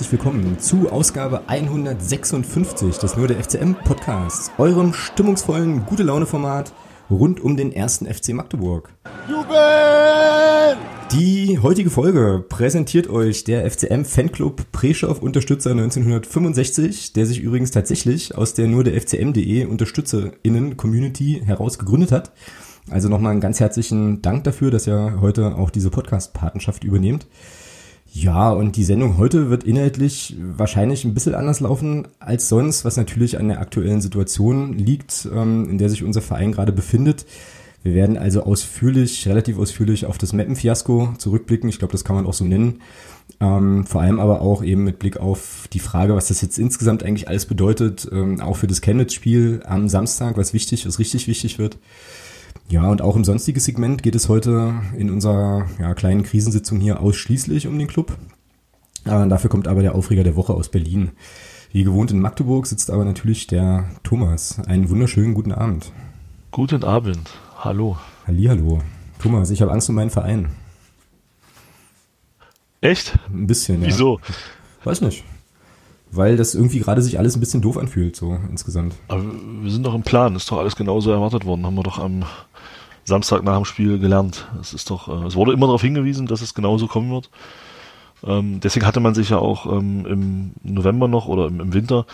Herzlich willkommen zu Ausgabe 156 des Nur der FCM Podcasts, eurem stimmungsvollen Gute Laune Format rund um den ersten FC Magdeburg. Jubel! Die heutige Folge präsentiert euch der FCM Fanclub Preschow Unterstützer 1965, der sich übrigens tatsächlich aus der nur der FCM.de Unterstützerinnen Community heraus gegründet hat. Also nochmal einen ganz herzlichen Dank dafür, dass ihr heute auch diese Podcast-Patenschaft übernehmt. Ja, und die Sendung heute wird inhaltlich wahrscheinlich ein bisschen anders laufen als sonst, was natürlich an der aktuellen Situation liegt, ähm, in der sich unser Verein gerade befindet. Wir werden also ausführlich, relativ ausführlich auf das Mappen-Fiasko zurückblicken. Ich glaube, das kann man auch so nennen. Ähm, vor allem aber auch eben mit Blick auf die Frage, was das jetzt insgesamt eigentlich alles bedeutet, ähm, auch für das Chemnitz-Spiel am Samstag, was wichtig, was richtig wichtig wird. Ja, und auch im sonstigen Segment geht es heute in unserer ja, kleinen Krisensitzung hier ausschließlich um den Club. Äh, dafür kommt aber der Aufreger der Woche aus Berlin. Wie gewohnt in Magdeburg sitzt aber natürlich der Thomas. Einen wunderschönen guten Abend. Guten Abend. Hallo. Hallihallo. Thomas, ich habe Angst um meinen Verein. Echt? Ein bisschen, ja. Wieso? Weiß nicht weil das irgendwie gerade sich alles ein bisschen doof anfühlt, so insgesamt. Aber wir sind doch im Plan, ist doch alles genauso erwartet worden, haben wir doch am Samstag nach dem Spiel gelernt. Es ist doch, äh, es wurde immer darauf hingewiesen, dass es genauso kommen wird. Ähm, deswegen hatte man sich ja auch ähm, im November noch oder im, im, Winter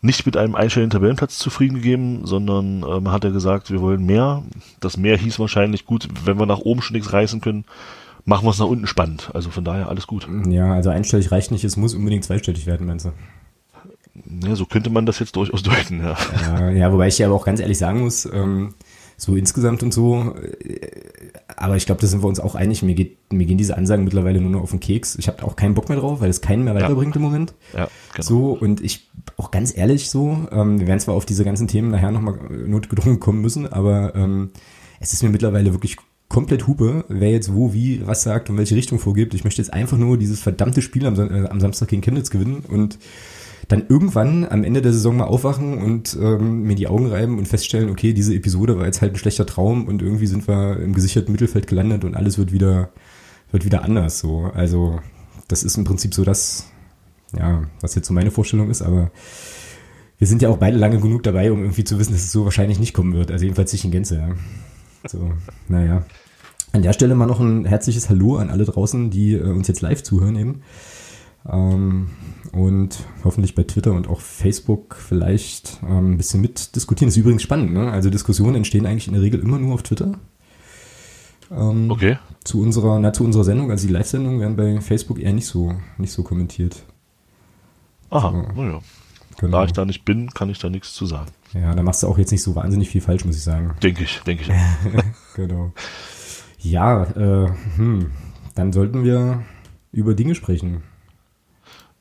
nicht mit einem einstelligen Tabellenplatz zufrieden gegeben, sondern äh, man hat ja gesagt, wir wollen mehr. Das mehr hieß wahrscheinlich gut, wenn wir nach oben schon nichts reißen können, machen wir es nach unten spannend. Also von daher alles gut. Ja, also einstellig reicht nicht, es muss unbedingt zweistellig werden, meinst du? Ja, so könnte man das jetzt durchaus deuten, ja. Ja, ja wobei ich ja aber auch ganz ehrlich sagen muss, ähm, so insgesamt und so, äh, aber ich glaube, da sind wir uns auch einig, mir, geht, mir gehen diese Ansagen mittlerweile nur noch auf den Keks. Ich habe auch keinen Bock mehr drauf, weil es keinen mehr weiterbringt ja. im Moment. Ja, genau. So, und ich, auch ganz ehrlich so, ähm, wir werden zwar auf diese ganzen Themen nachher nochmal notgedrungen kommen müssen, aber ähm, es ist mir mittlerweile wirklich komplett Hupe, wer jetzt wo, wie, was sagt und welche Richtung vorgibt. Ich möchte jetzt einfach nur dieses verdammte Spiel am, äh, am Samstag gegen Chemnitz gewinnen und dann irgendwann am Ende der Saison mal aufwachen und ähm, mir die Augen reiben und feststellen, okay, diese Episode war jetzt halt ein schlechter Traum und irgendwie sind wir im gesicherten Mittelfeld gelandet und alles wird wieder, wird wieder anders so. Also das ist im Prinzip so das, ja, was jetzt so meine Vorstellung ist, aber wir sind ja auch beide lange genug dabei, um irgendwie zu wissen, dass es so wahrscheinlich nicht kommen wird. Also jedenfalls nicht in Gänze, ja. So, naja. An der Stelle mal noch ein herzliches Hallo an alle draußen, die äh, uns jetzt live zuhören eben. Ähm, und hoffentlich bei Twitter und auch Facebook vielleicht ähm, ein bisschen mitdiskutieren. Das ist übrigens spannend, ne? Also Diskussionen entstehen eigentlich in der Regel immer nur auf Twitter. Ähm, okay. Zu unserer, na, zu unserer Sendung, also die Live-Sendungen werden bei Facebook eher nicht so, nicht so kommentiert. Aha, so. naja. Genau. Da ich da nicht bin, kann ich da nichts zu sagen. Ja, da machst du auch jetzt nicht so wahnsinnig viel falsch, muss ich sagen. Denke ich, denke ich. genau. Ja, äh, hm, dann sollten wir über Dinge sprechen.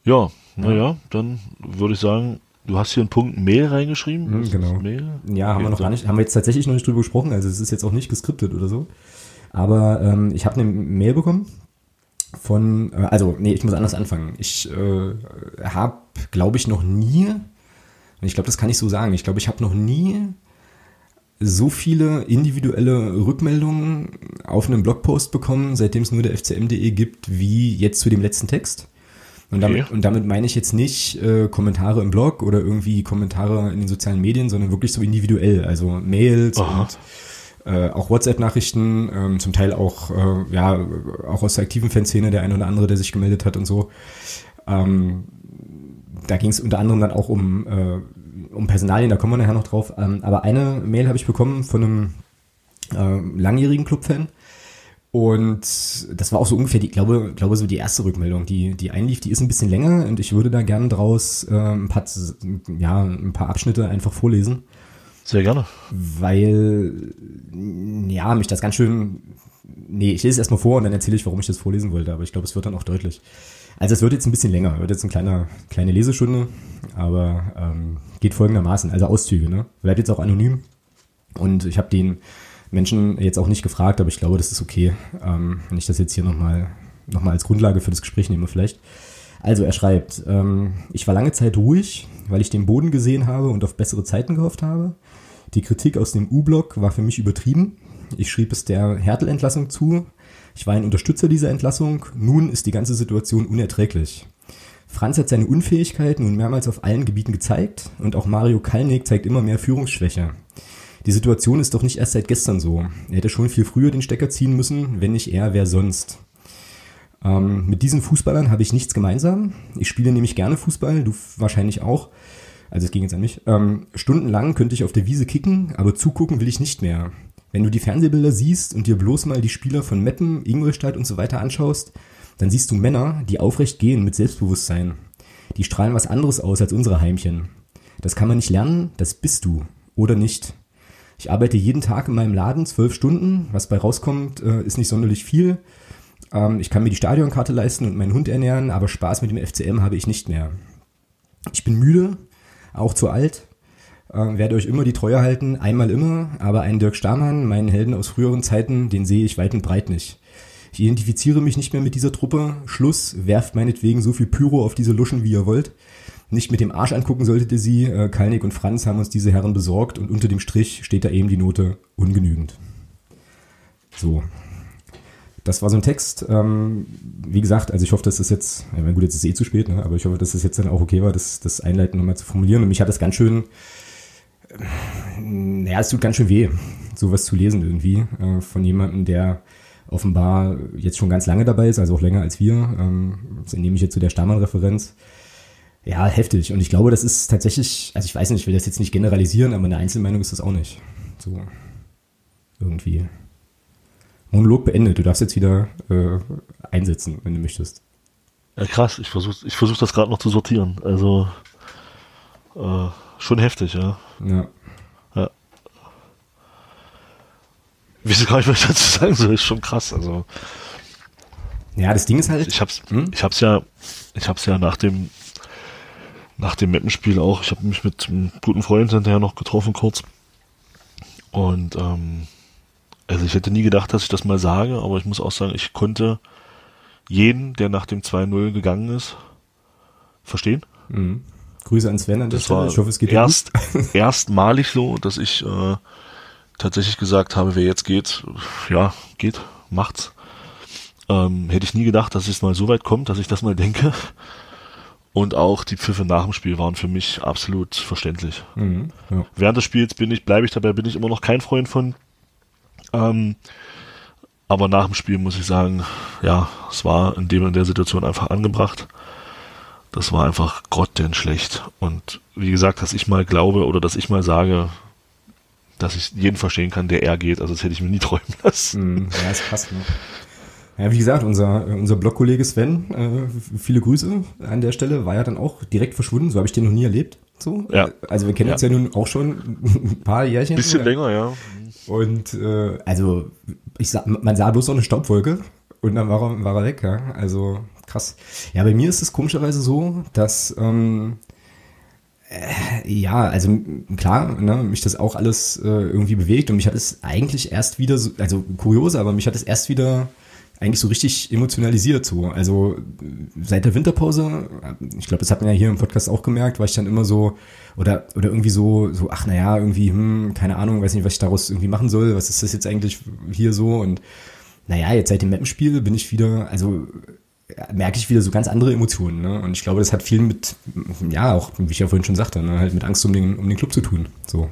Ja, naja, dann würde ich sagen, du hast hier einen Punkt Mail reingeschrieben. Hm, genau. Mail? Ja, haben wir noch gar nicht, haben wir jetzt tatsächlich noch nicht drüber gesprochen, also es ist jetzt auch nicht geskriptet oder so. Aber ähm, ich habe eine Mail bekommen von, äh, also nee, ich muss anders anfangen. Ich äh, habe, glaube ich, noch nie und ich glaube, das kann ich so sagen. Ich glaube, ich habe noch nie so viele individuelle Rückmeldungen auf einem Blogpost bekommen, seitdem es nur der FCM.de gibt, wie jetzt zu dem letzten Text. Und damit, okay. und damit meine ich jetzt nicht äh, Kommentare im Blog oder irgendwie Kommentare in den sozialen Medien, sondern wirklich so individuell. Also Mails Aha. und äh, auch WhatsApp-Nachrichten, ähm, zum Teil auch, äh, ja, auch aus der aktiven Fanszene, der eine oder andere, der sich gemeldet hat und so. Ähm, da ging es unter anderem dann auch um, äh, um Personalien, da kommen wir nachher noch drauf. Ähm, aber eine Mail habe ich bekommen von einem äh, langjährigen Clubfan. Und das war auch so ungefähr, die, glaube, glaube so die erste Rückmeldung, die, die einlief, die ist ein bisschen länger und ich würde da gerne draus äh, ein, paar, ja, ein paar Abschnitte einfach vorlesen. Sehr gerne. Weil, ja, mich das ganz schön, nee, ich lese es erstmal vor und dann erzähle ich, warum ich das vorlesen wollte, aber ich glaube, es wird dann auch deutlich. Also es wird jetzt ein bisschen länger, wird jetzt eine kleine, kleine Lesestunde, aber ähm, geht folgendermaßen, also Auszüge, ne? Bleibt jetzt auch anonym. Und ich habe den Menschen jetzt auch nicht gefragt, aber ich glaube, das ist okay, ähm, wenn ich das jetzt hier nochmal noch mal als Grundlage für das Gespräch nehme vielleicht. Also er schreibt, ähm, ich war lange Zeit ruhig, weil ich den Boden gesehen habe und auf bessere Zeiten gehofft habe. Die Kritik aus dem U-Block war für mich übertrieben. Ich schrieb es der Härtelentlassung zu, ich war ein Unterstützer dieser Entlassung. Nun ist die ganze Situation unerträglich. Franz hat seine Unfähigkeit nun mehrmals auf allen Gebieten gezeigt und auch Mario Kalnick zeigt immer mehr Führungsschwäche. Die Situation ist doch nicht erst seit gestern so. Er hätte schon viel früher den Stecker ziehen müssen, wenn nicht er, wer sonst. Ähm, mit diesen Fußballern habe ich nichts gemeinsam. Ich spiele nämlich gerne Fußball, du wahrscheinlich auch. Also es ging jetzt an mich. Ähm, stundenlang könnte ich auf der Wiese kicken, aber zugucken will ich nicht mehr. Wenn du die Fernsehbilder siehst und dir bloß mal die Spieler von Meppen, Ingolstadt und so weiter anschaust, dann siehst du Männer, die aufrecht gehen mit Selbstbewusstsein. Die strahlen was anderes aus als unsere Heimchen. Das kann man nicht lernen, das bist du. Oder nicht. Ich arbeite jeden Tag in meinem Laden zwölf Stunden. Was bei rauskommt, äh, ist nicht sonderlich viel. Ähm, ich kann mir die Stadionkarte leisten und meinen Hund ernähren, aber Spaß mit dem FCM habe ich nicht mehr. Ich bin müde, auch zu alt. Äh, werde euch immer die Treue halten, einmal immer, aber einen Dirk Stamann, meinen Helden aus früheren Zeiten, den sehe ich weit und breit nicht. Ich identifiziere mich nicht mehr mit dieser Truppe. Schluss, werft meinetwegen so viel Pyro auf diese Luschen, wie ihr wollt. Nicht mit dem Arsch angucken solltet ihr sie. Äh, Kalnick und Franz haben uns diese Herren besorgt und unter dem Strich steht da eben die Note ungenügend. So. Das war so ein Text. Ähm, wie gesagt, also ich hoffe, dass das jetzt, ja, gut, jetzt ist eh zu spät, ne? aber ich hoffe, dass das jetzt dann auch okay war, das, das Einleiten nochmal zu formulieren. Und mich hat das ganz schön, äh, naja, es tut ganz schön weh, sowas zu lesen irgendwie, äh, von jemandem, der offenbar jetzt schon ganz lange dabei ist, also auch länger als wir. Ähm, das entnehme ich jetzt zu der Stammern-Referenz. Ja, heftig. Und ich glaube, das ist tatsächlich, also ich weiß nicht, ich will das jetzt nicht generalisieren, aber eine Einzelmeinung ist das auch nicht. So, irgendwie. Monolog beendet. Du darfst jetzt wieder äh, einsetzen, wenn du möchtest. Ja, krass. Ich versuche ich versuch das gerade noch zu sortieren. Also, äh, schon heftig, ja. Ja. ja. Ich weiß gar nicht, was ich dazu sagen soll. Ist schon krass. Also. Ja, das Ding ist halt. Ich hab's, hm? ich hab's ja, ich hab's ja nach dem, nach dem Mappenspiel auch. Ich habe mich mit einem guten Freund hinterher noch getroffen kurz. Und ähm, also ich hätte nie gedacht, dass ich das mal sage, aber ich muss auch sagen, ich konnte jeden, der nach dem 2-0 gegangen ist, verstehen. Mhm. Grüße an Sven an der das Stelle. Ich hoffe, es geht erst, erstmalig so, dass ich äh, tatsächlich gesagt habe, wer jetzt geht, ja, geht, macht's. Ähm, hätte ich nie gedacht, dass es mal so weit kommt, dass ich das mal denke. Und auch die Pfiffe nach dem Spiel waren für mich absolut verständlich. Mhm, ja. Während des Spiels bin ich, bleibe ich dabei, bin ich immer noch kein Freund von. Ähm, aber nach dem Spiel muss ich sagen, ja, es war in dem in der Situation einfach angebracht. Das war einfach grottenschlecht. Und wie gesagt, dass ich mal glaube oder dass ich mal sage, dass ich jeden verstehen kann, der er geht. Also das hätte ich mir nie träumen lassen. Mhm, ja, ist krass. Ne? Ja, wie gesagt, unser, unser Blogkollege Sven, äh, viele Grüße an der Stelle, war ja dann auch direkt verschwunden. So habe ich den noch nie erlebt. So. Ja. Also wir kennen ja. uns ja nun auch schon ein paar Jährchen. Bisschen länger, ja. Und äh, also ich sah, man sah bloß noch eine Staubwolke und dann war er, war er weg. Ja? Also krass. Ja, bei mir ist es komischerweise so, dass ähm, äh, ja, also klar, ne, mich das auch alles äh, irgendwie bewegt und mich hat es eigentlich erst wieder, so, also kurios, aber mich hat es erst wieder eigentlich so richtig emotionalisiert so. Also seit der Winterpause, ich glaube, das hat man ja hier im Podcast auch gemerkt, war ich dann immer so oder oder irgendwie so so ach naja, irgendwie hm, keine Ahnung, weiß nicht, was ich daraus irgendwie machen soll, was ist das jetzt eigentlich hier so und naja, jetzt seit dem Mappenspiel bin ich wieder, also merke ich wieder so ganz andere Emotionen. Ne? Und ich glaube, das hat viel mit, ja, auch, wie ich ja vorhin schon sagte, ne? halt mit Angst um den, um den Club zu tun. So.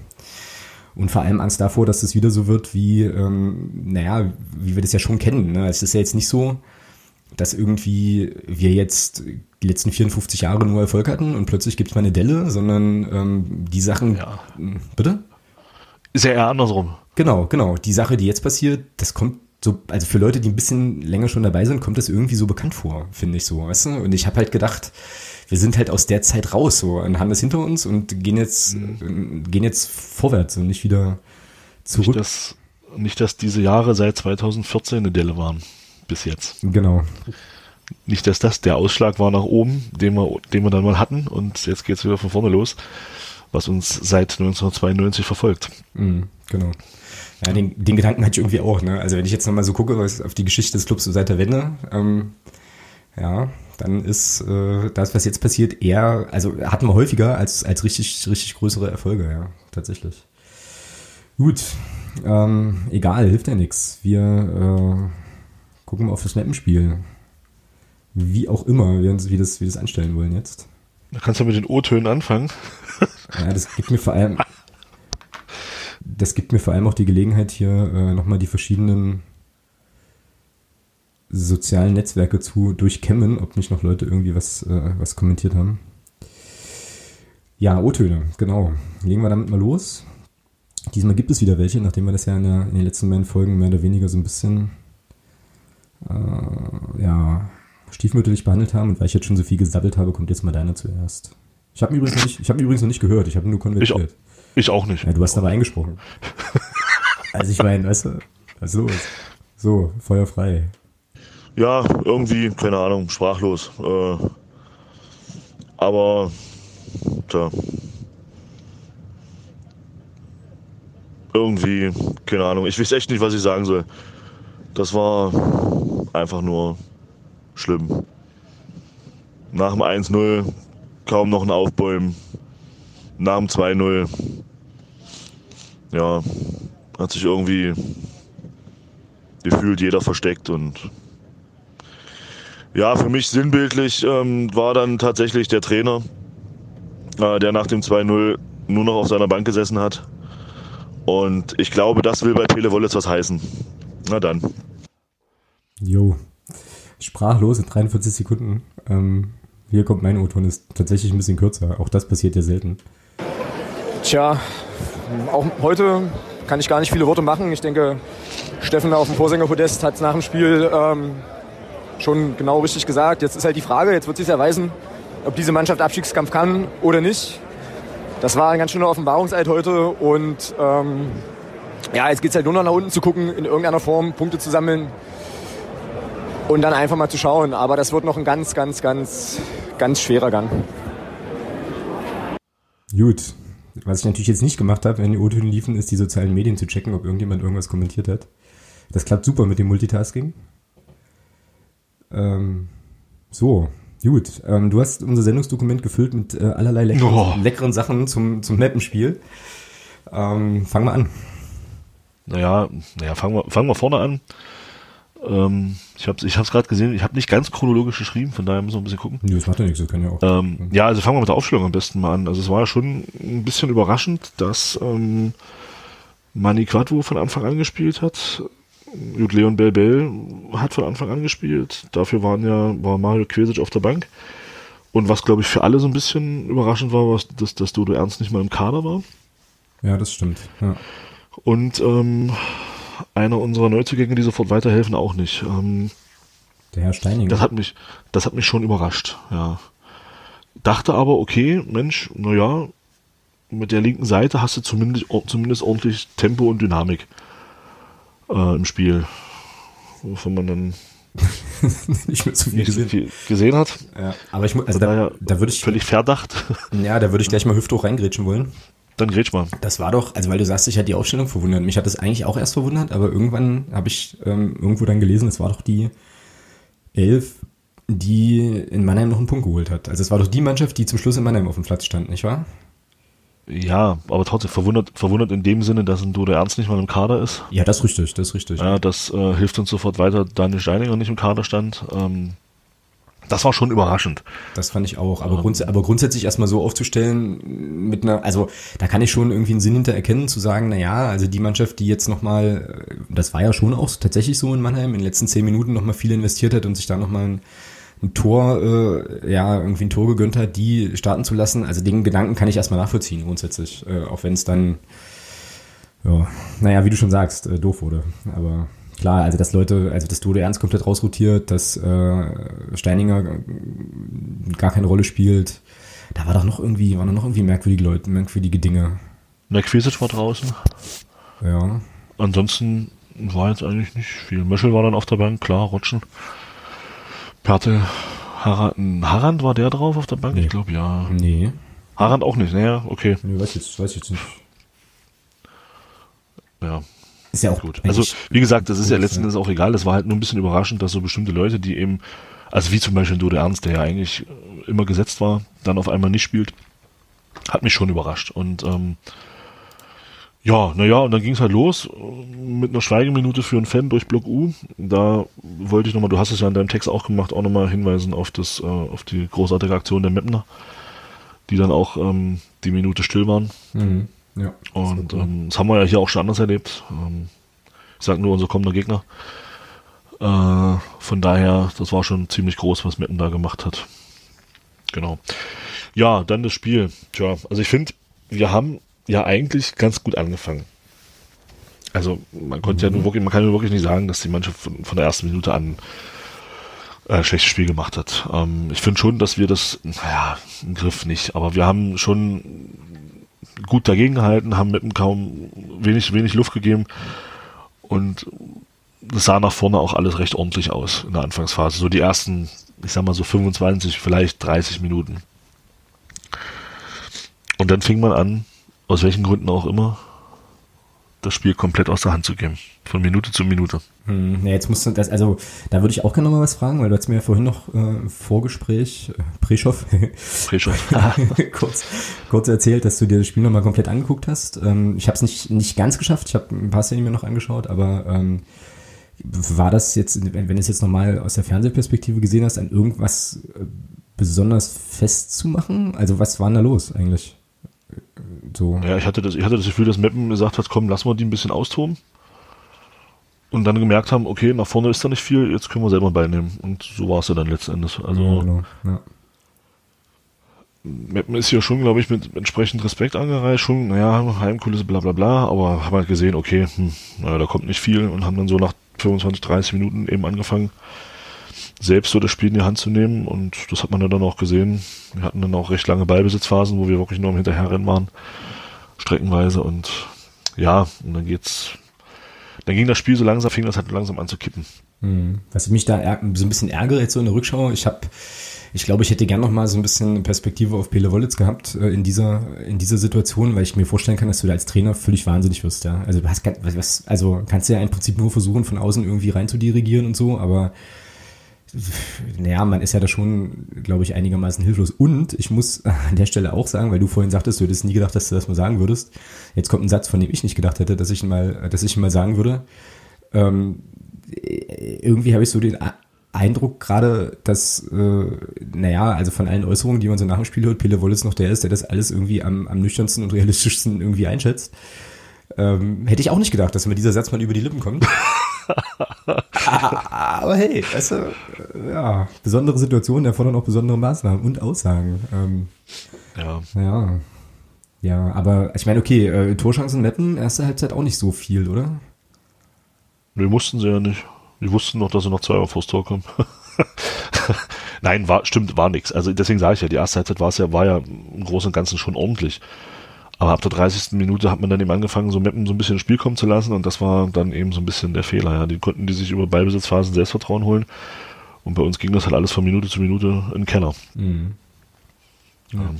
Und vor allem Angst davor, dass es wieder so wird wie, ähm, naja, wie wir das ja schon kennen. Ne? Es ist ja jetzt nicht so, dass irgendwie wir jetzt die letzten 54 Jahre nur Erfolg hatten und plötzlich gibt es mal eine Delle, sondern ähm, die Sachen. Ja. Bitte? Ist ja eher andersrum. Genau, genau. Die Sache, die jetzt passiert, das kommt so, also für Leute, die ein bisschen länger schon dabei sind, kommt das irgendwie so bekannt vor, finde ich so, weißt du? Und ich habe halt gedacht, wir sind halt aus der Zeit raus so und haben das hinter uns und gehen jetzt, mhm. gehen jetzt vorwärts und nicht wieder zurück. Nicht dass, nicht, dass diese Jahre seit 2014 eine Delle waren. Bis jetzt. Genau. Nicht, dass das der Ausschlag war nach oben, den wir, den wir dann mal hatten und jetzt geht es wieder von vorne los, was uns seit 1992 verfolgt. Mhm, genau. Ja, den, den Gedanken hatte ich irgendwie auch. Ne? Also wenn ich jetzt nochmal so gucke was auf die Geschichte des Clubs so seit der Wende, ähm, ja, dann ist äh, das, was jetzt passiert, eher, also hatten wir häufiger als, als richtig, richtig größere Erfolge, ja, tatsächlich. Gut, ähm, egal, hilft ja nichts. Wir äh, gucken mal auf das Mappenspiel. wie auch immer wir uns, wie das, wie das anstellen wollen jetzt. Da kannst du mit den O-Tönen anfangen. Ja, das gibt mir vor allem, das gibt mir vor allem auch die Gelegenheit, hier äh, nochmal die verschiedenen sozialen Netzwerke zu durchkämmen, ob nicht noch Leute irgendwie was, äh, was kommentiert haben. Ja, O-Töne, genau. Legen wir damit mal los. Diesmal gibt es wieder welche, nachdem wir das ja in, der, in den letzten beiden Folgen mehr oder weniger so ein bisschen äh, ja, stiefmütterlich behandelt haben. Und weil ich jetzt schon so viel gesabbelt habe, kommt jetzt mal deiner zuerst. Ich habe übrigens, noch nicht, ich hab übrigens noch nicht gehört, ich habe nur konvertiert. Ich, ich, auch nicht. Ja, du hast aber eingesprochen. also ich meine, weißt du, was ist los? So, Feuer frei. Ja, irgendwie, keine Ahnung, sprachlos. Äh, aber, tja. Irgendwie, keine Ahnung, ich weiß echt nicht, was ich sagen soll. Das war einfach nur schlimm. Nach dem 1-0 kaum noch ein Aufbäumen. Nach dem 2-0 ja, hat sich irgendwie gefühlt jeder versteckt und ja, für mich sinnbildlich ähm, war dann tatsächlich der Trainer, äh, der nach dem 2-0 nur noch auf seiner Bank gesessen hat. Und ich glaube, das will bei Pele Wollitz was heißen. Na dann. Jo. Sprachlos in 43 Sekunden. Ähm, hier kommt mein O-Ton, ist tatsächlich ein bisschen kürzer. Auch das passiert ja selten. Tja, auch heute kann ich gar nicht viele Worte machen. Ich denke, Steffen auf dem Vorsängerpodest hat es nach dem Spiel ähm, schon genau richtig gesagt. Jetzt ist halt die Frage, jetzt wird sich erweisen, ob diese Mannschaft Abstiegskampf kann oder nicht. Das war ein ganz schöner Offenbarungseid heute und ähm, ja, jetzt geht es halt nur noch nach unten zu gucken, in irgendeiner Form Punkte zu sammeln und dann einfach mal zu schauen. Aber das wird noch ein ganz, ganz, ganz, ganz schwerer Gang. Gut. Was ich natürlich jetzt nicht gemacht habe, wenn die O-Töne liefen, ist die sozialen Medien zu checken, ob irgendjemand irgendwas kommentiert hat. Das klappt super mit dem Multitasking. Ähm, so, gut. Ähm, du hast unser Sendungsdokument gefüllt mit äh, allerlei leckeren, oh. leckeren, Sachen zum, zum Mappenspiel. Ähm, fangen wir an. Naja, naja fangen, wir, fangen wir vorne an. Ähm, ich habe es ich gerade gesehen, ich habe nicht ganz chronologisch geschrieben, von daher müssen wir ein bisschen gucken. Nee, das macht ja nichts, das kann ja auch. Ähm, ja, also fangen wir mit der Aufstellung am besten mal an. Also es war ja schon ein bisschen überraschend, dass ähm, Mani Quadvo von Anfang an gespielt hat. Gut, Leon Bell Bell hat von Anfang an gespielt. Dafür waren ja, war Mario Quesic auf der Bank. Und was, glaube ich, für alle so ein bisschen überraschend war, war, dass, dass Dodo Ernst nicht mal im Kader war. Ja, das stimmt. Ja. Und ähm, einer unserer Neuzugänge, die sofort weiterhelfen, auch nicht. Ähm, Der Herr Steining. Das hat mich, das hat mich schon überrascht, ja. Dachte aber, okay, Mensch, naja, mit der linken Seite hast du zumindest, zumindest ordentlich Tempo und Dynamik äh, im Spiel. Wovon man dann nicht mehr zu viel, gesehen. viel gesehen hat. Ja, aber ich also da, da würde ich völlig verdacht. Ja, da würde ich gleich mal hüfthoch reingrätschen wollen. Dann grätsch mal. Das war doch, also weil du sagst, ich hat die Aufstellung verwundert. Mich hat das eigentlich auch erst verwundert, aber irgendwann habe ich ähm, irgendwo dann gelesen, es war doch die Elf, die in Mannheim noch einen Punkt geholt hat. Also es war doch die Mannschaft, die zum Schluss in Mannheim auf dem Platz stand, nicht wahr? Ja, aber trotzdem verwundert, verwundert in dem Sinne, dass ein Dodo Ernst nicht mal im Kader ist. Ja, das ist richtig, das ist richtig. Ja, das äh, hilft uns sofort weiter, Daniel Steininger nicht im Kader stand. Ähm, das war schon überraschend. Das fand ich auch. Aber, grunds aber grundsätzlich erstmal so aufzustellen mit einer, also da kann ich schon irgendwie einen Sinn hinter erkennen, zu sagen, na ja, also die Mannschaft, die jetzt nochmal, das war ja schon auch tatsächlich so in Mannheim, in den letzten zehn Minuten nochmal viel investiert hat und sich da nochmal ein, ein Tor, äh, ja, irgendwie ein Tor gegönnt hat, die starten zu lassen. Also den Gedanken kann ich erstmal nachvollziehen, grundsätzlich. Äh, auch wenn es dann, ja, naja, wie du schon sagst, äh, doof wurde. Aber klar, also dass Leute, also dass Dode Ernst komplett rausrotiert, dass äh, Steininger gar keine Rolle spielt. Da war doch noch irgendwie, waren doch noch irgendwie merkwürdige Leute, merkwürdige Dinge. McFeasic war draußen. Ja. Ansonsten war jetzt eigentlich nicht viel. Möschel war dann auf der Bank, klar, Rutschen. Perte, Harand, Harand war der drauf auf der Bank? Nee. Ich glaube ja. Nee. Harand auch nicht, naja, okay. Nee, weiß jetzt, weiß jetzt nicht. Ja. Ist ja auch gut. Also, wie gesagt, das ist ja letzten Endes auch egal. Das war halt nur ein bisschen überraschend, dass so bestimmte Leute, die eben, also wie zum Beispiel Dode Ernst, der ja eigentlich immer gesetzt war, dann auf einmal nicht spielt, hat mich schon überrascht. Und ähm, Ja, naja, und dann ging es halt los mit einer Schweigeminute für einen Fan durch Block U. Da wollte ich nochmal, du hast es ja in deinem Text auch gemacht, auch nochmal hinweisen auf das, äh, auf die großartige Aktion der Mapner, die dann auch ähm, die Minute still waren. Mhm. Ja. Und das, ähm, das haben wir ja hier auch schon anders erlebt. Ähm, ich sag nur unser kommender Gegner. Äh, von daher, das war schon ziemlich groß, was Meppen da gemacht hat. Genau. Ja, dann das Spiel. Tja, also ich finde, wir haben ja eigentlich ganz gut angefangen. Also man konnte mhm. ja nur wirklich, man kann ja wirklich nicht sagen, dass die Mannschaft von, von der ersten Minute an äh, schlechtes Spiel gemacht hat. Ähm, ich finde schon, dass wir das, naja, im Griff nicht, aber wir haben schon gut dagegen gehalten, haben mit dem kaum wenig, wenig Luft gegeben und das sah nach vorne auch alles recht ordentlich aus in der Anfangsphase. So die ersten, ich sag mal so 25, vielleicht 30 Minuten. Und dann fing man an, aus welchen Gründen auch immer, das Spiel komplett aus der Hand zu geben. Von Minute zu Minute. Hm, ja, jetzt musst du das, also da würde ich auch gerne mal was fragen, weil du hast mir ja vorhin noch äh, Vorgespräch, äh, Preschow, Preschow. kurz, kurz erzählt, dass du dir das Spiel nochmal komplett angeguckt hast. Ähm, ich habe es nicht, nicht ganz geschafft, ich habe ein paar Szenen mir noch angeschaut, aber ähm, war das jetzt, wenn du es jetzt nochmal aus der Fernsehperspektive gesehen hast, an irgendwas äh, besonders festzumachen? Also was war denn da los eigentlich? So. Ja, ich hatte das, ich hatte das Gefühl, dass Meppen gesagt hat, komm, lass mal die ein bisschen austoben. Und dann gemerkt haben, okay, nach vorne ist da nicht viel, jetzt können wir selber beinehmen. Und so war es ja dann letzten Endes. Also, ja, genau. ja. Meppen ist hier schon, glaube ich, mit entsprechend Respekt angereist, schon, naja, Heimkulisse, bla bla bla, aber haben halt gesehen, okay, hm, naja, da kommt nicht viel und haben dann so nach 25, 30 Minuten eben angefangen, selbst so das Spiel in die Hand zu nehmen und das hat man ja dann auch gesehen. Wir hatten dann auch recht lange Ballbesitzphasen, wo wir wirklich nur am Hinterherrennen waren, streckenweise und ja, und dann geht's, dann ging das Spiel so langsam, fing das halt langsam an zu kippen. Hm. Was ich mich da so ein bisschen ärgere jetzt so in der Rückschau, ich habe ich glaube, ich hätte gern noch mal so ein bisschen Perspektive auf Pele Wollitz gehabt äh, in dieser in dieser Situation, weil ich mir vorstellen kann, dass du da als Trainer völlig wahnsinnig wirst. Ja? Also du hast was, also kannst du ja im Prinzip nur versuchen, von außen irgendwie rein zu dirigieren und so, aber naja, man ist ja da schon, glaube ich, einigermaßen hilflos. Und ich muss an der Stelle auch sagen, weil du vorhin sagtest, du hättest nie gedacht, dass du das mal sagen würdest. Jetzt kommt ein Satz, von dem ich nicht gedacht hätte, dass ich ihn mal, dass ich ihn mal sagen würde. Ähm, irgendwie habe ich so den Eindruck gerade, dass, äh, naja, also von allen Äußerungen, die man so nach dem Spiel hört, Pele Wollitz noch der ist, der das alles irgendwie am, am nüchternsten und realistischsten irgendwie einschätzt. Ähm, hätte ich auch nicht gedacht, dass mir dieser Satz mal über die Lippen kommt. Aber hey, weißt du, ja, besondere Situationen erfordern auch besondere Maßnahmen und Aussagen. Ähm, ja. Ja. Ja, aber ich meine, okay, äh, Torschancen Meppen, erste Halbzeit auch nicht so viel, oder? Nee, mussten sie ja nicht. Die wussten noch, dass sie noch zwei auf das Tor kommen. Nein, war, stimmt, war nichts. Also deswegen sage ich ja, die erste Halbzeit war es ja, war ja im Großen und Ganzen schon ordentlich. Aber ab der 30. Minute hat man dann eben angefangen, so Mappen so ein bisschen ins Spiel kommen zu lassen und das war dann eben so ein bisschen der Fehler. Ja. Die konnten die sich über Ballbesitzphasen Selbstvertrauen holen und bei uns ging das halt alles von Minute zu Minute in den Keller. Mhm. Ja. Ähm.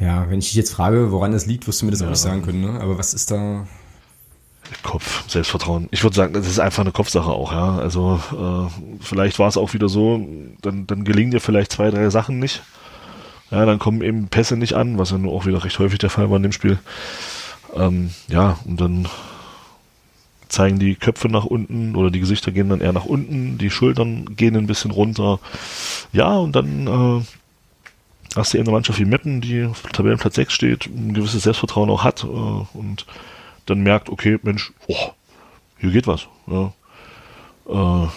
ja. wenn ich dich jetzt frage, woran das liegt, wirst du mir das ja. auch nicht sagen können. Ne? Aber was ist da? Kopf, Selbstvertrauen. Ich würde sagen, das ist einfach eine Kopfsache auch, ja. Also äh, vielleicht war es auch wieder so, dann, dann gelingen dir vielleicht zwei, drei Sachen nicht ja, dann kommen eben Pässe nicht an, was ja nur auch wieder recht häufig der Fall war in dem Spiel. Ähm, ja, und dann zeigen die Köpfe nach unten oder die Gesichter gehen dann eher nach unten, die Schultern gehen ein bisschen runter. Ja, und dann äh, hast du eben eine Mannschaft wie Meppen, die auf Tabellenplatz 6 steht, ein gewisses Selbstvertrauen auch hat äh, und dann merkt, okay, Mensch, oh, hier geht was. Ja. Äh,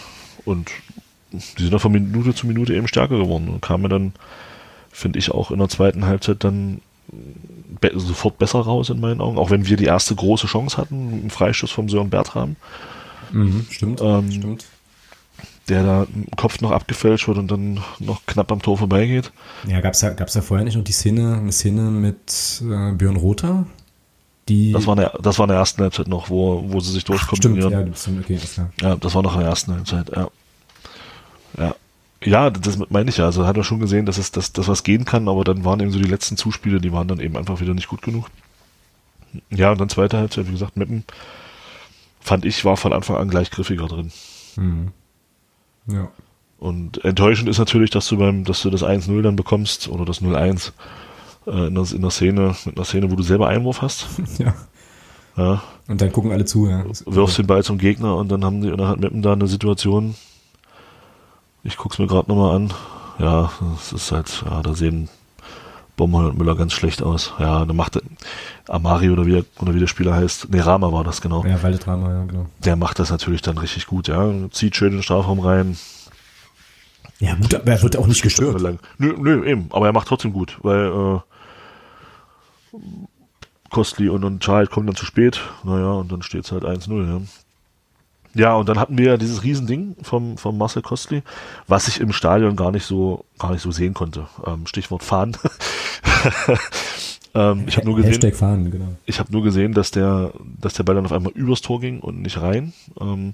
und die sind dann von Minute zu Minute eben stärker geworden und kamen dann finde ich auch in der zweiten Halbzeit dann be sofort besser raus in meinen Augen, auch wenn wir die erste große Chance hatten, einen Freistoß vom Sören Bertram. Mhm, stimmt, ähm, stimmt. Der da im Kopf noch abgefälscht wird und dann noch knapp am Tor vorbeigeht. Ja, gab es ja, gab's ja vorher nicht noch die Szene, eine Szene mit äh, Björn Rother? Die das war, eine, das war in der ersten Halbzeit noch, wo, wo sie sich durchkommen. Stimmt, ja, okay, ist klar. ja, das war noch in der ersten Halbzeit, ja. Ja, ja, das meine ich ja. Also hat er schon gesehen, dass es dass, dass was gehen kann, aber dann waren eben so die letzten Zuspiele, die waren dann eben einfach wieder nicht gut genug. Ja, und dann zweite Halbzeit, wie gesagt, Meppen fand ich, war von Anfang an gleich griffiger drin. Mhm. Ja. Und enttäuschend ist natürlich, dass du beim, dass du das 1-0 dann bekommst oder das 0-1 äh, in, der, in der Szene, mit einer Szene, wo du selber Einwurf hast. ja. Ja. Und dann gucken alle zu, ja. Wirfst den Ball zum Gegner und dann haben die, und dann hat Meppen da eine Situation. Ich guck's mir gerade nochmal an. Ja, es ist halt, ja, da sehen Bommer und Müller ganz schlecht aus. Ja, dann macht Amari oder wie, oder wie der Spieler heißt, nee, Rama war das, genau. Ja, Waldet Rama, ja, genau. Der macht das natürlich dann richtig gut, ja. Zieht schön in den Strafraum rein. Ja, gut, aber er wird auch nicht gestört. Nö, nö, eben, aber er macht trotzdem gut, weil äh, Kostli und, und Child kommen dann zu spät. Naja, und dann steht es halt 1-0, ja. Ja, und dann hatten wir dieses Riesending vom, vom Marcel Kostli, was ich im Stadion gar nicht so, gar nicht so sehen konnte. Ähm, Stichwort Fahren. ähm, ich habe nur gesehen, Fahren, genau. ich habe nur gesehen, dass der, dass der Ball dann auf einmal übers Tor ging und nicht rein. Ähm,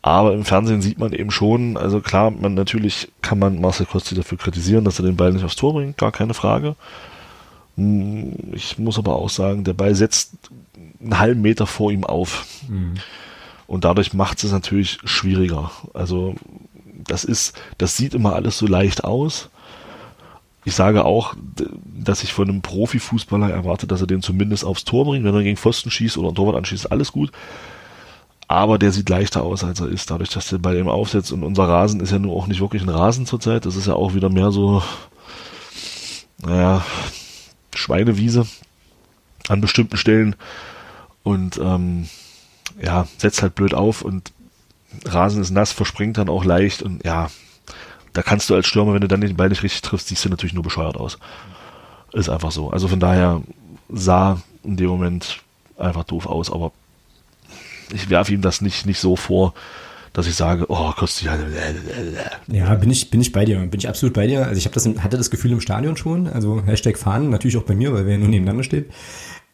aber im Fernsehen sieht man eben schon, also klar, man natürlich kann man Marcel Kostli dafür kritisieren, dass er den Ball nicht aufs Tor bringt, gar keine Frage. Hm, ich muss aber auch sagen, der Ball setzt einen halben Meter vor ihm auf. Mhm. Und dadurch macht es natürlich schwieriger. Also das ist, das sieht immer alles so leicht aus. Ich sage auch, dass ich von einem Profifußballer erwarte, dass er den zumindest aufs Tor bringt. Wenn er gegen Pfosten schießt oder einen Torwart anschießt, alles gut. Aber der sieht leichter aus, als er ist, dadurch, dass der bei ihm aufsetzt. Und unser Rasen ist ja nur auch nicht wirklich ein Rasen zurzeit. Das ist ja auch wieder mehr so, naja, Schweinewiese an bestimmten Stellen. Und ähm, ja, setzt halt blöd auf und Rasen ist nass, verspringt dann auch leicht und ja, da kannst du als Stürmer, wenn du dann den Ball nicht richtig triffst, siehst du natürlich nur bescheuert aus. Ist einfach so. Also von daher sah in dem Moment einfach doof aus, aber ich werfe ihm das nicht, nicht so vor, dass ich sage, oh, kostet Ja, bin ich, bin ich bei dir, bin ich absolut bei dir. Also ich das, hatte das Gefühl im Stadion schon, also Hashtag Fahnen, natürlich auch bei mir, weil wir ja nur nebeneinander stehen.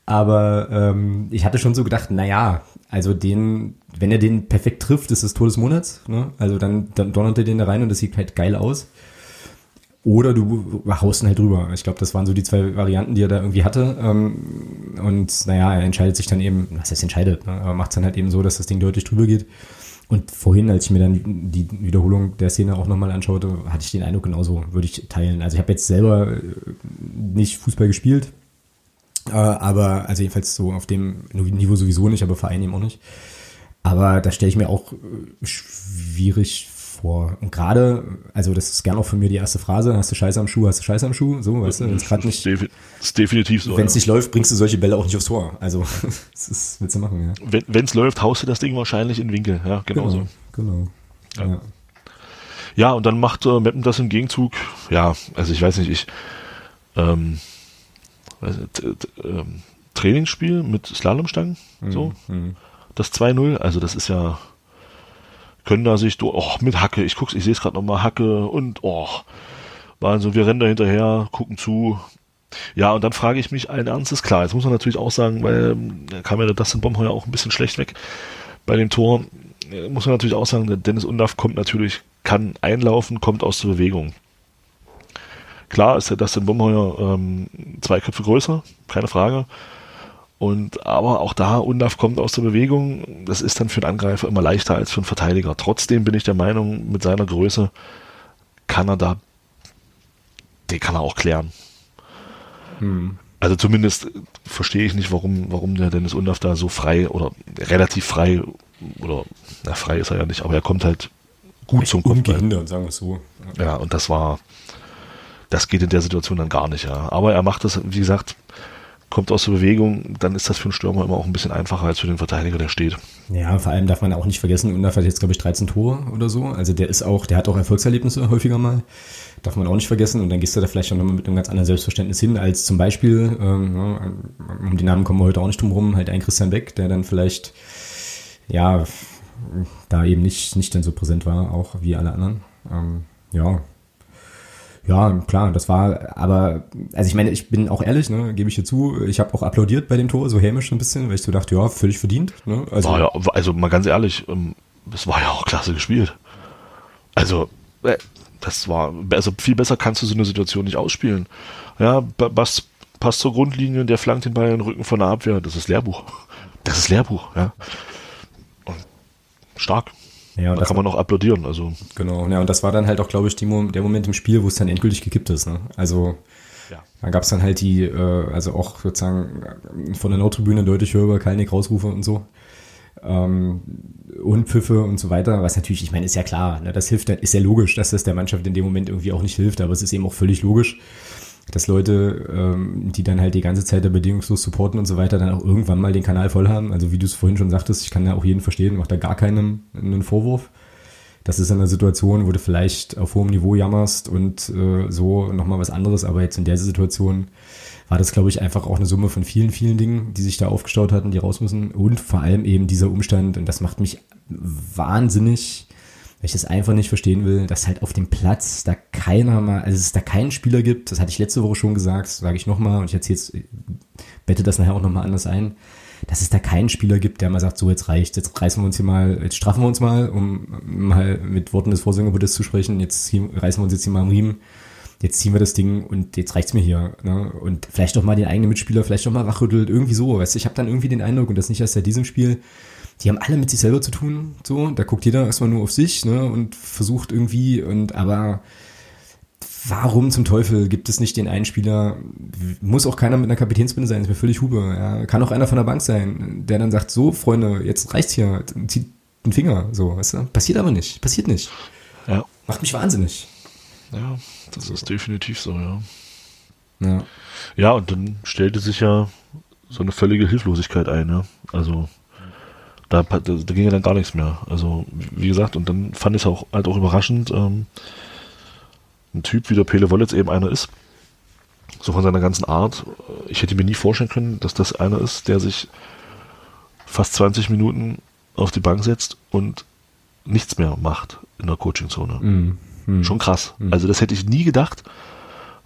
Aber ähm, ich hatte schon so gedacht, na ja, also den, wenn er den perfekt trifft, ist es Tor des Monats. Ne? Also dann, dann donnert er den da rein und das sieht halt geil aus. Oder du haust ihn halt drüber. Ich glaube, das waren so die zwei Varianten, die er da irgendwie hatte. Ähm, und naja, er entscheidet sich dann eben, was heißt entscheidet, ne? aber macht es dann halt eben so, dass das Ding deutlich drüber geht. Und vorhin, als ich mir dann die Wiederholung der Szene auch nochmal anschaute, hatte ich den Eindruck genauso, würde ich teilen. Also ich habe jetzt selber äh, nicht Fußball gespielt, äh, aber, also jedenfalls so auf dem Niveau sowieso nicht, aber Verein eben auch nicht. Aber da stelle ich mir auch äh, schwierig vor. Und gerade, also das ist gerne auch von mir die erste Phrase, hast du Scheiße am Schuh, hast du Scheiße am Schuh, so, weißt du, wenn es gerade nicht. Ist definitiv so. Wenn es ja. nicht läuft, bringst du solche Bälle auch nicht aufs Tor. Also, das ist, willst du machen, ja. Wenn es läuft, haust du das Ding wahrscheinlich in Winkel, ja, genau, so. Genau. Ja. ja. ja. und dann macht äh, Meppen das im Gegenzug, ja, also ich weiß nicht, ich, ähm, Trainingsspiel mit Slalomstangen, mhm. so. Mhm. Das 2-0, also das ist ja, können da sich, oh, mit Hacke, ich guck's, ich sehe es gerade nochmal, Hacke und, oh, also wir rennen da hinterher, gucken zu. Ja, und dann frage ich mich allen Ernstes, klar, jetzt muss man natürlich auch sagen, weil da kam ja der Dustin Bomheuer auch ein bisschen schlecht weg bei dem Tor, muss man natürlich auch sagen, der Dennis Undaff kommt natürlich, kann einlaufen, kommt aus der Bewegung. Klar ist der Dustin Bumheuer ähm, zwei Köpfe größer, keine Frage. Und aber auch da, Undaf kommt aus der Bewegung. Das ist dann für einen Angreifer immer leichter als für einen Verteidiger. Trotzdem bin ich der Meinung, mit seiner Größe kann er da, den kann er auch klären. Hm. Also zumindest verstehe ich nicht, warum, warum der Dennis Undaf da so frei oder relativ frei oder na, frei ist er ja nicht, aber er kommt halt gut zum Kopfball. Ungehindert, sagen wir es so. Ja, und das war, das geht in der Situation dann gar nicht, ja. Aber er macht das, wie gesagt, kommt aus der Bewegung, dann ist das für einen Stürmer immer auch ein bisschen einfacher als für den Verteidiger, der steht. Ja, vor allem darf man auch nicht vergessen, Undaf hat jetzt, glaube ich, 13 Tore oder so. Also der ist auch, der hat auch Erfolgserlebnisse häufiger mal. Darf man auch nicht vergessen. Und dann gehst du da vielleicht auch nochmal mit einem ganz anderen Selbstverständnis hin, als zum Beispiel, ähm, um die Namen kommen wir heute auch nicht drum rum, halt ein Christian Beck, der dann vielleicht, ja, da eben nicht, nicht dann so präsent war, auch wie alle anderen. Ähm, ja, ja, klar, das war, aber, also ich meine, ich bin auch ehrlich, ne, gebe ich hier zu, ich habe auch applaudiert bei dem Tor, so hämisch ein bisschen, weil ich so dachte, ja, völlig verdient. Ne? Also, ja, also mal ganz ehrlich, ähm, es war ja auch klasse gespielt. Also, äh, das war, also viel besser kannst du so eine Situation nicht ausspielen. Ja, Bass passt zur Grundlinie, der flankt den Ball in den Rücken von der Abwehr, das ist Lehrbuch. Das ist Lehrbuch, ja. Und stark. Ja, da kann man auch applaudieren. Also. Genau, ja, und das war dann halt auch, glaube ich, die, der Moment im Spiel, wo es dann endgültig gekippt ist. Ne? Also Ja. Da gab es dann halt die, äh, also auch sozusagen von der Nordtribüne deutlich höher Kalnick Rausrufe und so. Ähm, und Pfiffe und so weiter, was natürlich, ich meine, ist ja klar, ne, das hilft, ist ja logisch, dass das der Mannschaft in dem Moment irgendwie auch nicht hilft, aber es ist eben auch völlig logisch, dass Leute, ähm, die dann halt die ganze Zeit da bedingungslos supporten und so weiter, dann auch irgendwann mal den Kanal voll haben. Also wie du es vorhin schon sagtest, ich kann ja auch jeden verstehen, macht da gar keinem einen Vorwurf. Das ist eine Situation, wo du vielleicht auf hohem Niveau jammerst und äh, so nochmal was anderes, aber jetzt in der Situation war das, glaube ich, einfach auch eine Summe von vielen, vielen Dingen, die sich da aufgestaut hatten, die raus müssen. Und vor allem eben dieser Umstand, und das macht mich wahnsinnig, weil ich das einfach nicht verstehen will, dass halt auf dem Platz da keiner mal, also es da keinen Spieler gibt, das hatte ich letzte Woche schon gesagt, sage ich nochmal und ich erzähle jetzt, bette das nachher auch nochmal anders ein, dass es da keinen Spieler gibt, der mal sagt, so jetzt reicht, jetzt reißen wir uns hier mal, jetzt straffen wir uns mal, um mal mit Worten des Vorsängerbuddhis zu sprechen, jetzt reißen wir uns jetzt hier mal am Riemen, jetzt ziehen wir das Ding und jetzt reicht's mir hier. Ne? Und vielleicht doch mal den eigenen Mitspieler, vielleicht doch mal wachrüttelt, irgendwie so. Weißt du, ich habe dann irgendwie den Eindruck, und das nicht erst seit diesem Spiel, die haben alle mit sich selber zu tun, so, da guckt jeder erstmal nur auf sich, ne, und versucht irgendwie, und aber warum zum Teufel gibt es nicht den einen Spieler, muss auch keiner mit einer Kapitänsbinde sein, ist mir völlig Hube, ja, kann auch einer von der Bank sein, der dann sagt, so, Freunde, jetzt reicht's hier, zieht den Finger, so, weißt du, passiert aber nicht, passiert nicht. Ja. Macht mich wahnsinnig. Ja, das ist definitiv so, ja. Ja. Ja, und dann stellte sich ja so eine völlige Hilflosigkeit ein, ja. Also, da, da, da ging ja dann gar nichts mehr. Also, wie gesagt, und dann fand ich es auch halt auch überraschend, ähm, ein Typ wie der Pele Wollitz eben einer ist, so von seiner ganzen Art. Ich hätte mir nie vorstellen können, dass das einer ist, der sich fast 20 Minuten auf die Bank setzt und nichts mehr macht in der Coachingzone. Mhm. Mhm. Schon krass. Mhm. Also das hätte ich nie gedacht,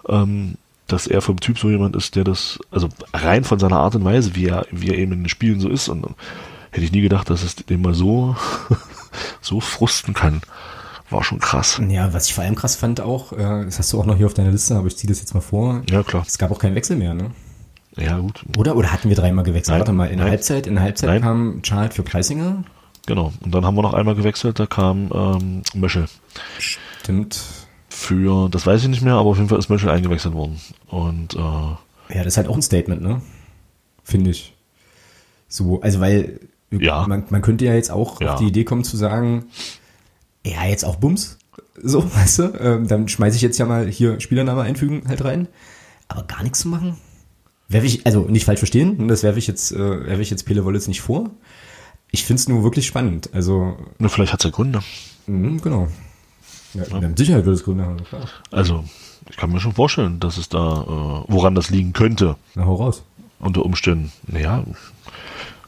ähm, dass er vom Typ so jemand ist, der das, also rein von seiner Art und Weise, wie er, wie er eben in den Spielen so ist und hätte ich nie gedacht, dass es den mal so, so frusten kann. War schon krass. Ja, was ich vor allem krass fand auch, äh, das hast du auch noch hier auf deiner Liste, aber ich ziehe das jetzt mal vor. Ja, klar. Es gab auch keinen Wechsel mehr, ne? Ja, gut. Oder, oder hatten wir dreimal gewechselt? Nein, Warte mal, in der Halbzeit, in der Halbzeit nein. kam Charles für Preisinger. Genau. Und dann haben wir noch einmal gewechselt, da kam ähm, Möschel. Stimmt. Für, das weiß ich nicht mehr, aber auf jeden Fall ist Möschel eingewechselt worden. Und äh, ja, das ist halt auch ein Statement, ne? Finde ich. So, also weil ja. Man, man könnte ja jetzt auch ja. auf die Idee kommen zu sagen, ja, jetzt auch Bums. So, weißt du, ähm, dann schmeiße ich jetzt ja mal hier Spielername einfügen halt rein. Aber gar nichts zu machen. Werfe ich, also nicht falsch verstehen, das werfe ich jetzt, äh, werfe ich jetzt Pele Wollitz nicht vor. Ich finde es nur wirklich spannend. Also. Nur vielleicht hat es ja Gründe. Mh, genau. Ja, ja. Mit Sicherheit wird es Gründe haben, klar. Also, ich kann mir schon vorstellen, dass es da, äh, woran das liegen könnte. Na, hau raus. Unter Umständen. Naja,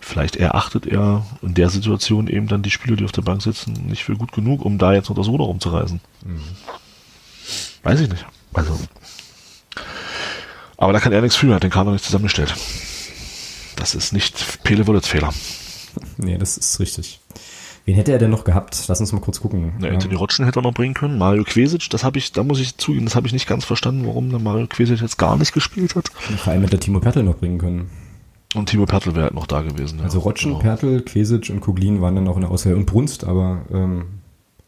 vielleicht erachtet er in der Situation eben dann die Spieler, die auf der Bank sitzen, nicht für gut genug, um da jetzt noch das Ruder rumzureißen. Mhm. Weiß ich nicht. Also. Aber da kann er nichts für, hat den Kader nicht zusammengestellt. Das ist nicht Pele Wollets Fehler. Nee, das ist richtig. Wen hätte er denn noch gehabt? Lass uns mal kurz gucken. Ja, Anthony Rotschen hätte er noch bringen können. Mario Quesic, das habe ich, da muss ich zugeben, das habe ich nicht ganz verstanden, warum der Mario Quesic jetzt gar nicht gespielt hat. vor allem hätte er Timo Pertl noch bringen können. Und Timo Pertl wäre halt noch da gewesen. Ja. Also Rotschen, genau. Pertl, Quesic und Kuglin waren dann noch in der Auswahl und Brunst, aber ähm,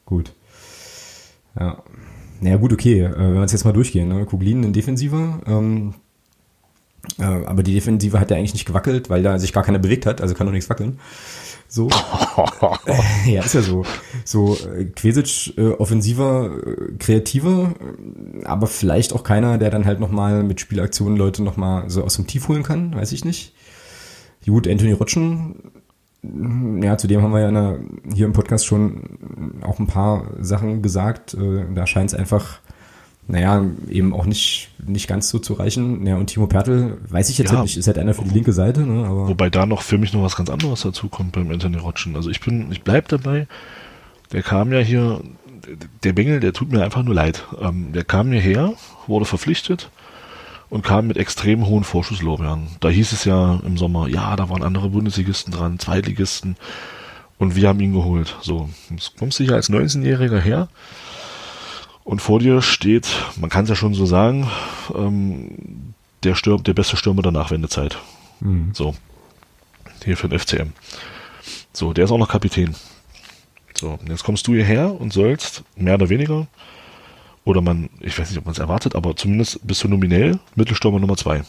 gut. Ja. Naja, gut, okay. Äh, wenn wir jetzt mal durchgehen. Ne? Kuglin in Defensive. Ähm, äh, aber die Defensive hat ja eigentlich nicht gewackelt, weil da sich gar keiner bewegt hat, also kann doch nichts wackeln. So. ja, ist ja so. So, äh, Quesic, äh, offensiver, äh, kreativer, äh, aber vielleicht auch keiner, der dann halt nochmal mit Spielaktionen Leute nochmal so aus dem Tief holen kann, weiß ich nicht. Gut, Anthony Rutschen, ja, zudem haben wir ja der, hier im Podcast schon auch ein paar Sachen gesagt. Äh, da scheint es einfach, naja, eben auch nicht, nicht ganz so zu reichen. Ja, und Timo Pertl, weiß ich jetzt ja, halt nicht, ist halt einer für die linke Seite. Ne, aber wobei da noch für mich noch was ganz anderes dazu kommt beim Anthony Rotschen. Also ich bin, ich bleib dabei. Der kam ja hier, der Bengel, der tut mir einfach nur leid. Ähm, der kam hierher, wurde verpflichtet und kam mit extrem hohen Vorschusslorbeeren. Da hieß es ja im Sommer, ja, da waren andere Bundesligisten dran, Zweitligisten und wir haben ihn geholt. So, jetzt kommst du hier als 19-Jähriger her und vor dir steht, man kann es ja schon so sagen, ähm, der, Stürm, der beste Stürmer der Nachwendezeit. Mhm. So, hier für den FCM. So, der ist auch noch Kapitän. So, jetzt kommst du hierher und sollst mehr oder weniger oder man, ich weiß nicht, ob man es erwartet, aber zumindest bist du nominell Mittelstürmer Nummer zwei.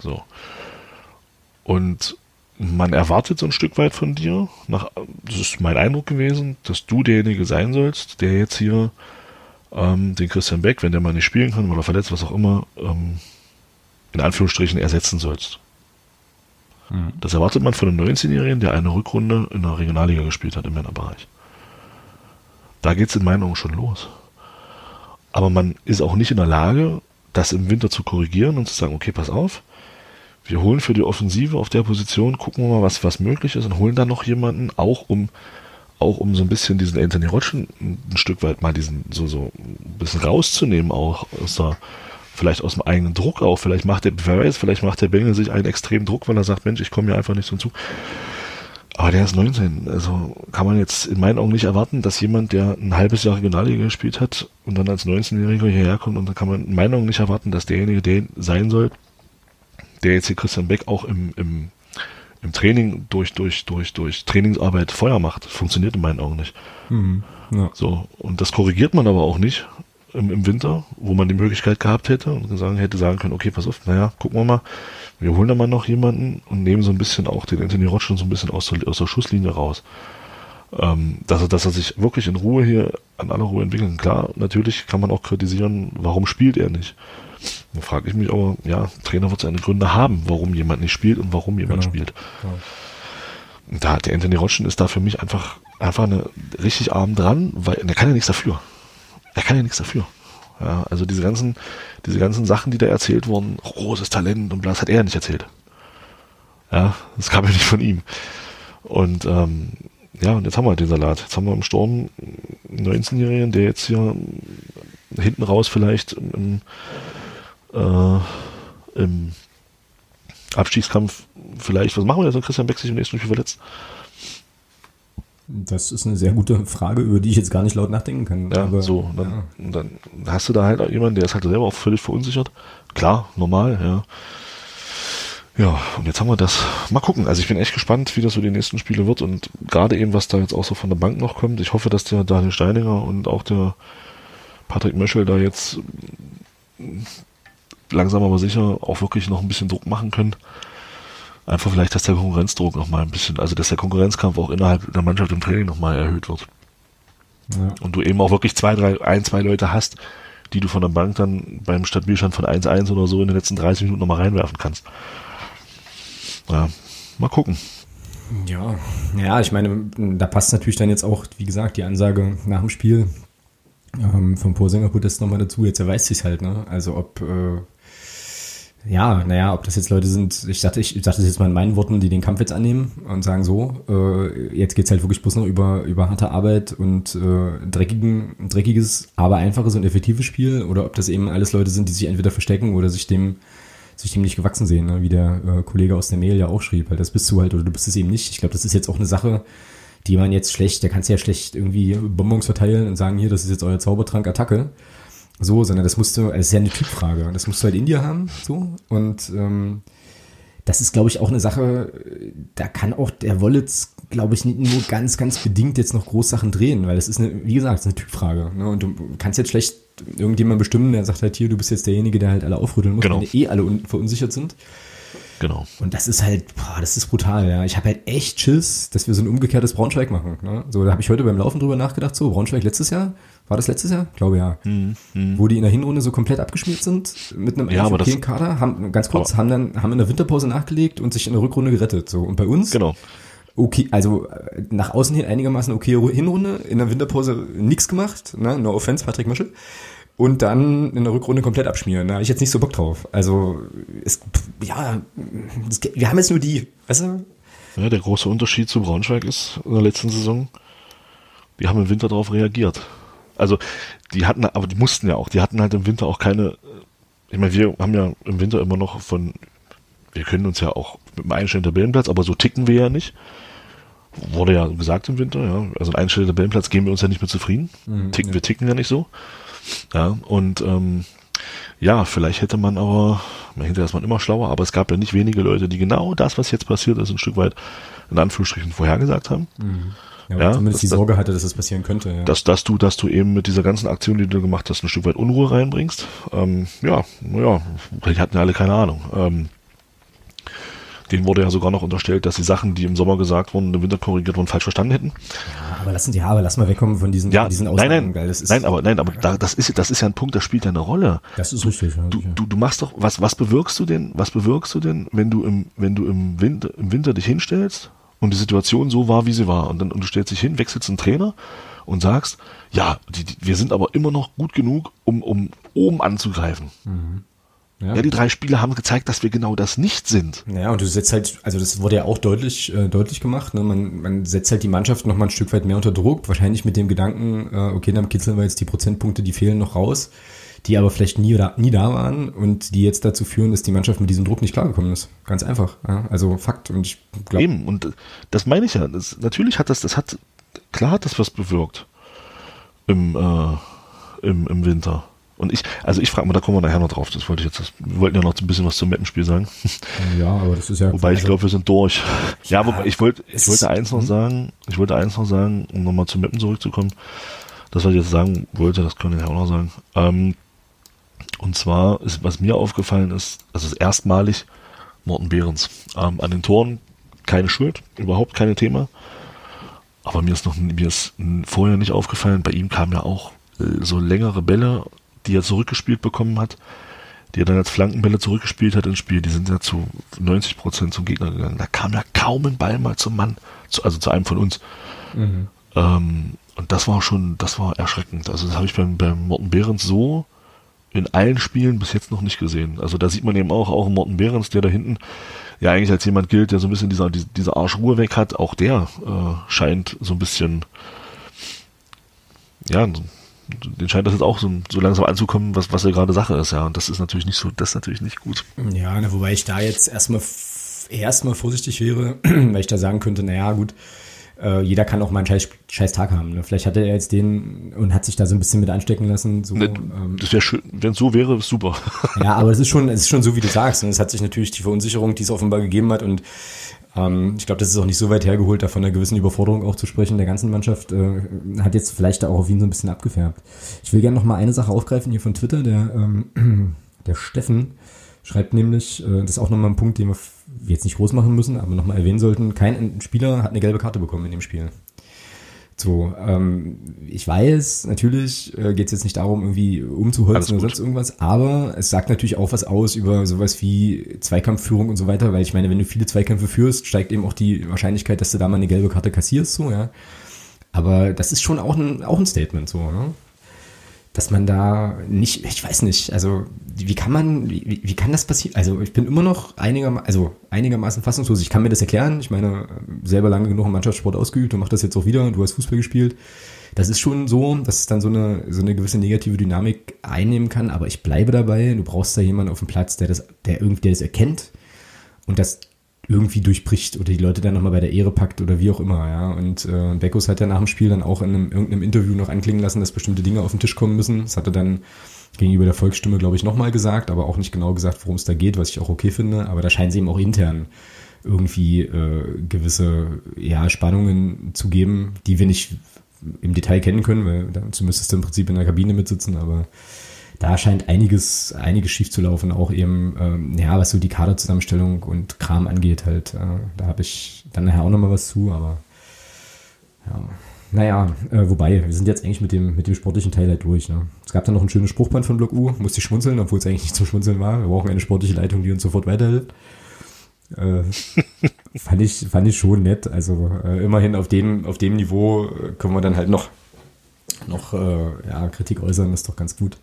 So. Und man erwartet so ein Stück weit von dir, nach, das ist mein Eindruck gewesen, dass du derjenige sein sollst, der jetzt hier ähm, den Christian Beck, wenn der mal nicht spielen kann oder verletzt, was auch immer, ähm, in Anführungsstrichen ersetzen sollst. Mhm. Das erwartet man von einem 19-Jährigen, der eine Rückrunde in der Regionalliga gespielt hat im Männerbereich. Da geht es in meinen Augen schon los. Aber man ist auch nicht in der Lage, das im Winter zu korrigieren und zu sagen, okay, pass auf, wir holen für die Offensive auf der Position, gucken wir mal, was, was möglich ist und holen dann noch jemanden, auch um, auch um so ein bisschen diesen Anthony Rotschen ein Stück weit mal diesen, so, so ein bisschen rauszunehmen, auch aus der, vielleicht aus dem eigenen Druck auch. Vielleicht macht der, weiß, vielleicht macht der Bengel sich einen extremen Druck, weil er sagt, Mensch, ich komme hier einfach nicht zum Zug. Aber der ist 19. Also kann man jetzt in meinen Augen nicht erwarten, dass jemand, der ein halbes Jahr Regionalliga gespielt hat und dann als 19-Jähriger hierher kommt und dann kann man in meinen Augen nicht erwarten, dass derjenige der sein soll, der jetzt hier Christian Beck auch im, im, im Training durch, durch, durch, durch Trainingsarbeit Feuer macht. funktioniert in meinen Augen nicht. Mhm, ja. So, und das korrigiert man aber auch nicht im, im Winter, wo man die Möglichkeit gehabt hätte und sagen, hätte sagen können, okay, pass auf, naja, gucken wir mal, wir holen da mal noch jemanden und nehmen so ein bisschen auch den Anthony schon so ein bisschen aus der, aus der Schusslinie raus. Ähm, dass, er, dass er sich wirklich in Ruhe hier an aller Ruhe entwickeln. Klar, natürlich kann man auch kritisieren, warum spielt er nicht. Da frage ich mich aber, ja, Trainer wird seine Gründe haben, warum jemand nicht spielt und warum jemand genau. spielt. Ja. Da, der Anthony Rotschen ist da für mich einfach, einfach eine, richtig arm dran, weil er kann ja nichts dafür. Er kann ja nichts dafür. Ja, also diese ganzen, diese ganzen Sachen, die da erzählt wurden, großes Talent und bla, das hat er nicht erzählt. Ja, das kam ja nicht von ihm. Und ähm, ja, und jetzt haben wir den Salat. Jetzt haben wir im Sturm einen 19-Jährigen, der jetzt hier hinten raus vielleicht im, äh, im Abstiegskampf vielleicht, was machen wir jetzt, wenn Christian Beck sich im nächsten Spiel verletzt? Das ist eine sehr gute Frage, über die ich jetzt gar nicht laut nachdenken kann. Ja, Aber, so. Dann, ja. dann hast du da halt jemanden, der ist halt selber auch völlig verunsichert. Klar, normal, ja. Ja, und jetzt haben wir das. Mal gucken. Also ich bin echt gespannt, wie das so die nächsten Spiele wird und gerade eben, was da jetzt auch so von der Bank noch kommt. Ich hoffe, dass der Daniel Steininger und auch der Patrick Möschel da jetzt langsam aber sicher auch wirklich noch ein bisschen Druck machen können. Einfach vielleicht, dass der Konkurrenzdruck noch mal ein bisschen, also dass der Konkurrenzkampf auch innerhalb der Mannschaft im Training noch mal erhöht wird. Ja. Und du eben auch wirklich zwei, drei, ein, zwei Leute hast, die du von der Bank dann beim Stadtspielstand von 1-1 oder so in den letzten 30 Minuten nochmal reinwerfen kannst. Ja, mal gucken. Ja, ja, ich meine, da passt natürlich dann jetzt auch, wie gesagt, die Ansage nach dem Spiel ähm, vom Porsinger Podest nochmal dazu. Jetzt erweist sich halt, ne? Also ob äh, ja, naja, ob das jetzt Leute sind, ich dachte, ich, ich dachte das jetzt mal in meinen Worten, die den Kampf jetzt annehmen und sagen so, äh, jetzt geht's halt wirklich bloß noch über, über harte Arbeit und äh, dreckigen, dreckiges, aber einfaches und effektives Spiel oder ob das eben alles Leute sind, die sich entweder verstecken oder sich dem sich dem nicht gewachsen sehen, ne? wie der äh, Kollege aus der Mail ja auch schrieb. Halt, das bist du halt oder du bist es eben nicht. Ich glaube, das ist jetzt auch eine Sache, die man jetzt schlecht, der kannst ja schlecht irgendwie Bonbons verteilen und sagen, hier, das ist jetzt euer Zaubertrank Attacke. So, sondern das musst du, also das ist ja eine Typfrage. Das musst du halt in dir haben, so. Und ähm, das ist, glaube ich, auch eine Sache, da kann auch der Wollitz, glaube ich, nur ganz, ganz bedingt jetzt noch Großsachen drehen, weil das ist eine, wie gesagt, eine Typfrage. Ne? Und du kannst jetzt schlecht irgendjemand bestimmen, der sagt halt hier, du bist jetzt derjenige, der halt alle aufrütteln muss, genau. wenn eh alle verunsichert sind. Genau. Und das ist halt, boah, das ist brutal, ja. Ich habe halt echt Schiss, dass wir so ein umgekehrtes Braunschweig machen. Ne? So, da habe ich heute beim Laufen drüber nachgedacht, so, Braunschweig letztes Jahr, war das letztes Jahr? Ich glaube ja. Hm, hm. Wo die in der Hinrunde so komplett abgeschmiert sind mit einem ja, okayen Kader, haben ganz kurz, haben dann haben in der Winterpause nachgelegt und sich in der Rückrunde gerettet. So und bei uns genau. okay, also äh, nach außen hin einigermaßen okay Hinrunde, in der Winterpause nichts gemacht, ne? No offense, Patrick Möschel und dann in der Rückrunde komplett abschmieren. Da habe ich jetzt nicht so Bock drauf. Also, es, ja, es, wir haben jetzt nur die, weißt du? Ja, der große Unterschied zu Braunschweig ist in der letzten Saison, die haben im Winter darauf reagiert. Also, die hatten, aber die mussten ja auch, die hatten halt im Winter auch keine, ich meine, wir haben ja im Winter immer noch von, wir können uns ja auch mit einem einstellenden Tabellenplatz, aber so ticken wir ja nicht. Wurde ja gesagt im Winter, ja. Also ein einstellender Tabellenplatz gehen wir uns ja nicht mehr zufrieden. Mhm, ticken, wir ticken ja nicht so. Ja, und ähm, ja, vielleicht hätte man aber, hinterher ist man immer schlauer, aber es gab ja nicht wenige Leute, die genau das, was jetzt passiert ist, ein Stück weit in Anführungsstrichen vorhergesagt haben. Mhm. Ja, ja zumindest das, die Sorge hatte, dass es das passieren könnte. Ja. Dass, dass du, dass du eben mit dieser ganzen Aktion, die du gemacht hast, ein Stück weit Unruhe reinbringst. Ähm, ja, ja, die hatten ja alle keine Ahnung. Ähm, denen wurde ja sogar noch unterstellt, dass sie Sachen, die im Sommer gesagt wurden, im Winter korrigiert wurden, falsch verstanden hätten. Ja, aber lassen ja, aber lass mal wegkommen von diesen, ja, von diesen Aussagen. Nein, nein, ist, nein, aber nein, aber da, das ist das ist ja ein Punkt, das spielt ja eine Rolle. Das ist richtig. Du, du, du, du machst doch was was bewirkst du denn? Was bewirkst du denn, wenn du im wenn du im Winter im Winter dich hinstellst und die Situation so war, wie sie war und dann und du stellst dich hin, wechselst einen Trainer und sagst, ja, die, die, wir sind aber immer noch gut genug, um um oben anzugreifen. Mhm. Ja. ja. die drei Spiele haben gezeigt, dass wir genau das nicht sind. Ja, und du setzt halt, also das wurde ja auch deutlich, äh, deutlich gemacht, ne? man, man setzt halt die Mannschaft noch mal ein Stück weit mehr unter Druck, wahrscheinlich mit dem Gedanken, äh, okay, dann kitzeln wir jetzt die Prozentpunkte, die fehlen noch raus, die aber vielleicht nie, da, nie da waren und die jetzt dazu führen, dass die Mannschaft mit diesem Druck nicht klargekommen ist. Ganz einfach. Ja? Also Fakt. Und ich glaube. Eben, und das meine ich ja. Das, natürlich hat das, das hat, klar hat das was bewirkt im, äh, im, im Winter. Und ich, also ich frage mal, da kommen wir nachher noch drauf. Das wollte ich jetzt, wir wollten ja noch ein bisschen was zum Mappenspiel sagen. Ja, aber das ist ja. Wobei ich also glaube, wir sind durch. Ja, ja wobei ich wollte, ich wollte eins noch hm? sagen, ich wollte eins noch sagen, um nochmal zum Mappen zurückzukommen. Das, was ich jetzt sagen wollte, das können wir ja auch noch sagen. Ähm, und zwar ist, was mir aufgefallen ist, das ist erstmalig Morten Behrens. Ähm, an den Toren keine Schuld, überhaupt keine Thema. Aber mir ist noch, mir ist vorher nicht aufgefallen, bei ihm kamen ja auch äh, so längere Bälle die er zurückgespielt bekommen hat, die er dann als Flankenbälle zurückgespielt hat ins Spiel, die sind ja zu 90 Prozent zum Gegner gegangen. Da kam ja kaum ein Ball mal zum Mann, zu, also zu einem von uns. Mhm. Ähm, und das war schon, das war erschreckend. Also das habe ich beim, beim Morten Behrens so in allen Spielen bis jetzt noch nicht gesehen. Also da sieht man eben auch, auch Morten Behrens, der da hinten ja eigentlich als jemand gilt, der so ein bisschen dieser, diese Arschruhe weg hat, auch der äh, scheint so ein bisschen ja, den scheint das jetzt auch so, so langsam anzukommen, was, was ja gerade Sache ist, ja. Und das ist natürlich nicht so, das ist natürlich nicht gut. Ja, na, wobei ich da jetzt erstmal erstmal vorsichtig wäre, weil ich da sagen könnte, naja, gut, äh, jeder kann auch mal einen scheiß, scheiß Tag haben. Ne? Vielleicht hatte er jetzt den und hat sich da so ein bisschen mit anstecken lassen. So, ne, ähm, das wäre schön, wenn es so wäre, super. Ja, aber es ist schon, es ist schon so, wie du sagst. Und es hat sich natürlich die Verunsicherung, die es offenbar gegeben hat und ähm, ich glaube, das ist auch nicht so weit hergeholt, da von einer gewissen Überforderung auch zu sprechen. Der ganzen Mannschaft äh, hat jetzt vielleicht auch auf ihn so ein bisschen abgefärbt. Ich will gerne noch mal eine Sache aufgreifen hier von Twitter. Der, ähm, der Steffen schreibt nämlich, äh, das ist auch nochmal ein Punkt, den wir jetzt nicht groß machen müssen, aber nochmal erwähnen sollten, kein Spieler hat eine gelbe Karte bekommen in dem Spiel. So, ähm, ich weiß, natürlich äh, geht es jetzt nicht darum, irgendwie umzuholzen oder sonst irgendwas, aber es sagt natürlich auch was aus über sowas wie Zweikampfführung und so weiter, weil ich meine, wenn du viele Zweikämpfe führst, steigt eben auch die Wahrscheinlichkeit, dass du da mal eine gelbe Karte kassierst, so, ja. Aber das ist schon auch ein, auch ein Statement, so, ne? Dass man da nicht, ich weiß nicht, also wie kann man, wie, wie kann das passieren? Also ich bin immer noch einigermaßen, also einigermaßen fassungslos. Ich kann mir das erklären. Ich meine, selber lange genug im Mannschaftssport ausgeübt und mache das jetzt auch wieder. Du hast Fußball gespielt. Das ist schon so, dass es dann so eine, so eine gewisse negative Dynamik einnehmen kann. Aber ich bleibe dabei. Du brauchst da jemanden auf dem Platz, der das, der irgendwie, der das erkennt und das irgendwie durchbricht oder die Leute dann nochmal bei der Ehre packt oder wie auch immer, ja. Und äh, Beckus hat ja nach dem Spiel dann auch in einem, irgendeinem Interview noch anklingen lassen, dass bestimmte Dinge auf den Tisch kommen müssen. Das hat er dann gegenüber der Volksstimme, glaube ich, nochmal gesagt, aber auch nicht genau gesagt, worum es da geht, was ich auch okay finde. Aber da scheinen sie ihm auch intern irgendwie äh, gewisse ja, Spannungen zu geben, die wir nicht im Detail kennen können, weil dazu müsstest du im Prinzip in der Kabine mitsitzen, aber da scheint einiges, einiges schief zu laufen, auch eben, ähm, ja, was so die Kaderzusammenstellung und Kram angeht, halt. Äh, da habe ich dann nachher auch nochmal was zu, aber ja. Naja, äh, wobei, wir sind jetzt eigentlich mit dem, mit dem sportlichen Teil halt durch. Ne? Es gab dann noch ein schönes Spruchband von Block U, musste ich schmunzeln, obwohl es eigentlich nicht zum Schmunzeln war. Wir brauchen eine sportliche Leitung, die uns sofort weiterhilft. Äh, fand, ich, fand ich schon nett. Also äh, immerhin auf dem, auf dem Niveau äh, können wir dann halt noch, noch äh, ja, Kritik äußern, das ist doch ganz gut.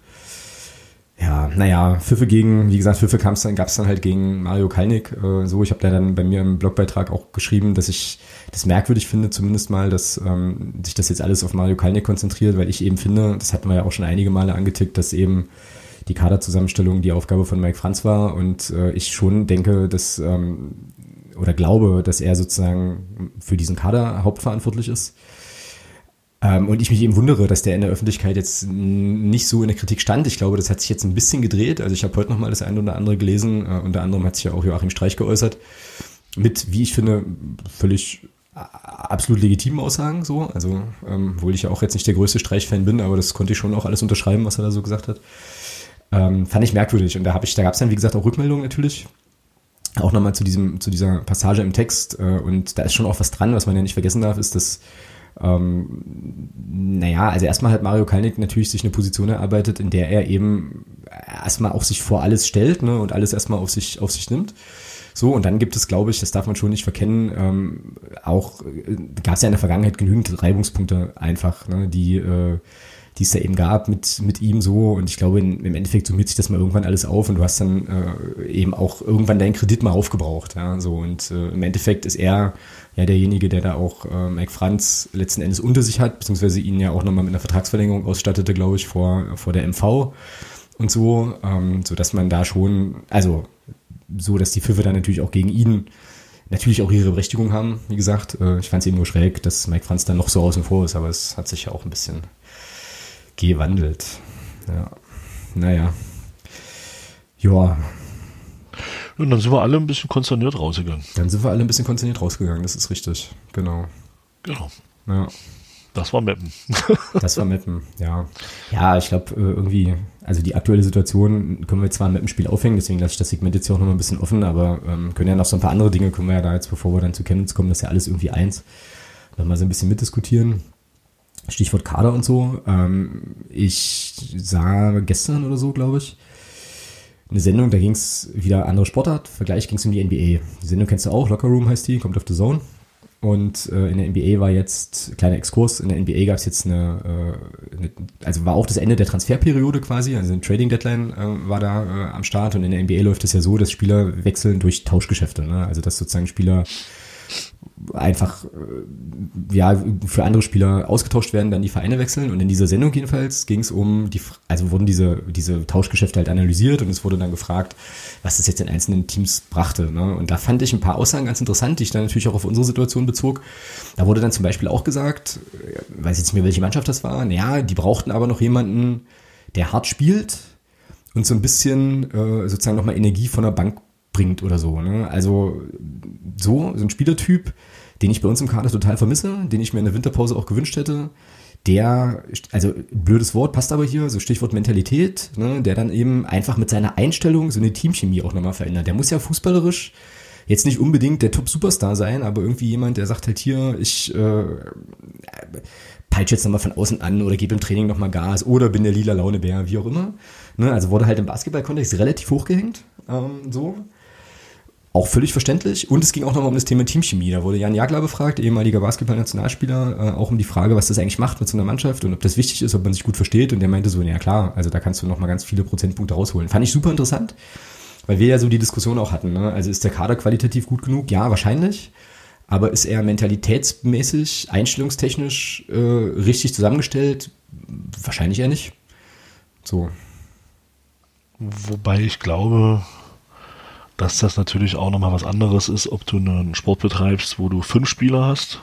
Ja, naja, Pfiffe gegen, wie gesagt, Pfiffe gab es dann, gab's dann halt gegen Mario Kalnick. Äh, so, ich habe da dann bei mir im Blogbeitrag auch geschrieben, dass ich das merkwürdig finde, zumindest mal, dass ähm, sich das jetzt alles auf Mario Kalnick konzentriert, weil ich eben finde, das hatten wir ja auch schon einige Male angetickt, dass eben die Kaderzusammenstellung die Aufgabe von Mike Franz war und äh, ich schon denke, dass ähm, oder glaube, dass er sozusagen für diesen Kader hauptverantwortlich ist. Ähm, und ich mich eben wundere, dass der in der Öffentlichkeit jetzt nicht so in der Kritik stand. Ich glaube, das hat sich jetzt ein bisschen gedreht. Also ich habe heute noch mal das eine oder andere gelesen. Äh, unter anderem hat sich ja auch Joachim Streich geäußert. Mit, wie ich finde, völlig absolut legitimen Aussagen so. Also, ähm, obwohl ich ja auch jetzt nicht der größte Streichfan bin, aber das konnte ich schon auch alles unterschreiben, was er da so gesagt hat. Ähm, fand ich merkwürdig. Und da habe ich, da gab es dann, wie gesagt, auch Rückmeldungen natürlich. Auch nochmal zu diesem, zu dieser Passage im Text. Äh, und da ist schon auch was dran, was man ja nicht vergessen darf, ist, dass ähm, naja, also erstmal hat Mario Kalnick natürlich sich eine Position erarbeitet, in der er eben erstmal auch sich vor alles stellt ne, und alles erstmal auf sich, auf sich nimmt. So, und dann gibt es, glaube ich, das darf man schon nicht verkennen, ähm, auch äh, gab es ja in der Vergangenheit genügend Reibungspunkte einfach, ne, die äh, die es da eben gab mit, mit ihm so. Und ich glaube, in, im Endeffekt summiert sich das mal irgendwann alles auf und du hast dann äh, eben auch irgendwann deinen Kredit mal aufgebraucht. Ja, so. Und äh, im Endeffekt ist er ja derjenige, der da auch äh, Mike Franz letzten Endes unter sich hat, beziehungsweise ihn ja auch nochmal mit einer Vertragsverlängerung ausstattete, glaube ich, vor, vor der MV und so, ähm, so dass man da schon, also so, dass die Pfiffe dann natürlich auch gegen ihn natürlich auch ihre Berechtigung haben. Wie gesagt, äh, ich fand es eben nur schräg, dass Mike Franz dann noch so außen vor ist, aber es hat sich ja auch ein bisschen gewandelt. Ja. Naja. Ja. Und dann sind wir alle ein bisschen konsterniert rausgegangen. Dann sind wir alle ein bisschen konsterniert rausgegangen, das ist richtig. Genau. Genau. Ja. Das war Meppen. das war Meppen, ja. Ja, ich glaube, äh, irgendwie, also die aktuelle Situation können wir zwar im Mappenspiel aufhängen, deswegen lasse ich das Segment jetzt hier auch noch ein bisschen offen, aber ähm, können ja noch so ein paar andere Dinge, können wir ja da jetzt, bevor wir dann zu Chemnitz kommen, das ist ja alles irgendwie eins, noch mal so ein bisschen mitdiskutieren. Stichwort Kader und so. Ähm, ich sah gestern oder so, glaube ich, eine Sendung, da ging es wieder andere Sportart. Vergleich ging es um die NBA. Die Sendung kennst du auch, Locker Room heißt die, kommt auf The Zone. Und äh, in der NBA war jetzt, kleiner Exkurs, in der NBA gab es jetzt eine, äh, eine, also war auch das Ende der Transferperiode quasi, also eine Trading Deadline äh, war da äh, am Start und in der NBA läuft es ja so, dass Spieler wechseln durch Tauschgeschäfte, ne? also dass sozusagen Spieler einfach äh, ja für andere Spieler ausgetauscht werden, dann die Vereine wechseln. Und in dieser Sendung jedenfalls ging es um die, also wurden diese diese Tauschgeschäfte halt analysiert und es wurde dann gefragt, was das jetzt in einzelnen Teams brachte. Ne? Und da fand ich ein paar Aussagen ganz interessant, die ich dann natürlich auch auf unsere Situation bezog. Da wurde dann zum Beispiel auch gesagt, äh, weiß jetzt nicht mehr welche Mannschaft das war, naja, die brauchten aber noch jemanden, der hart spielt und so ein bisschen äh, sozusagen nochmal Energie von der Bank bringt oder so. Ne? Also so, so ein Spielertyp, den ich bei uns im Kader total vermisse, den ich mir in der Winterpause auch gewünscht hätte, der, also blödes Wort, passt aber hier, so Stichwort Mentalität, ne, der dann eben einfach mit seiner Einstellung so eine Teamchemie auch nochmal verändert. Der muss ja fußballerisch jetzt nicht unbedingt der Top-Superstar sein, aber irgendwie jemand, der sagt halt hier, ich äh, peitsche jetzt nochmal von außen an oder gebe im Training nochmal Gas oder bin der lila Launebär, wie auch immer. Ne, also wurde halt im Basketball-Kontext relativ hochgehängt, ähm, so. Auch völlig verständlich. Und es ging auch nochmal um das Thema Teamchemie. Da wurde Jan Jagler befragt, ehemaliger Basketball-Nationalspieler, äh, auch um die Frage, was das eigentlich macht mit so einer Mannschaft und ob das wichtig ist, ob man sich gut versteht. Und der meinte so, ja klar, also da kannst du nochmal ganz viele Prozentpunkte rausholen. Fand ich super interessant, weil wir ja so die Diskussion auch hatten. Ne? Also ist der Kader qualitativ gut genug? Ja, wahrscheinlich. Aber ist er mentalitätsmäßig, einstellungstechnisch äh, richtig zusammengestellt? Wahrscheinlich eher nicht. So. Wobei ich glaube, dass das natürlich auch nochmal was anderes ist, ob du einen Sport betreibst, wo du fünf Spieler hast,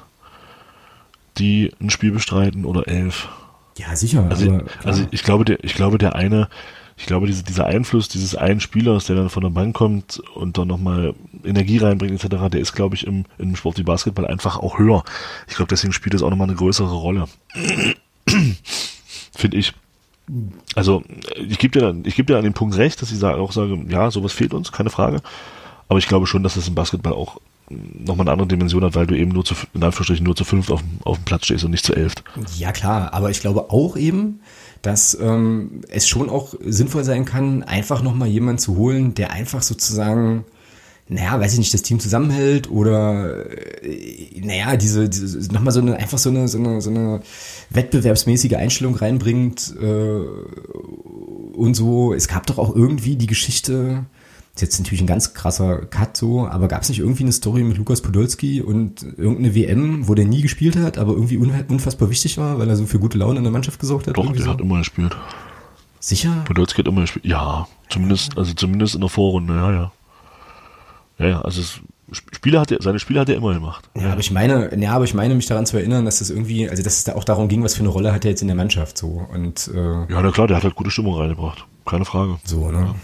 die ein Spiel bestreiten oder elf. Ja, sicher. Also, also ich glaube, der, ich glaube, der eine, ich glaube, diese, dieser Einfluss dieses einen Spielers, der dann von der Bank kommt und dann nochmal Energie reinbringt, etc., der ist, glaube ich, im, im Sport wie Basketball einfach auch höher. Ich glaube, deswegen spielt es auch nochmal eine größere Rolle. Finde ich. Also ich gebe dir, ich gebe dir an den Punkt recht, dass ich auch sage, ja, sowas fehlt uns, keine Frage. Aber ich glaube schon, dass das im Basketball auch nochmal eine andere Dimension hat, weil du eben nur zu, in Anführungsstrichen nur zu fünf auf, auf dem Platz stehst und nicht zu elf. Ja klar, aber ich glaube auch eben, dass ähm, es schon auch sinnvoll sein kann, einfach nochmal jemanden zu holen, der einfach sozusagen naja, weiß ich nicht, das Team zusammenhält oder äh, naja, diese, diese nochmal so eine, einfach so eine, so eine, so eine wettbewerbsmäßige Einstellung reinbringt äh, und so. Es gab doch auch irgendwie die Geschichte, ist jetzt natürlich ein ganz krasser Cut so, aber gab es nicht irgendwie eine Story mit Lukas Podolski und irgendeine WM, wo der nie gespielt hat, aber irgendwie unfassbar wichtig war, weil er so für gute Laune in der Mannschaft gesorgt hat? Doch, der so? hat immer gespielt. Sicher? Podolski hat immer gespielt. Ja, zumindest, also zumindest in der Vorrunde, ja, ja. Ja, ja, also es, Spiele hat er, seine Spiele hat er immer gemacht. Ja, aber ich meine, ja, aber ich meine mich daran zu erinnern, dass das irgendwie, also dass es da auch darum ging, was für eine Rolle hat er jetzt in der Mannschaft so und äh, ja, na klar, der hat halt gute Stimmung reingebracht, keine Frage. So, ne?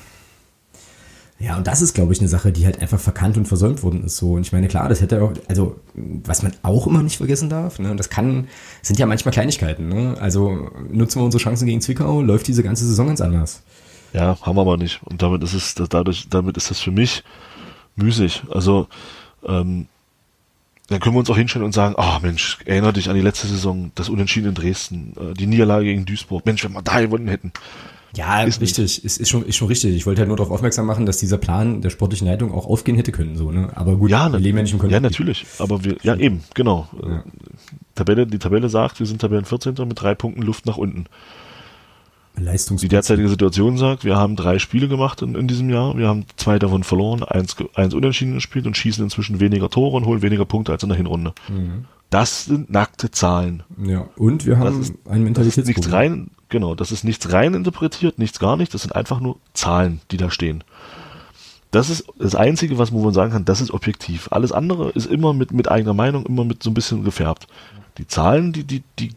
Ja, und das ist, glaube ich, eine Sache, die halt einfach verkannt und versäumt worden ist. So. Und ich meine, klar, das hätte auch, also, was man auch immer nicht vergessen darf, ne, das kann, sind ja manchmal Kleinigkeiten, ne? Also nutzen wir unsere Chancen gegen Zwickau, läuft diese ganze Saison ganz anders. Ja, haben wir aber nicht. Und damit ist es, dadurch, damit ist das für mich müßig. Also, ähm, dann können wir uns auch hinstellen und sagen, ah oh, Mensch, erinnere dich an die letzte Saison, das Unentschieden in Dresden, äh, die Niederlage gegen Duisburg. Mensch, wenn wir da gewonnen hätten. Ja, ist richtig, ist, ist, schon, ist schon richtig. Ich wollte halt nur darauf aufmerksam machen, dass dieser Plan der sportlichen Leitung auch aufgehen hätte können, so, ne? Aber gut, ja, wir leben ja nicht im Konflikt. Ja, natürlich. Aber wir, ja, eben, genau. Ja. Tabelle, die Tabelle sagt, wir sind Tabellen 14. mit drei Punkten Luft nach unten. Leistungs die derzeitige Situation sagt, wir haben drei Spiele gemacht in, in diesem Jahr, wir haben zwei davon verloren, eins, eins unentschieden gespielt und schießen inzwischen weniger Tore und holen weniger Punkte als in der Hinrunde. Mhm. Das sind nackte Zahlen. Ja, und wir haben ist, ein Mentalitätsproblem. Nichts rein, genau, das ist nichts rein interpretiert, nichts gar nicht, das sind einfach nur Zahlen, die da stehen. Das ist das Einzige, was man sagen kann, das ist objektiv. Alles andere ist immer mit, mit eigener Meinung, immer mit so ein bisschen gefärbt. Die Zahlen, die, die, die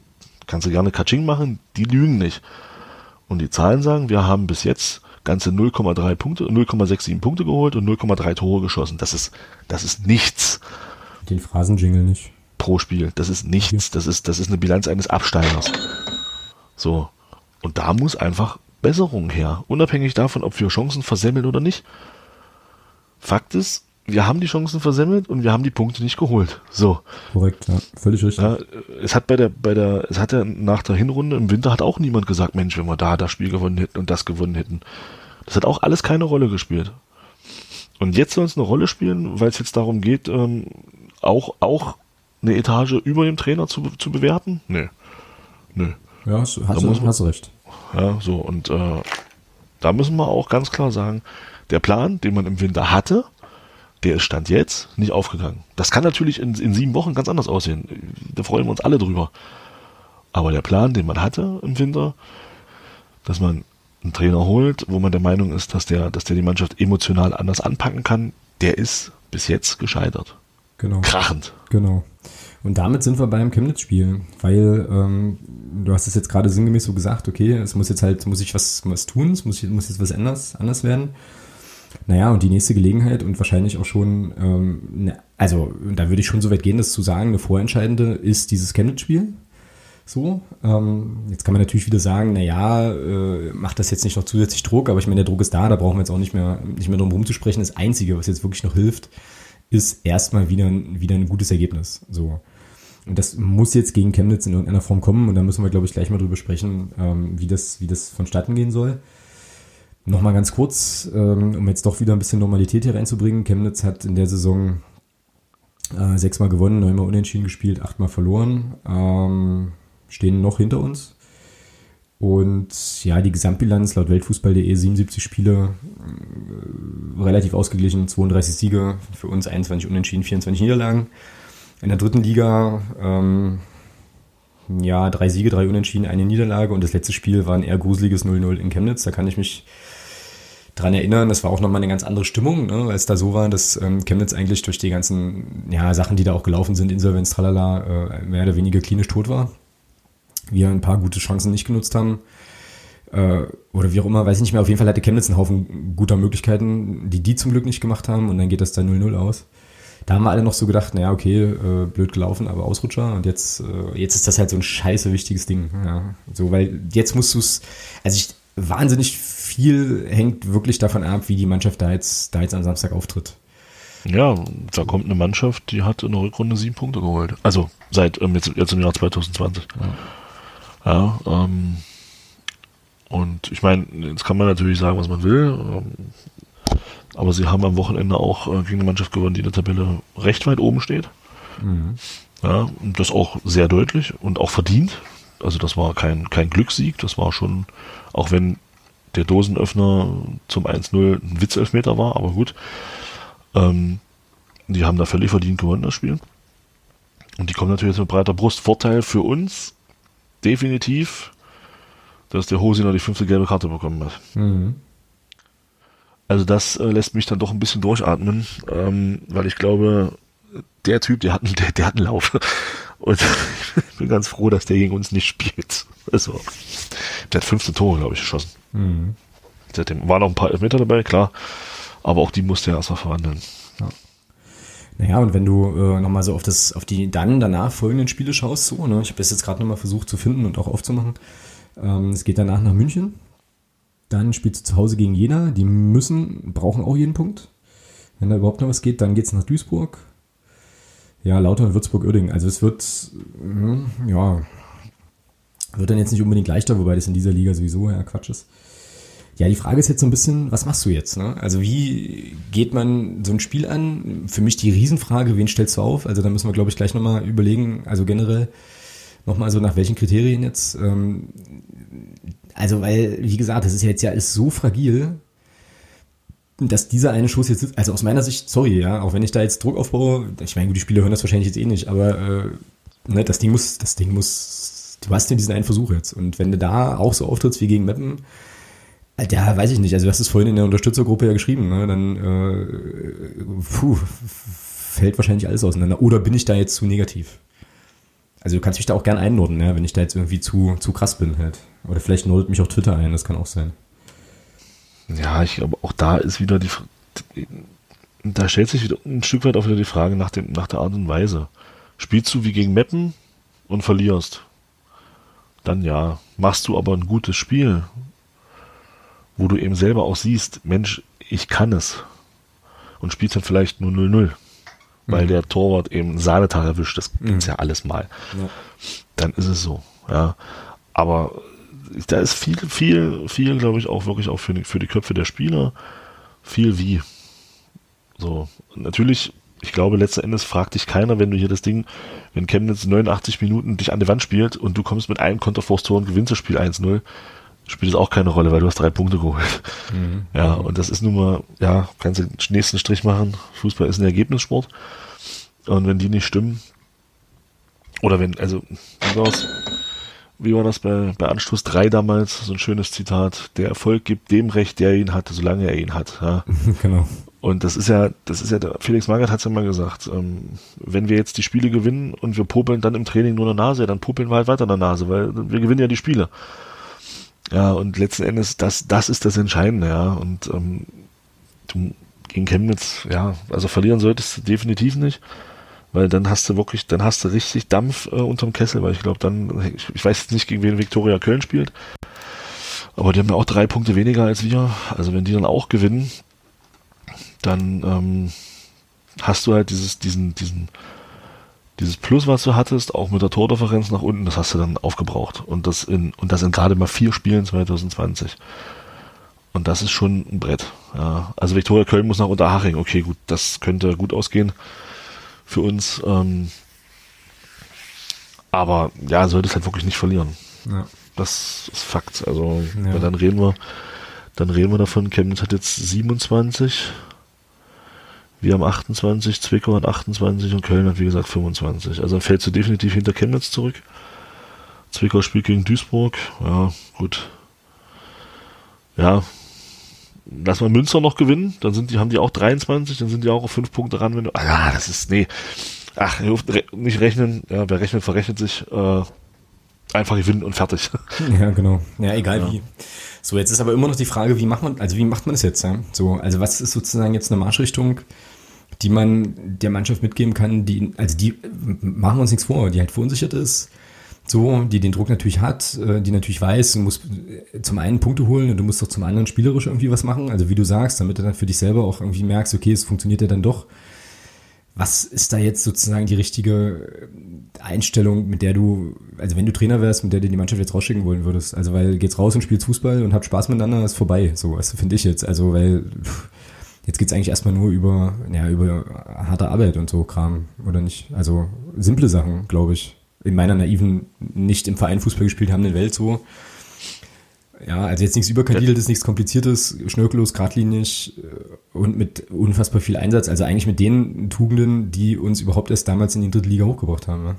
kannst du gerne Katsching machen, die lügen nicht. Und die Zahlen sagen, wir haben bis jetzt ganze 0,3 Punkte, 0,67 Punkte geholt und 0,3 Tore geschossen. Das ist, das ist nichts. Den Phrasenjingle nicht. Pro Spiel. Das ist nichts. Das ist, das ist eine Bilanz eines Absteigers. So. Und da muss einfach Besserung her. Unabhängig davon, ob wir Chancen versemmeln oder nicht. Fakt ist, wir haben die Chancen versemmelt und wir haben die Punkte nicht geholt. So. Korrekt, ja, völlig richtig. Ja, es hat bei der, bei der, es hat ja nach der Hinrunde im Winter hat auch niemand gesagt, Mensch, wenn wir da das Spiel gewonnen hätten und das gewonnen hätten. Das hat auch alles keine Rolle gespielt. Und jetzt soll es eine Rolle spielen, weil es jetzt darum geht, ähm, auch, auch eine Etage über dem Trainer zu, zu bewerten? Nee. Nö. Ja, hast, hast, du, hast recht. Ja, so, und äh, da müssen wir auch ganz klar sagen, der Plan, den man im Winter hatte, der ist Stand jetzt nicht aufgegangen. Das kann natürlich in, in sieben Wochen ganz anders aussehen. Da freuen wir uns alle drüber. Aber der Plan, den man hatte im Winter, dass man einen Trainer holt, wo man der Meinung ist, dass der, dass der die Mannschaft emotional anders anpacken kann, der ist bis jetzt gescheitert. Genau. Krachend. Genau. Und damit sind wir beim Chemnitz-Spiel, weil ähm, du hast es jetzt gerade sinngemäß so gesagt, okay, es muss jetzt halt, muss ich was, was tun, es muss, muss jetzt was anders, anders werden. Naja, und die nächste Gelegenheit und wahrscheinlich auch schon, ähm, ne, also da würde ich schon so weit gehen, das zu sagen, eine vorentscheidende ist dieses Chemnitz-Spiel. So, ähm, jetzt kann man natürlich wieder sagen, naja, äh, macht das jetzt nicht noch zusätzlich Druck, aber ich meine, der Druck ist da, da brauchen wir jetzt auch nicht mehr, nicht mehr drum rumzusprechen. Das Einzige, was jetzt wirklich noch hilft, ist erstmal wieder, wieder ein gutes Ergebnis. So. Und das muss jetzt gegen Chemnitz in irgendeiner Form kommen und da müssen wir, glaube ich, gleich mal drüber sprechen, ähm, wie, das, wie das vonstatten gehen soll. Nochmal ganz kurz, ähm, um jetzt doch wieder ein bisschen Normalität hier reinzubringen. Chemnitz hat in der Saison äh, sechsmal gewonnen, neunmal unentschieden gespielt, achtmal verloren. Ähm, stehen noch hinter uns. Und ja, die Gesamtbilanz laut Weltfußball.de 77 Spiele, äh, relativ ausgeglichen, 32 Siege, für uns 21 Unentschieden, 24 Niederlagen. In der dritten Liga ähm, ja, drei Siege, drei Unentschieden, eine Niederlage und das letzte Spiel war ein eher gruseliges 0-0 in Chemnitz. Da kann ich mich dran erinnern, das war auch nochmal eine ganz andere Stimmung, ne, weil es da so war, dass ähm, Chemnitz eigentlich durch die ganzen ja, Sachen, die da auch gelaufen sind, Insolvenz, tralala, äh, mehr oder weniger klinisch tot war. Wir ein paar gute Chancen nicht genutzt haben. Äh, oder wie auch immer, weiß ich nicht mehr. Auf jeden Fall hatte Chemnitz einen Haufen guter Möglichkeiten, die die zum Glück nicht gemacht haben und dann geht das da 0-0 aus. Da haben wir alle noch so gedacht, naja, okay, äh, blöd gelaufen, aber Ausrutscher. Und jetzt, äh, jetzt ist das halt so ein scheiße wichtiges Ding. Ja. So, weil jetzt musst du es, also ich, wahnsinnig viel hängt wirklich davon ab, wie die Mannschaft da jetzt, da jetzt am Samstag auftritt. Ja, da kommt eine Mannschaft, die hat in der Rückrunde sieben Punkte geholt. Also seit ähm, jetzt, jetzt im Jahr 2020. Ja, ja ähm, und ich meine, jetzt kann man natürlich sagen, was man will. Ähm, aber sie haben am Wochenende auch äh, gegen eine Mannschaft gewonnen, die in der Tabelle recht weit oben steht. Mhm. Ja, und das auch sehr deutlich und auch verdient. Also das war kein, kein Glückssieg, das war schon, auch wenn der Dosenöffner zum 1-0 ein Witzelfmeter war, aber gut. Ähm, die haben da völlig verdient gewonnen, das Spiel. Und die kommen natürlich jetzt mit breiter Brust. Vorteil für uns, definitiv, dass der Hosiner die fünfte gelbe Karte bekommen hat. Mhm. Also das äh, lässt mich dann doch ein bisschen durchatmen, ähm, weil ich glaube, der Typ, der hat, der, der hat einen Lauf. Und ich bin ganz froh, dass der gegen uns nicht spielt. Also, der hat 15 Tore, glaube ich, geschossen. Mhm. Seitdem waren noch ein paar Elfmeter dabei, klar. Aber auch die musste er erstmal verwandeln. Ja. Naja, und wenn du äh, nochmal so auf das, auf die dann danach folgenden Spiele schaust, so, ne, ich habe das jetzt gerade nochmal versucht zu finden und auch aufzumachen. Ähm, es geht danach nach München. Dann spielst du zu Hause gegen Jena. Die müssen, brauchen auch jeden Punkt. Wenn da überhaupt noch was geht, dann geht's nach Duisburg. Ja, Lautern, Würzburg, Uerdingen. Also es wird, äh, ja, wird dann jetzt nicht unbedingt leichter, wobei das in dieser Liga sowieso ja Quatsch ist. Ja, die Frage ist jetzt so ein bisschen, was machst du jetzt? Ne? Also wie geht man so ein Spiel an? Für mich die Riesenfrage, wen stellst du auf? Also da müssen wir, glaube ich, gleich nochmal überlegen, also generell nochmal so nach welchen Kriterien jetzt. Ähm, also weil, wie gesagt, das ist ja jetzt ja alles so fragil, dass dieser eine Schuss jetzt, also aus meiner Sicht, sorry, ja, auch wenn ich da jetzt Druck aufbaue, ich meine, gut, die Spieler hören das wahrscheinlich jetzt eh nicht, aber äh, ne, das Ding muss, das Ding muss, du hast ja diesen einen Versuch jetzt. Und wenn du da auch so auftrittst wie gegen Meppen, ja, weiß ich nicht. Also du hast es vorhin in der Unterstützergruppe ja geschrieben. Ne? Dann äh, puh, fällt wahrscheinlich alles auseinander. Oder bin ich da jetzt zu negativ? Also du kannst mich da auch gern einnorden, ja, wenn ich da jetzt irgendwie zu, zu krass bin halt. Oder vielleicht nordet mich auch Twitter ein, das kann auch sein. Ja, ich glaube, auch da ist wieder die, da stellt sich wieder ein Stück weit auch wieder die Frage nach, dem, nach der Art und Weise. Spielst du wie gegen Meppen und verlierst? Dann ja. Machst du aber ein gutes Spiel wo du eben selber auch siehst, Mensch, ich kann es. Und spielst dann vielleicht nur 0-0, weil mhm. der Torwart eben einen Sahnetag erwischt, das mhm. gibt's ja alles mal. Ja. Dann ist es so, ja. Aber da ist viel, viel, viel, glaube ich, auch wirklich auch für die, für die Köpfe der Spieler. Viel wie. So. natürlich, ich glaube, letzten Endes fragt dich keiner, wenn du hier das Ding, wenn Chemnitz 89 Minuten dich an die Wand spielt und du kommst mit einem Konterforce-Tor und gewinnst das Spiel 1-0, spielt es auch keine Rolle, weil du hast drei Punkte geholt. Mhm. Ja, und das ist nun mal, ja, kannst du den nächsten Strich machen. Fußball ist ein Ergebnissport. Und wenn die nicht stimmen, oder wenn, also, war's? Wie war das bei, bei Anstoß 3 damals? So ein schönes Zitat. Der Erfolg gibt dem Recht, der ihn hatte, solange er ihn hat. Ja. genau. Und das ist ja, das ist ja, Felix Magath hat es ja mal gesagt, ähm, wenn wir jetzt die Spiele gewinnen und wir popeln dann im Training nur eine Nase, dann popeln wir halt weiter eine Nase, weil wir gewinnen ja die Spiele. Ja, und letzten Endes, das, das ist das Entscheidende, ja. Und ähm, du gegen Chemnitz, ja, also verlieren solltest du definitiv nicht, weil dann hast du wirklich, dann hast du richtig Dampf äh, unterm Kessel, weil ich glaube, dann, ich, ich weiß jetzt nicht, gegen wen Viktoria Köln spielt, aber die haben ja auch drei Punkte weniger als wir. Also wenn die dann auch gewinnen, dann ähm, hast du halt dieses, diesen, diesen dieses Plus, was du hattest, auch mit der Tordifferenz nach unten, das hast du dann aufgebraucht. Und das in, und das in gerade mal vier Spielen 2020. Und das ist schon ein Brett. Ja. Also Viktoria Köln muss nach Unterhaching. Okay, gut, das könnte gut ausgehen für uns. Ähm, aber ja, sollte es halt wirklich nicht verlieren. Ja. Das ist Fakt. Also ja. dann reden wir, dann reden wir davon, Chemnitz hat jetzt 27 wir haben 28, Zwickau hat 28 und Köln hat wie gesagt 25. Also fällst du definitiv hinter Chemnitz zurück. Zwickau spielt gegen Duisburg. Ja, gut. Ja, lass mal Münster noch gewinnen, dann sind die, haben die auch 23, dann sind die auch auf 5 Punkte ran, wenn du. Ah, das ist, nee. Ach, nicht rechnen, ja, wer rechnet, verrechnet sich. Äh, einfach gewinnen und fertig. Ja, genau. Ja, egal ja. wie. So, jetzt ist aber immer noch die Frage, wie macht man, also wie macht man das jetzt? Ja? So, also was ist sozusagen jetzt eine Marschrichtung, die man der Mannschaft mitgeben kann, die, also die machen wir uns nichts vor, die halt verunsichert ist, so, die den Druck natürlich hat, äh, die natürlich weiß, du musst zum einen Punkte holen und du musst doch zum anderen spielerisch irgendwie was machen, also wie du sagst, damit du dann für dich selber auch irgendwie merkst, okay, es funktioniert ja dann doch was ist da jetzt sozusagen die richtige Einstellung, mit der du, also wenn du Trainer wärst, mit der du die Mannschaft jetzt rausschicken wollen würdest? Also weil geht's raus und spielst Fußball und habt Spaß miteinander, ist vorbei. So, was finde ich jetzt. Also weil jetzt geht's eigentlich erstmal nur über, ja, über harte Arbeit und so Kram, oder nicht? Also simple Sachen, glaube ich. In meiner naiven, nicht im Verein Fußball gespielt haben, in der Welt so ja, also jetzt nichts überkandideltes, nichts kompliziertes, schnörkellos, geradlinig äh, und mit unfassbar viel Einsatz. Also eigentlich mit den Tugenden, die uns überhaupt erst damals in die dritte Liga hochgebracht haben.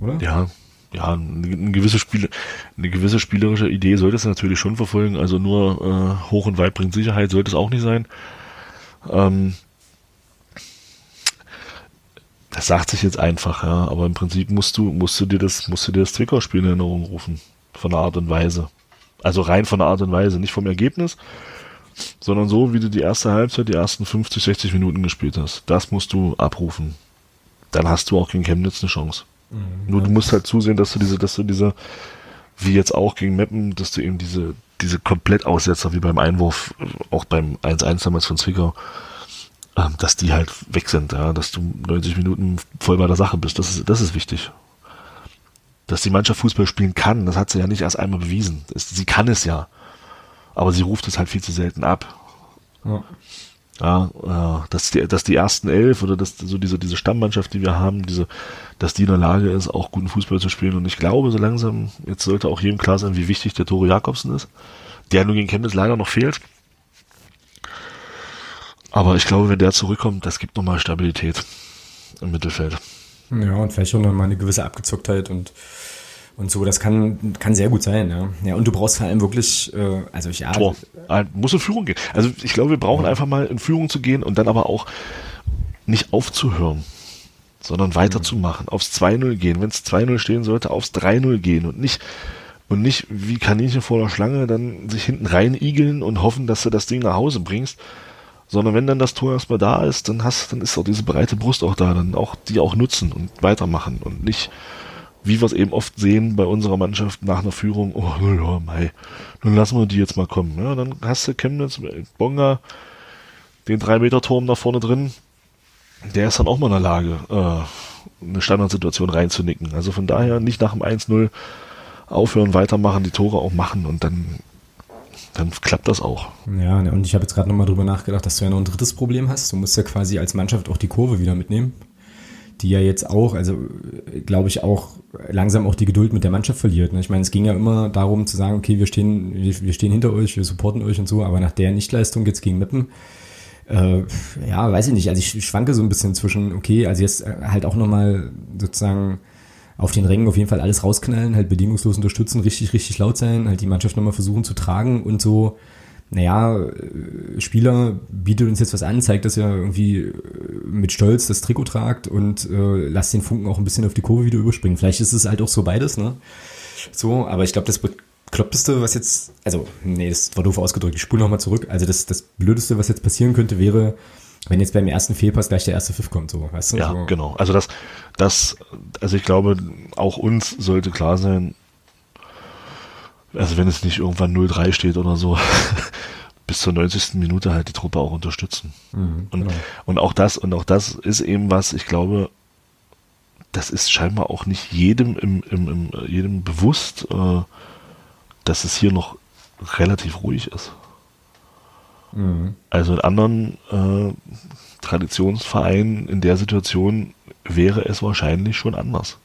Oder? Ja, ja, eine gewisse, Spiel, eine gewisse spielerische Idee sollte es natürlich schon verfolgen. Also nur äh, hoch und weit bringt Sicherheit sollte es auch nicht sein. Ähm, das sagt sich jetzt einfach, ja, aber im Prinzip musst du, musst du dir das, musst du dir das Zwickau-Spiel in Erinnerung rufen von der Art und Weise. Also rein von der Art und Weise, nicht vom Ergebnis, sondern so, wie du die erste Halbzeit, die ersten 50, 60 Minuten gespielt hast. Das musst du abrufen. Dann hast du auch gegen Chemnitz eine Chance. Mhm, Nur du musst halt zusehen, dass du diese, dass du diese, wie jetzt auch gegen Meppen, dass du eben diese, diese Komplettaussetzer wie beim Einwurf, auch beim 1-1 damals von Zwickau, dass die halt weg sind, ja, dass du 90 Minuten voll bei der Sache bist. Das ist, das ist wichtig. Dass die Mannschaft Fußball spielen kann, das hat sie ja nicht erst einmal bewiesen. Sie kann es ja. Aber sie ruft es halt viel zu selten ab. Ja. Ja, ja, dass die, dass die ersten elf oder dass so diese, diese Stammmannschaft, die wir haben, diese, dass die in der Lage ist, auch guten Fußball zu spielen. Und ich glaube, so langsam, jetzt sollte auch jedem klar sein, wie wichtig der Tore Jakobsen ist, der nur gegen Chemnitz leider noch fehlt. Aber ich glaube, wenn der zurückkommt, das gibt nochmal Stabilität im Mittelfeld. Ja, und vielleicht auch nochmal eine gewisse Abgezocktheit und und so, das kann, kann sehr gut sein, ja. Ja, und du brauchst vor allem wirklich, äh, also ich ja. Tor. Muss in Führung gehen. Also ich glaube, wir brauchen ja. einfach mal in Führung zu gehen und dann aber auch nicht aufzuhören, sondern weiterzumachen, mhm. aufs 2-0 gehen. Wenn es 2-0 stehen sollte, aufs 3-0 gehen und nicht, und nicht wie Kaninchen vor der Schlange dann sich hinten rein igeln und hoffen, dass du das Ding nach Hause bringst. Sondern wenn dann das Tor erstmal da ist, dann hast, dann ist auch diese breite Brust auch da, dann auch die auch nutzen und weitermachen und nicht wie wir es eben oft sehen bei unserer Mannschaft nach einer Führung, oh ja, mei, nun lassen wir die jetzt mal kommen. Ja, dann hast du Chemnitz, Bonga, den 3-Meter-Turm da vorne drin, der ist dann auch mal in der Lage, äh, eine Standardsituation reinzunicken. Also von daher nicht nach dem 1-0 aufhören, weitermachen, die Tore auch machen und dann, dann klappt das auch. Ja, und ich habe jetzt gerade nochmal drüber nachgedacht, dass du ja noch ein drittes Problem hast. Du musst ja quasi als Mannschaft auch die Kurve wieder mitnehmen die ja jetzt auch, also glaube ich auch langsam auch die Geduld mit der Mannschaft verliert. Ne? Ich meine, es ging ja immer darum zu sagen, okay, wir stehen, wir, stehen hinter euch, wir supporten euch und so, aber nach der Nichtleistung jetzt gegen Meppen, äh, ja, weiß ich nicht. Also ich schwanke so ein bisschen zwischen, okay, also jetzt halt auch nochmal sozusagen auf den Rängen auf jeden Fall alles rausknallen, halt bedingungslos unterstützen, richtig, richtig laut sein, halt die Mannschaft nochmal versuchen zu tragen und so naja, äh, Spieler bietet uns jetzt was an, zeigt, dass er irgendwie äh, mit Stolz das Trikot tragt und äh, lasst den Funken auch ein bisschen auf die Kurve wieder überspringen. Vielleicht ist es halt auch so beides, ne? So, aber ich glaube, das Bekloppteste, was jetzt, also, nee, das war doof ausgedrückt, ich spule nochmal zurück. Also das, das Blödeste, was jetzt passieren könnte, wäre, wenn jetzt beim ersten Fehlpass gleich der erste Pfiff kommt, so, weißt du? Ja, so. genau. Also das, das, also ich glaube, auch uns sollte klar sein, also wenn es nicht irgendwann 0-3 steht oder so, bis zur 90. Minute halt die Truppe auch unterstützen. Mhm, und, genau. und auch das, und auch das ist eben was, ich glaube, das ist scheinbar auch nicht jedem im, im, im jedem bewusst, äh, dass es hier noch relativ ruhig ist. Mhm. Also in anderen äh, Traditionsvereinen in der Situation wäre es wahrscheinlich schon anders.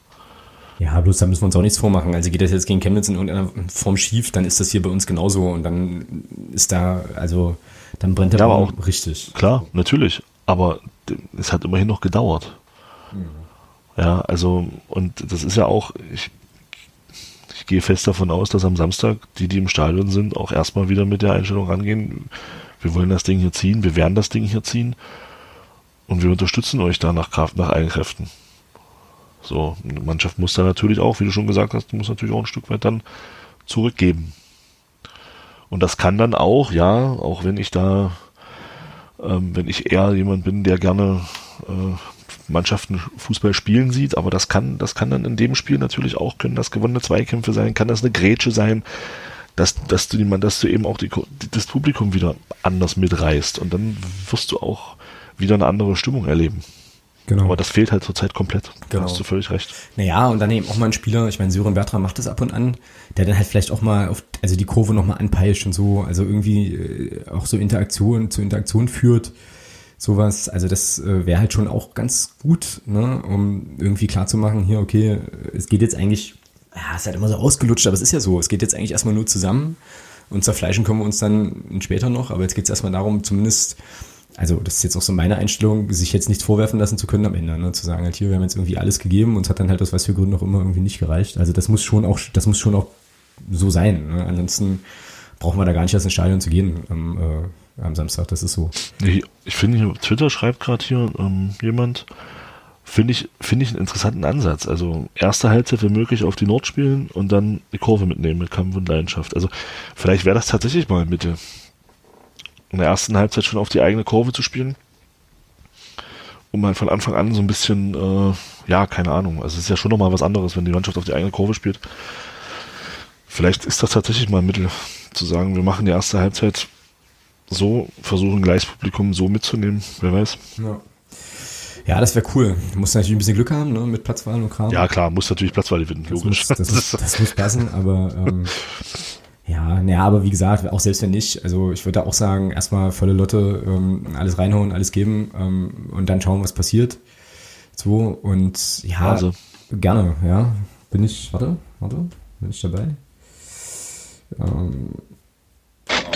Ja, bloß da müssen wir uns auch nichts vormachen. Also geht das jetzt gegen Chemnitz in irgendeiner Form schief, dann ist das hier bei uns genauso und dann ist da, also dann brennt der ja, Baum auch richtig. Klar, natürlich. Aber es hat immerhin noch gedauert. Mhm. Ja, also, und das ist ja auch, ich, ich gehe fest davon aus, dass am Samstag die, die im Stadion sind, auch erstmal wieder mit der Einstellung rangehen. Wir wollen das Ding hier ziehen, wir werden das Ding hier ziehen und wir unterstützen euch da nach Kraft, nach allen Kräften. So, eine Mannschaft muss da natürlich auch, wie du schon gesagt hast, muss natürlich auch ein Stück weit dann zurückgeben. Und das kann dann auch, ja, auch wenn ich da, ähm, wenn ich eher jemand bin, der gerne äh, Mannschaften Fußball spielen sieht, aber das kann, das kann dann in dem Spiel natürlich auch, können das gewonnene Zweikämpfe sein, kann das eine Grätsche sein, dass, dass du, dass du eben auch die, das Publikum wieder anders mitreißt und dann wirst du auch wieder eine andere Stimmung erleben. Genau. Aber das fehlt halt zurzeit komplett. Genau. Da hast du völlig recht. Naja, und dann eben auch mal ein Spieler, ich meine, Sören Bertram macht das ab und an, der dann halt vielleicht auch mal auf, also die Kurve nochmal anpeitscht und so, also irgendwie äh, auch so Interaktion, zu Interaktion führt. Sowas, also das äh, wäre halt schon auch ganz gut, ne, um irgendwie klarzumachen, hier, okay, es geht jetzt eigentlich, ja, es ist halt immer so ausgelutscht, aber es ist ja so, es geht jetzt eigentlich erstmal nur zusammen und zerfleischen können wir uns dann später noch, aber jetzt geht es erstmal darum, zumindest also das ist jetzt auch so meine Einstellung, sich jetzt nichts vorwerfen lassen zu können am Ende, ne? zu sagen, halt hier, wir haben jetzt irgendwie alles gegeben und es hat dann halt aus was für Gründen auch immer irgendwie nicht gereicht. Also das muss schon auch, das muss schon auch so sein. Ne? Ansonsten brauchen wir da gar nicht erst ins Stadion zu gehen am, äh, am Samstag, das ist so. Ich, ich finde, Twitter schreibt gerade hier ähm, jemand, finde ich, finde ich einen interessanten Ansatz. Also erste Halbzeit wenn möglich auf die Nord spielen und dann die Kurve mitnehmen mit Kampf und Leidenschaft. Also vielleicht wäre das tatsächlich mal Mitte in der ersten Halbzeit schon auf die eigene Kurve zu spielen. Um halt von Anfang an so ein bisschen, äh, ja, keine Ahnung. Also es ist ja schon nochmal was anderes, wenn die Mannschaft auf die eigene Kurve spielt. Vielleicht ist das tatsächlich mal ein Mittel, zu sagen, wir machen die erste Halbzeit so, versuchen gleich Publikum so mitzunehmen, wer weiß. Ja. Ja, das wäre cool. Du musst natürlich ein bisschen Glück haben, ne, mit Platzwahl und Kram. Ja, klar, muss natürlich Platzwahl gewinnen, logisch. Muss, das, muss, das muss passen, aber ähm, ja, naja, aber wie gesagt, auch selbst wenn nicht, also ich würde auch sagen, erstmal volle Lotte, ähm, alles reinhauen, alles geben ähm, und dann schauen, was passiert. So, und ja, also. gerne, ja. Bin ich, warte, warte, bin ich dabei? Ähm,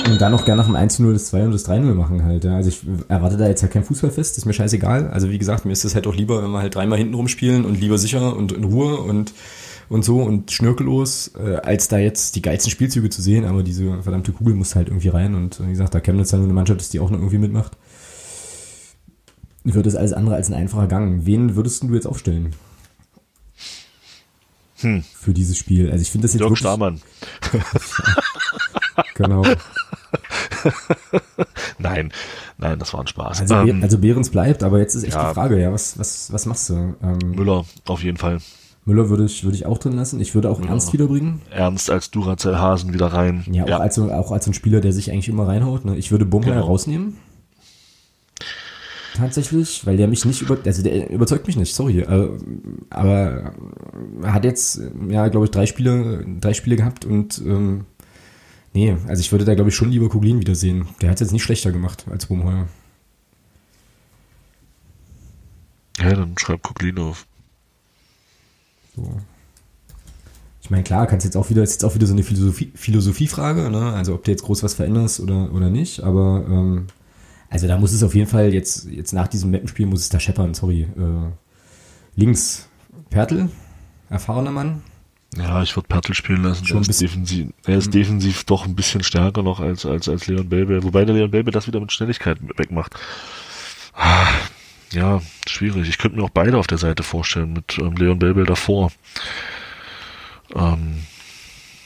und dann noch gerne nach dem 1-0 das 2 und das 3-0 machen halt. Ja. Also ich erwarte da jetzt halt kein Fußballfest, ist mir scheißegal. Also wie gesagt, mir ist es halt auch lieber, wenn wir halt dreimal hinten rumspielen und lieber sicher und in Ruhe und, und so und schnörkellos, äh, als da jetzt die geilsten Spielzüge zu sehen. Aber diese verdammte Kugel muss halt irgendwie rein. Und wie gesagt, da Chemnitz dann nur eine Mannschaft ist, die auch noch irgendwie mitmacht, wird es alles andere als ein einfacher Gang. Wen würdest du jetzt aufstellen? Hm. Für dieses Spiel. Also ich finde das jetzt Jörg wirklich... Genau. nein, nein, das war ein Spaß. Also, ähm, also Behrens bleibt, aber jetzt ist echt ja, die Frage, ja, was, was, was machst du? Ähm, Müller, auf jeden Fall. Müller würde ich, würde ich auch drin lassen. Ich würde auch. Ernst wiederbringen. Ernst als Duracell-Hasen wieder rein. Ja, auch, ja. Als, auch als ein Spieler, der sich eigentlich immer reinhaut. Ne? Ich würde Bummer genau. rausnehmen. Tatsächlich, weil der mich nicht über, also der überzeugt mich nicht, sorry. Äh, aber er hat jetzt, ja, glaube ich, drei Spiele, drei Spiele gehabt und ähm, Nee, also ich würde da glaube ich schon lieber Kuglin wiedersehen. Der hat es jetzt nicht schlechter gemacht als Bumheuer. Ja, dann schreib Kuglin auf. So. Ich meine, klar, kannst jetzt auch wieder, ist jetzt auch wieder so eine Philosophie, Philosophiefrage, ne? Also ob du jetzt groß was veränderst oder, oder nicht, aber ähm, also da muss es auf jeden Fall jetzt, jetzt nach diesem Mappenspiel muss es da scheppern, sorry. Äh, links Pertl, erfahrener Mann, ja, ich würde Pertl spielen lassen. Schon er, ist defensiv, er ist defensiv doch ein bisschen stärker noch als, als, als Leon Belbe. Wobei der Leon Belbe das wieder mit Schnelligkeit wegmacht. Ah, ja, schwierig. Ich könnte mir auch beide auf der Seite vorstellen, mit ähm, Leon Belbe davor. Ähm,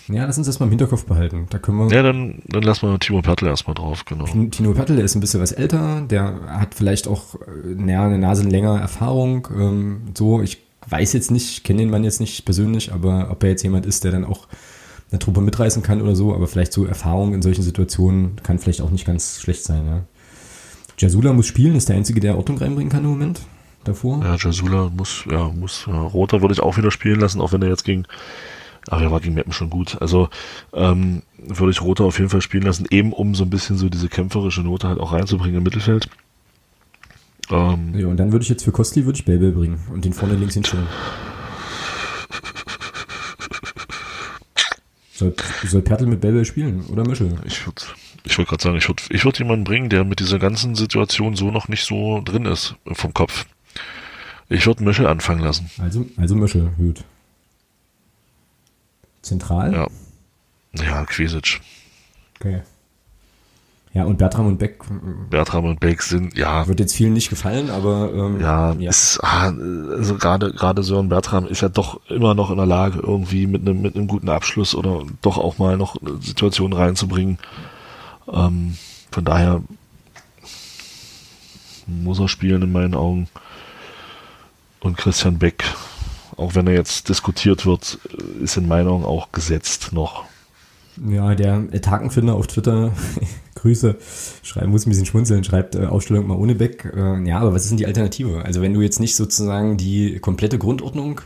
ja, lass uns das mal im Hinterkopf behalten. Da können wir. Ja, dann, dann lassen wir Timo Pertl erstmal drauf, genau. Timo Pertl, der ist ein bisschen was älter, der hat vielleicht auch äh, eine Nase länger Erfahrung. Ähm, so, ich weiß jetzt nicht, kenne den Mann jetzt nicht persönlich, aber ob er jetzt jemand ist, der dann auch eine Truppe mitreißen kann oder so, aber vielleicht so Erfahrung in solchen Situationen kann vielleicht auch nicht ganz schlecht sein. Ja. Jasula muss spielen, ist der Einzige, der Ordnung reinbringen kann im Moment davor. Ja, Jasula muss, ja, muss, ja. Roter würde ich auch wieder spielen lassen, auch wenn er jetzt gegen, aber er war gegen Meppen schon gut. Also ähm, würde ich Roter auf jeden Fall spielen lassen, eben um so ein bisschen so diese kämpferische Note halt auch reinzubringen im Mittelfeld. Ähm, ja, und dann würde ich jetzt für Kostli würde ich Babel bringen und den vorne links hinstellen. Soll, soll Pertl mit Babel spielen oder Mischel? Ich würde ich würd gerade sagen, ich würde ich würd jemanden bringen, der mit dieser ganzen Situation so noch nicht so drin ist vom Kopf. Ich würde Mischel anfangen lassen. Also, also Mischel, gut. Zentral? Ja. Ja, Quesic. Okay. Ja, und Bertram und Beck. Bertram und Beck sind, ja. Wird jetzt vielen nicht gefallen, aber. Ähm, ja, ja, ist, ah, also gerade, gerade Sören Bertram ist ja doch immer noch in der Lage, irgendwie mit einem, mit einem guten Abschluss oder doch auch mal noch Situationen reinzubringen. Ähm, von daher muss er spielen in meinen Augen. Und Christian Beck, auch wenn er jetzt diskutiert wird, ist in meinen Augen auch gesetzt noch. Ja, der Tagenfinder auf Twitter, Grüße, schreiben muss ein bisschen schmunzeln, schreibt äh, Ausstellung mal ohne Beck. Äh, ja, aber was ist denn die Alternative? Also wenn du jetzt nicht sozusagen die komplette Grundordnung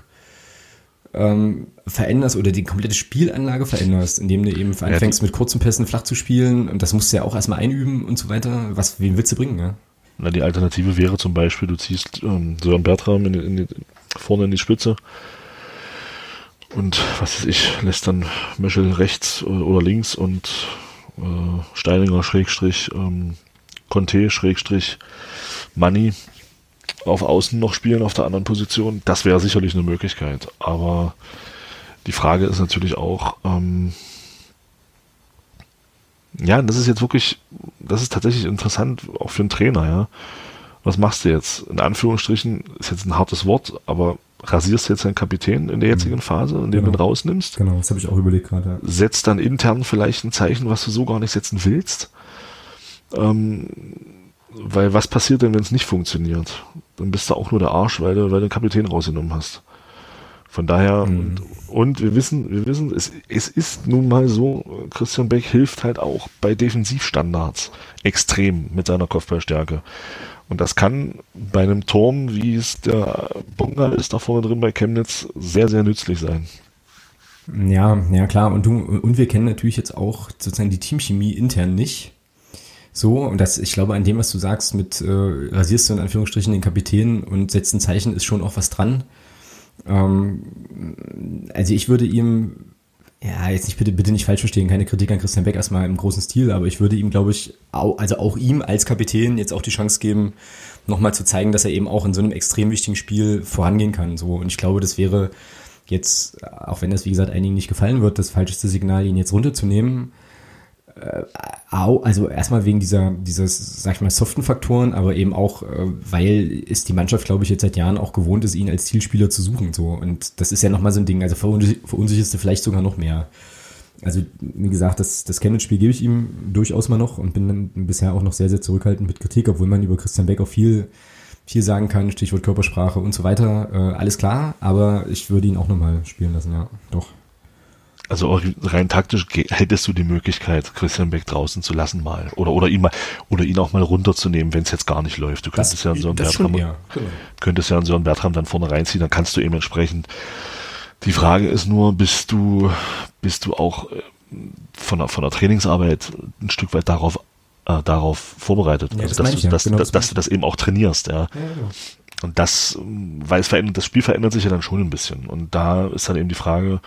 ähm, veränderst oder die komplette Spielanlage veränderst, indem du eben anfängst ja, mit kurzen Pässen flach zu spielen und das musst du ja auch erstmal einüben und so weiter, was, wen willst du bringen, ja? Na, die Alternative wäre zum Beispiel, du ziehst ähm, Sören Bertram in, in, in, vorne in die Spitze, und was weiß ich, lässt dann Meschel rechts oder links und äh, Steininger Schrägstrich ähm, Conte Schrägstrich Money auf Außen noch spielen auf der anderen Position. Das wäre sicherlich eine Möglichkeit. Aber die Frage ist natürlich auch, ähm, ja, das ist jetzt wirklich, das ist tatsächlich interessant, auch für einen Trainer, ja. Was machst du jetzt? In Anführungsstrichen ist jetzt ein hartes Wort, aber rasierst jetzt deinen Kapitän in der jetzigen mhm. Phase, indem genau. du ihn rausnimmst. Genau, das habe ich auch überlegt gerade. Setzt dann intern vielleicht ein Zeichen, was du so gar nicht setzen willst. Ähm, weil was passiert denn, wenn es nicht funktioniert? Dann bist du auch nur der Arsch, weil du, weil du den Kapitän rausgenommen hast. Von daher, mhm. und, und, wir wissen, wir wissen, es, es ist nun mal so, Christian Beck hilft halt auch bei Defensivstandards extrem mit seiner Kopfballstärke. Und das kann bei einem Turm, wie es der Bongal ist da vorne drin bei Chemnitz, sehr, sehr nützlich sein. Ja, ja klar. Und du, und wir kennen natürlich jetzt auch sozusagen die Teamchemie intern nicht. So, und das, ich glaube, an dem, was du sagst, mit äh, rasierst du in Anführungsstrichen den Kapitän und setzt ein Zeichen, ist schon auch was dran. Ähm, also ich würde ihm, ja, jetzt nicht bitte, bitte nicht falsch verstehen, keine Kritik an Christian Beck erstmal im großen Stil, aber ich würde ihm, glaube ich, auch, also auch ihm als Kapitän jetzt auch die Chance geben, nochmal zu zeigen, dass er eben auch in so einem extrem wichtigen Spiel vorangehen kann. So, und ich glaube, das wäre jetzt, auch wenn das wie gesagt einigen nicht gefallen wird, das falscheste Signal, ihn jetzt runterzunehmen also erstmal wegen dieser, dieses, sag ich mal, soften Faktoren, aber eben auch, äh, weil ist die Mannschaft, glaube ich, jetzt seit Jahren auch gewohnt ist, ihn als Zielspieler zu suchen. So. Und das ist ja nochmal so ein Ding. Also verunsicherst du vielleicht sogar noch mehr. Also, wie gesagt, das, das Chemnitz-Spiel gebe ich ihm durchaus mal noch und bin dann bisher auch noch sehr, sehr zurückhaltend mit Kritik, obwohl man über Christian Beck auch viel, viel sagen kann, Stichwort Körpersprache und so weiter. Äh, alles klar, aber ich würde ihn auch nochmal spielen lassen, ja, doch. Also rein taktisch hättest du die Möglichkeit, Christian Beck draußen zu lassen mal. Oder, oder ihn mal, oder ihn auch mal runterzunehmen, wenn es jetzt gar nicht läuft. Du könntest das, ja einen Sören Bertram, genau. könntest ja einen Sören Bertram dann vorne reinziehen, dann kannst du eben entsprechend. Die Frage ist nur, bist du, bist du auch äh, von der, von der Trainingsarbeit ein Stück weit darauf, äh, darauf vorbereitet? Ja, also, das dass, du, ja. dass, genau, dass, dass du das eben auch trainierst, ja. ja genau. Und das, weil es verändert, das Spiel verändert sich ja dann schon ein bisschen. Und da ist dann eben die Frage,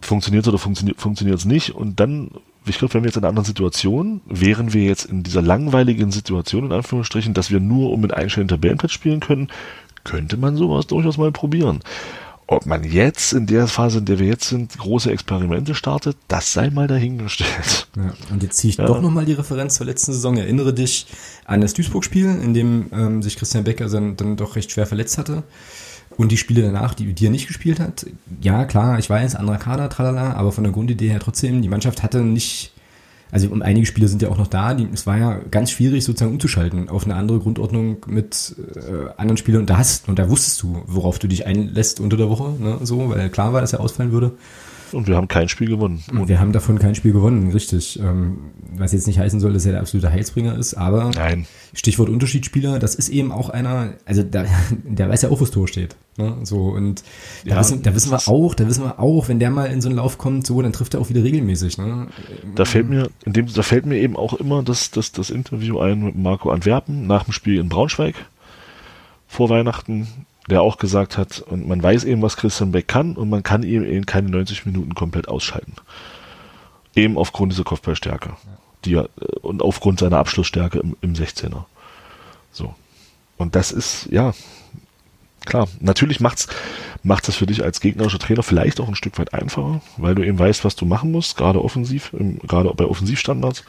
funktioniert es oder funktioniert funktioniert es nicht und dann ich glaube, wenn wir jetzt in einer anderen Situation, wären wir jetzt in dieser langweiligen Situation, in Anführungsstrichen, dass wir nur um einen einstelligen Tabellenplatz spielen können, könnte man sowas durchaus mal probieren. Ob man jetzt in der Phase, in der wir jetzt sind, große Experimente startet, das sei mal dahingestellt. Ja, und jetzt ziehe ich ja. doch nochmal die Referenz zur letzten Saison. Erinnere dich an das Duisburg-Spiel, in dem ähm, sich Christian Becker dann, dann doch recht schwer verletzt hatte. Und die Spiele danach, die, die er nicht gespielt hat, ja klar, ich weiß, anderer Kader, tralala, aber von der Grundidee her trotzdem, die Mannschaft hatte nicht, also einige Spiele sind ja auch noch da, die, es war ja ganz schwierig sozusagen umzuschalten auf eine andere Grundordnung mit äh, anderen Spielern und da hast, und da wusstest du, worauf du dich einlässt unter der Woche, ne, so, weil klar war, dass er ausfallen würde. Und wir haben kein Spiel gewonnen. Und wir haben davon kein Spiel gewonnen, richtig. Ähm, was jetzt nicht heißen soll, dass er der absolute Heilsbringer ist, aber Nein. Stichwort Unterschiedsspieler, das ist eben auch einer, also da, der weiß ja auch, wo das Tor steht. Ne? So, und da, ja, wissen, da wissen wir auch, da wissen wir auch, wenn der mal in so einen Lauf kommt, so, dann trifft er auch wieder regelmäßig. Ne? Da fällt mir, in dem, da fällt mir eben auch immer das, das, das Interview ein mit Marco Antwerpen nach dem Spiel in Braunschweig vor Weihnachten der auch gesagt hat, und man weiß eben, was Christian Beck kann und man kann ihm eben keine 90 Minuten komplett ausschalten. Eben aufgrund dieser Kopfballstärke. Die er, und aufgrund seiner Abschlussstärke im, im 16er. So. Und das ist, ja, klar, natürlich macht's, macht es für dich als gegnerischer Trainer vielleicht auch ein Stück weit einfacher, weil du eben weißt, was du machen musst, gerade offensiv, im, gerade bei Offensivstandards.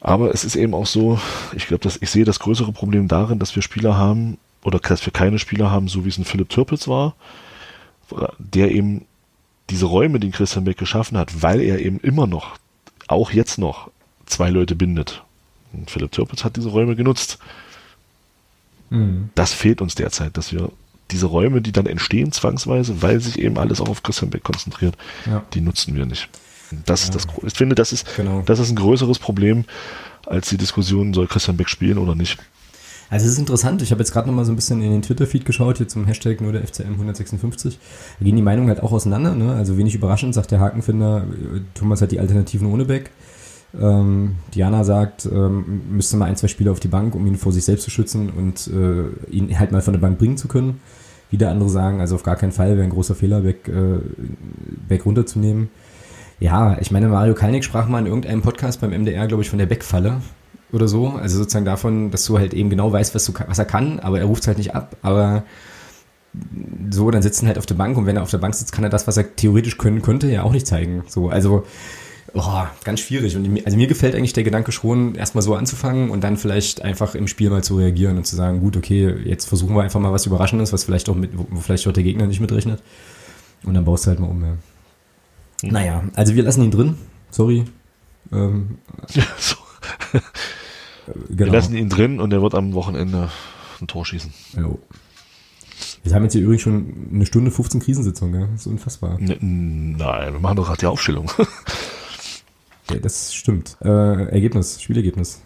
Aber es ist eben auch so, ich glaube, dass ich sehe das größere Problem darin, dass wir Spieler haben, oder dass wir keine Spieler haben, so wie es ein Philipp Türpitz war, der eben diese Räume, die Christian Beck geschaffen hat, weil er eben immer noch, auch jetzt noch, zwei Leute bindet. Und Philipp Türpitz hat diese Räume genutzt. Mhm. Das fehlt uns derzeit, dass wir diese Räume, die dann entstehen zwangsweise, weil sich eben alles auch auf Christian Beck konzentriert, ja. die nutzen wir nicht. Das ja. ist das, ich finde, das ist, genau. das ist ein größeres Problem als die Diskussion, soll Christian Beck spielen oder nicht. Also es ist interessant, ich habe jetzt gerade noch mal so ein bisschen in den Twitter-Feed geschaut, hier zum Hashtag nur der FCM 156. Da gehen die Meinungen halt auch auseinander, ne? Also wenig überraschend sagt der Hakenfinder, Thomas hat die Alternativen ohne Beck. Ähm, Diana sagt, ähm, müsste mal ein, zwei Spiele auf die Bank, um ihn vor sich selbst zu schützen und äh, ihn halt mal von der Bank bringen zu können. Wieder andere sagen, also auf gar keinen Fall wäre ein großer Fehler, Beck, äh, Beck runterzunehmen. Ja, ich meine, Mario Kalnick sprach mal in irgendeinem Podcast beim MDR, glaube ich, von der Beckfalle oder so. Also sozusagen davon, dass du halt eben genau weißt, was, du, was er kann, aber er ruft es halt nicht ab. Aber so, dann sitzt er halt auf der Bank und wenn er auf der Bank sitzt, kann er das, was er theoretisch können könnte, ja auch nicht zeigen. So, also oh, ganz schwierig. Und also mir gefällt eigentlich der Gedanke schon, erstmal so anzufangen und dann vielleicht einfach im Spiel mal zu reagieren und zu sagen, gut, okay, jetzt versuchen wir einfach mal was Überraschendes, was vielleicht auch mit, wo vielleicht auch der Gegner nicht mitrechnet. Und dann baust du halt mal um. Ja. Naja, also wir lassen ihn drin. Sorry, Ähm, ja, so. Genau. Wir lassen ihn drin und er wird am Wochenende ein Tor schießen. Jo. Wir haben jetzt hier übrigens schon eine Stunde 15 Krisensitzung, ja? Das ist unfassbar. Ne, nein, wir machen doch gerade die Aufstellung. ja, das stimmt. Äh, Ergebnis, Spielergebnis.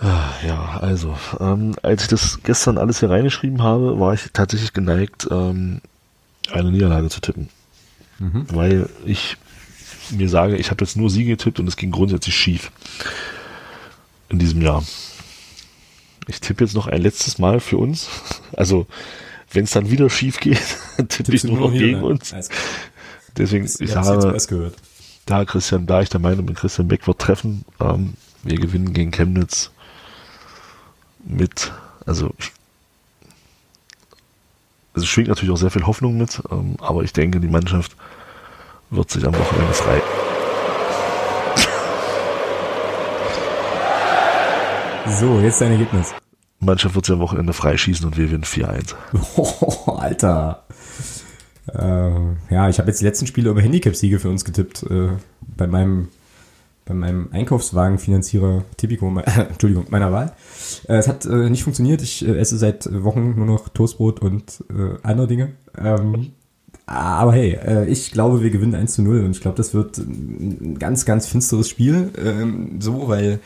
Ah, ja, also, ähm, als ich das gestern alles hier reingeschrieben habe, war ich tatsächlich geneigt, ähm, eine Niederlage zu tippen. Mhm. Weil ich mir sage, ich habe jetzt nur Siege getippt und es ging grundsätzlich schief in diesem Jahr. Ich tippe jetzt noch ein letztes Mal für uns. Also, wenn es dann wieder schief geht, tippe ich nur noch gegen ne? uns. Deswegen, ich habe, da Christian, da ich der Meinung bin, Christian Beck wird treffen. Ähm, wir gewinnen gegen Chemnitz mit, also es schwingt natürlich auch sehr viel Hoffnung mit, ähm, aber ich denke, die Mannschaft wird sich am Wochenende frei. So, jetzt dein Ergebnis. Mannschaft wird sich am Wochenende freischießen und wir gewinnen 4-1. Oh, Alter. Äh, ja, ich habe jetzt die letzten Spiele über Handicap-Siege für uns getippt. Äh, bei meinem bei meinem Einkaufswagenfinanzierer Tipico, mein, Entschuldigung, meiner Wahl. Äh, es hat äh, nicht funktioniert. Ich äh, esse seit Wochen nur noch Toastbrot und äh, andere Dinge. Ähm, aber hey, äh, ich glaube, wir gewinnen 1 zu 0 und ich glaube, das wird ein ganz, ganz finsteres Spiel. Ähm, so, weil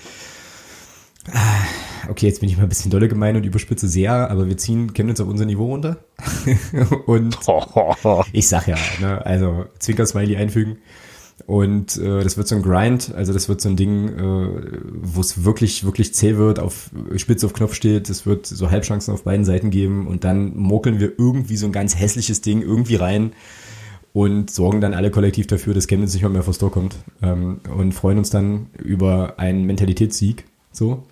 äh, okay, jetzt bin ich mal ein bisschen dolle gemein und überspitze sehr, aber wir ziehen Chemnitz auf unser Niveau runter. und ich sag ja, ne, also Zwinker-Smiley einfügen. Und äh, das wird so ein Grind, also das wird so ein Ding, äh, wo es wirklich, wirklich zäh wird, auf Spitze auf Knopf steht. Es wird so Halbchancen auf beiden Seiten geben und dann mokeln wir irgendwie so ein ganz hässliches Ding irgendwie rein und sorgen dann alle kollektiv dafür, dass Chemnitz nicht mal mehr vors Tor kommt ähm, und freuen uns dann über einen Mentalitätssieg, so,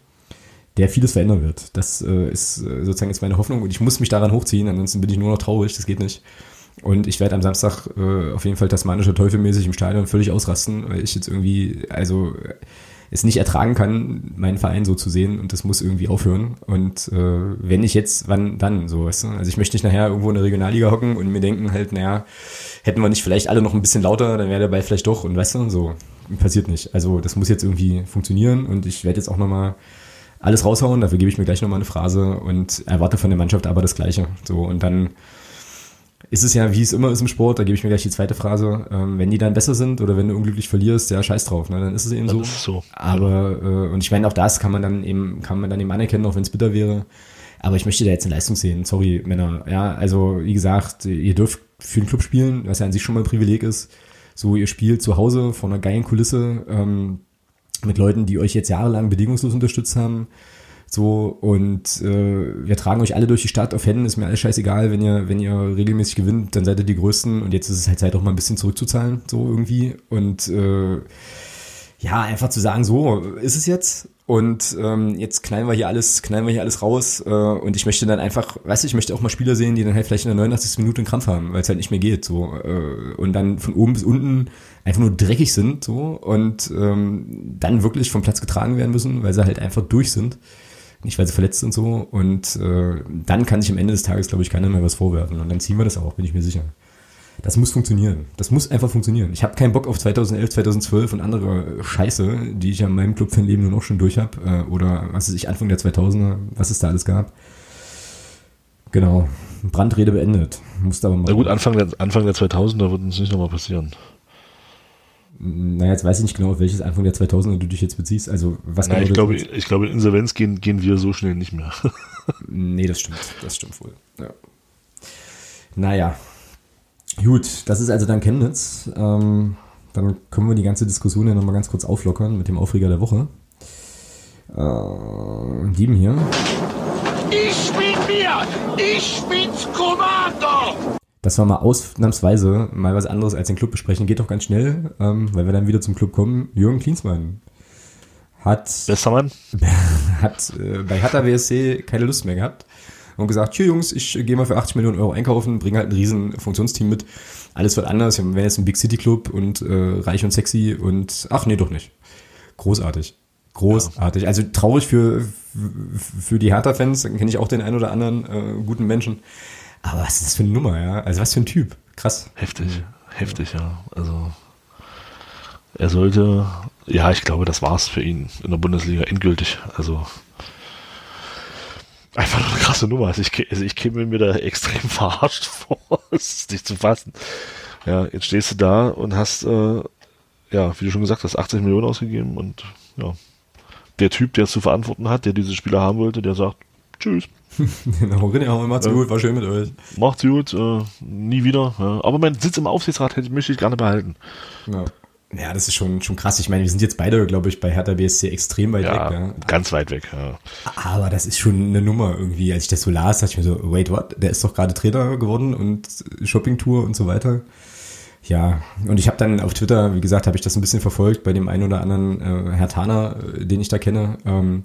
der vieles verändern wird. Das äh, ist äh, sozusagen jetzt meine Hoffnung und ich muss mich daran hochziehen, ansonsten bin ich nur noch traurig, das geht nicht. Und ich werde am Samstag äh, auf jeden Fall tasmanische Teufelmäßig im Stadion völlig ausrasten, weil ich jetzt irgendwie, also es nicht ertragen kann, meinen Verein so zu sehen und das muss irgendwie aufhören. Und äh, wenn ich jetzt, wann dann so, weißt du? Also ich möchte nicht nachher irgendwo in der Regionalliga hocken und mir denken halt, naja, hätten wir nicht vielleicht alle noch ein bisschen lauter, dann wäre der Ball vielleicht doch und weißt du, so passiert nicht. Also das muss jetzt irgendwie funktionieren und ich werde jetzt auch nochmal alles raushauen, dafür gebe ich mir gleich nochmal eine Phrase und erwarte von der Mannschaft aber das Gleiche. So und dann ist es ja, wie es immer ist im Sport, da gebe ich mir gleich die zweite Phrase, ähm, wenn die dann besser sind oder wenn du unglücklich verlierst, ja, scheiß drauf, ne? dann ist es eben so. so. Aber, äh, und ich meine, auch das kann man dann eben, kann man dann eben anerkennen, auch wenn es bitter wäre. Aber ich möchte da jetzt eine Leistung sehen, sorry, Männer. Ja, also, wie gesagt, ihr dürft für den Club spielen, was ja an sich schon mal ein Privileg ist. So, ihr spielt zu Hause vor einer geilen Kulisse, ähm, mit Leuten, die euch jetzt jahrelang bedingungslos unterstützt haben. So, und äh, wir tragen euch alle durch die Stadt auf Händen, ist mir alles scheißegal, wenn ihr, wenn ihr regelmäßig gewinnt, dann seid ihr die Größten und jetzt ist es halt Zeit, auch mal ein bisschen zurückzuzahlen, so irgendwie. Und äh, ja, einfach zu sagen, so ist es jetzt. Und ähm, jetzt knallen wir hier alles, knallen wir hier alles raus. Äh, und ich möchte dann einfach, weißt du, ich möchte auch mal Spieler sehen, die dann halt vielleicht in der 89. Minute einen Krampf haben, weil es halt nicht mehr geht. So. Äh, und dann von oben bis unten einfach nur dreckig sind so und ähm, dann wirklich vom Platz getragen werden müssen, weil sie halt einfach durch sind nicht weil sie verletzt sind so. Und äh, dann kann sich am Ende des Tages, glaube ich, keiner mehr was vorwerfen. Und dann ziehen wir das auch, bin ich mir sicher. Das muss funktionieren. Das muss einfach funktionieren. Ich habe keinen Bock auf 2011, 2012 und andere Scheiße, die ich ja in meinem Clubfanleben nur noch schon durch habe. Äh, oder was weiß ich, Anfang der 2000er, was es da alles gab. Genau. Brandrede beendet. Muss aber mal. Na gut, Anfang der, Anfang der 2000er wird uns nicht nochmal passieren. Naja, jetzt weiß ich nicht genau, auf welches Anfang der 2000er du dich jetzt beziehst. Also, was naja, genau ich, glaube, ich glaube, in Insolvenz gehen, gehen wir so schnell nicht mehr. nee, das stimmt. Das stimmt wohl. Ja. Naja. Gut, das ist also dann Chemnitz. Ähm, dann können wir die ganze Diskussion ja nochmal ganz kurz auflockern mit dem Aufreger der Woche. Äh, Dieben hier. Ich bin mir! Ich bin's Kommando! Das war mal ausnahmsweise mal was anderes als den Club besprechen. Geht doch ganz schnell, ähm, weil wir dann wieder zum Club kommen. Jürgen Klinsmann hat, Bester Mann. hat äh, bei Hatta WSC keine Lust mehr gehabt und gesagt, hier Jungs, ich gehe mal für 80 Millionen Euro einkaufen, bringe halt ein riesen Funktionsteam mit. Alles wird anders. Wir werden jetzt ein Big City Club und äh, reich und sexy und ach nee, doch nicht. Großartig. Großartig. Ja. Also traurig für, für die Hertha-Fans, kenne ich auch den einen oder anderen äh, guten Menschen. Aber was ist das für eine Nummer, ja? Also was für ein Typ. Krass. Heftig, heftig, ja. Also er sollte, ja, ich glaube, das war's für ihn in der Bundesliga endgültig. Also einfach eine krasse Nummer. Also ich, also ich käme mir da extrem verarscht vor. das ist nicht zu fassen. Ja, jetzt stehst du da und hast, äh, ja, wie du schon gesagt hast, 80 Millionen ausgegeben und ja, der Typ, der es zu verantworten hat, der diese Spieler haben wollte, der sagt, tschüss. genau, René, macht's ja. gut, war schön mit euch. Macht's gut, äh, nie wieder. Ja. Aber mein Sitz im Aufsichtsrat hätte, möchte ich gerne behalten. Ja. Ja, das ist schon, schon krass. Ich meine, wir sind jetzt beide, glaube ich, bei Hertha BSC extrem weit ja, weg. Ja. Ganz weit weg, ja. Aber das ist schon eine Nummer irgendwie. Als ich das so las, dachte ich mir so, wait, what? Der ist doch gerade Trainer geworden und Shoppingtour und so weiter. Ja, und ich habe dann auf Twitter, wie gesagt, habe ich das ein bisschen verfolgt bei dem einen oder anderen äh, Herr Tana, äh, den ich da kenne. Ähm,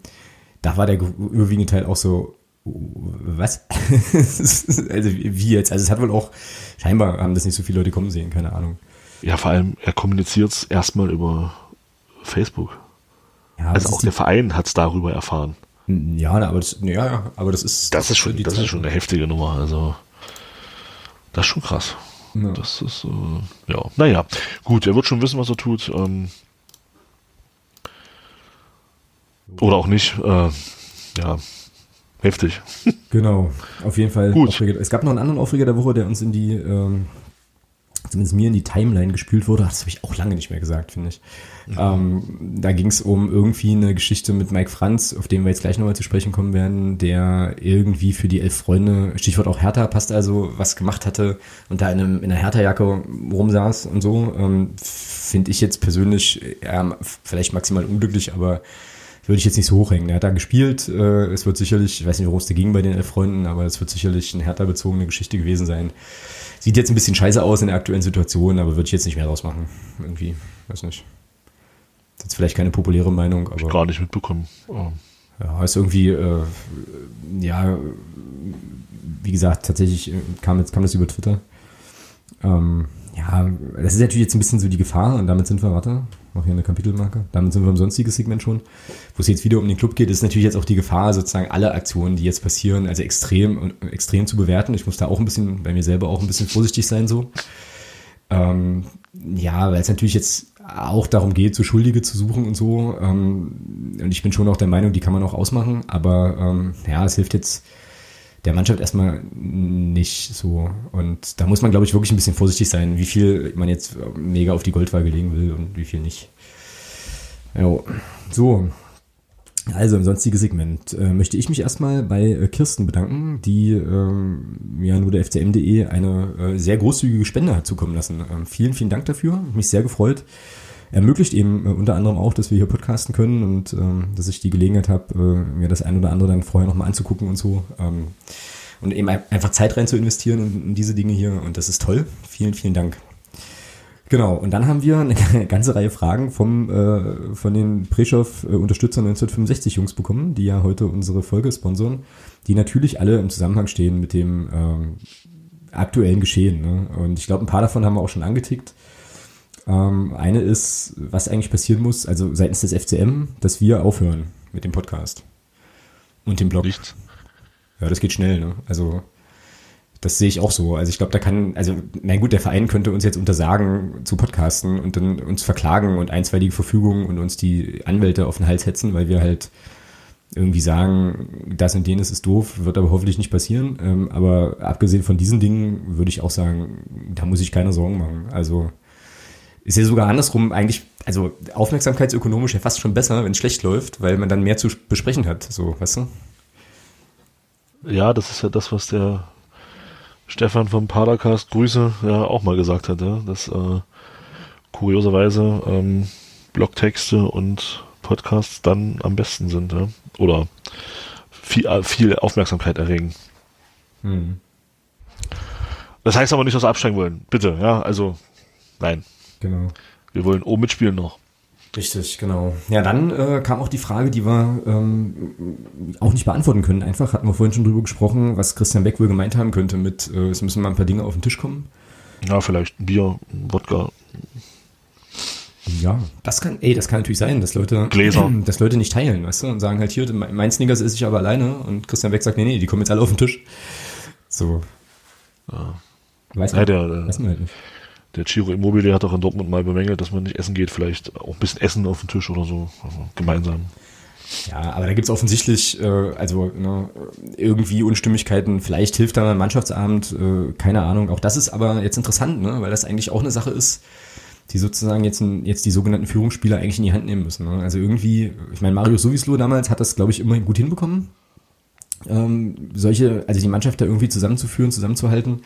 da war der überwiegende Teil auch so, was? also wie jetzt? Also es hat wohl auch, scheinbar haben das nicht so viele Leute kommen sehen, keine Ahnung. Ja, vor allem, er kommuniziert es erstmal über Facebook. Ja, also auch der Verein hat es darüber erfahren. Ja, aber das, ja, aber das ist. Das ist schon, das ist schon eine heftige Nummer. Also, das ist schon krass. Ja. Das ist, äh, ja, naja, gut, er wird schon wissen, was er tut. Ähm, oder auch nicht. Äh, ja, heftig. Genau, auf jeden Fall. Gut. Aufreger. Es gab noch einen anderen Aufreger der Woche, der uns in die ähm, zumindest mir in die Timeline gespült wurde. Das habe ich auch lange nicht mehr gesagt, finde ich. Mhm. Ähm, da ging es um irgendwie eine Geschichte mit Mike Franz, auf den wir jetzt gleich nochmal zu sprechen kommen werden, der irgendwie für die elf Freunde, Stichwort auch Hertha passt also, was gemacht hatte und da in, einem, in einer Hertha-Jacke rumsaß und so. Ähm, finde ich jetzt persönlich äh, vielleicht maximal unglücklich, aber würde ich jetzt nicht so hochhängen. Er hat da gespielt. Äh, es wird sicherlich, ich weiß nicht, worum es da ging bei den elf Freunden, aber es wird sicherlich eine Hertha-bezogene Geschichte gewesen sein. Sieht jetzt ein bisschen scheiße aus in der aktuellen Situation, aber würde ich jetzt nicht mehr draus machen. Irgendwie, weiß nicht. Das ist vielleicht keine populäre Meinung, aber. Ich gar nicht mitbekommen. Oh. Ja, ist irgendwie, äh, ja, wie gesagt, tatsächlich äh, kam, jetzt, kam das über Twitter. Ähm, ja, das ist natürlich jetzt ein bisschen so die Gefahr und damit sind wir, warte, mach hier eine Kapitelmarke, damit sind wir im sonstigen Segment schon. Wo es jetzt wieder um den Club geht, ist natürlich jetzt auch die Gefahr, sozusagen alle Aktionen, die jetzt passieren, also extrem, extrem zu bewerten. Ich muss da auch ein bisschen, bei mir selber auch ein bisschen vorsichtig sein, so. Ähm, ja, weil es natürlich jetzt auch darum geht, so Schuldige zu suchen und so. Ähm, und ich bin schon auch der Meinung, die kann man auch ausmachen, aber ähm, ja, es hilft jetzt der Mannschaft erstmal nicht so. Und da muss man, glaube ich, wirklich ein bisschen vorsichtig sein, wie viel man jetzt mega auf die Goldwaage legen will und wie viel nicht. Ja, so. Also im sonstigen Segment äh, möchte ich mich erstmal bei äh, Kirsten bedanken, die ähm, ja nur der FCM.de eine äh, sehr großzügige Spende hat zukommen lassen. Ähm, vielen, vielen Dank dafür. Mich sehr gefreut ermöglicht eben äh, unter anderem auch, dass wir hier podcasten können und ähm, dass ich die Gelegenheit habe, äh, mir das ein oder andere dann vorher nochmal anzugucken und so. Ähm, und eben einfach Zeit rein zu investieren in, in diese Dinge hier. Und das ist toll. Vielen, vielen Dank. Genau, und dann haben wir eine ganze Reihe Fragen vom, äh, von den Preschow-Unterstützern 1965 Jungs bekommen, die ja heute unsere Folge sponsoren, die natürlich alle im Zusammenhang stehen mit dem ähm, aktuellen Geschehen. Ne? Und ich glaube, ein paar davon haben wir auch schon angetickt. Ähm, eine ist, was eigentlich passieren muss, also seitens des FCM, dass wir aufhören mit dem Podcast und dem Blog. Nichts. Ja, das geht schnell, ne? Also das sehe ich auch so. Also ich glaube, da kann, also, na gut, der Verein könnte uns jetzt untersagen zu podcasten und dann uns verklagen und einstweilige Verfügungen und uns die Anwälte auf den Hals hetzen, weil wir halt irgendwie sagen, das und jenes ist doof, wird aber hoffentlich nicht passieren. Ähm, aber abgesehen von diesen Dingen würde ich auch sagen, da muss ich keine Sorgen machen. Also ist ja sogar andersrum eigentlich, also aufmerksamkeitsökonomisch ja fast schon besser, wenn es schlecht läuft, weil man dann mehr zu besprechen hat, so, weißt du? Ja, das ist ja das, was der Stefan vom Padercast Grüße ja auch mal gesagt hat, ja, dass äh, kurioserweise ähm, Blogtexte und Podcasts dann am besten sind, ja? oder viel, äh, viel Aufmerksamkeit erregen. Hm. Das heißt aber nicht, dass wir absteigen wollen. Bitte, ja, also nein. Genau. Wir wollen oben mitspielen noch. Richtig, genau. Ja, dann äh, kam auch die Frage, die wir ähm, auch nicht beantworten können. Einfach hatten wir vorhin schon drüber gesprochen, was Christian Beck wohl gemeint haben könnte mit, äh, es müssen mal ein paar Dinge auf den Tisch kommen. Ja, vielleicht ein Bier, ein Wodka. Ja, das kann, ey, das kann natürlich sein, dass Leute, Gläser. dass Leute nicht teilen, weißt du, und sagen halt hier, mein Snickers esse ich aber alleine und Christian Beck sagt, nee, nee, die kommen jetzt alle auf den Tisch. So. Ja. Weiß man, der, der, weiß man halt nicht Der Ciro Immobile hat auch in Dortmund mal bemängelt, dass man nicht essen geht, vielleicht auch ein bisschen Essen auf den Tisch oder so, also gemeinsam. Ja, aber da gibt's offensichtlich äh, also ne, irgendwie Unstimmigkeiten. Vielleicht hilft da ein Mannschaftsabend, äh, keine Ahnung. Auch das ist aber jetzt interessant, ne, weil das eigentlich auch eine Sache ist, die sozusagen jetzt, jetzt die sogenannten Führungsspieler eigentlich in die Hand nehmen müssen. Ne? Also irgendwie, ich meine, Mario Sowislo damals hat das, glaube ich, immerhin gut hinbekommen, ähm, solche, also die Mannschaft da irgendwie zusammenzuführen, zusammenzuhalten.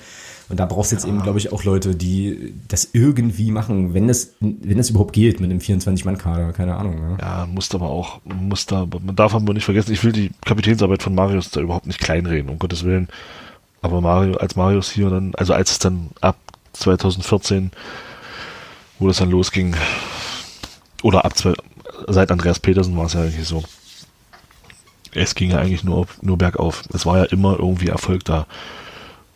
Und da brauchst du jetzt ja. eben, glaube ich, auch Leute, die das irgendwie machen, wenn das, wenn das überhaupt geht mit einem 24-Mann-Kader, keine Ahnung. Ne? Ja, musst aber auch, muss da, man darf aber nicht vergessen, ich will die Kapitänsarbeit von Marius da überhaupt nicht kleinreden, um Gottes Willen. Aber Mario, als Marius hier dann, also als es dann ab 2014 wo das dann losging. Oder ab zwei, seit Andreas Petersen war es ja eigentlich so. Es ging ja eigentlich nur, nur bergauf. Es war ja immer irgendwie Erfolg da.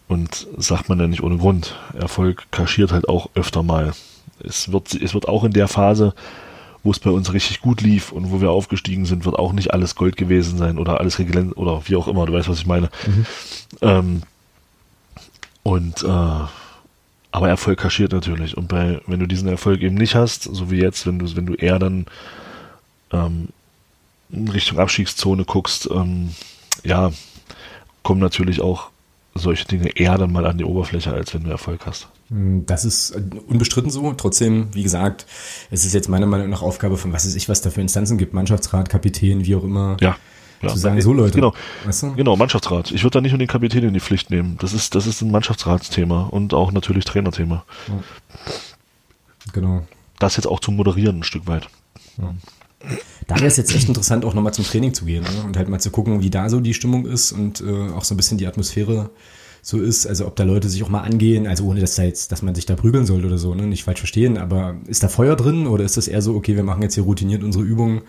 Und sagt man ja nicht ohne Grund. Erfolg kaschiert halt auch öfter mal. Es wird, es wird auch in der Phase, wo es bei uns richtig gut lief und wo wir aufgestiegen sind, wird auch nicht alles Gold gewesen sein oder alles geglänzt oder wie auch immer. Du weißt, was ich meine. Mhm. Ähm, und äh, aber Erfolg kaschiert natürlich. Und bei, wenn du diesen Erfolg eben nicht hast, so wie jetzt, wenn du, wenn du eher dann ähm, in Richtung Abstiegszone guckst, ähm, ja, kommen natürlich auch solche Dinge eher dann mal an die Oberfläche, als wenn du Erfolg hast. Hm, das ist äh, unbestritten so. Trotzdem, wie gesagt, es ist jetzt meiner Meinung nach Aufgabe von was weiß ich, was da für Instanzen gibt, Mannschaftsrat, Kapitän, wie auch immer. Ja ja, zu sagen, so Leute. Genau, weißt du? genau Mannschaftsrat. Ich würde da nicht nur den Kapitän in die Pflicht nehmen. Das ist, das ist ein Mannschaftsratsthema und auch natürlich Trainerthema. Ja. Genau. Das jetzt auch zu moderieren ein Stück weit. Ja. Da wäre es jetzt echt interessant, auch nochmal zum Training zu gehen ne? und halt mal zu gucken, wie da so die Stimmung ist und äh, auch so ein bisschen die Atmosphäre so ist. Also ob da Leute sich auch mal angehen, also ohne dass da jetzt, dass man sich da prügeln sollte oder so, ne? nicht falsch verstehen, aber ist da Feuer drin oder ist das eher so, okay, wir machen jetzt hier routiniert unsere Übungen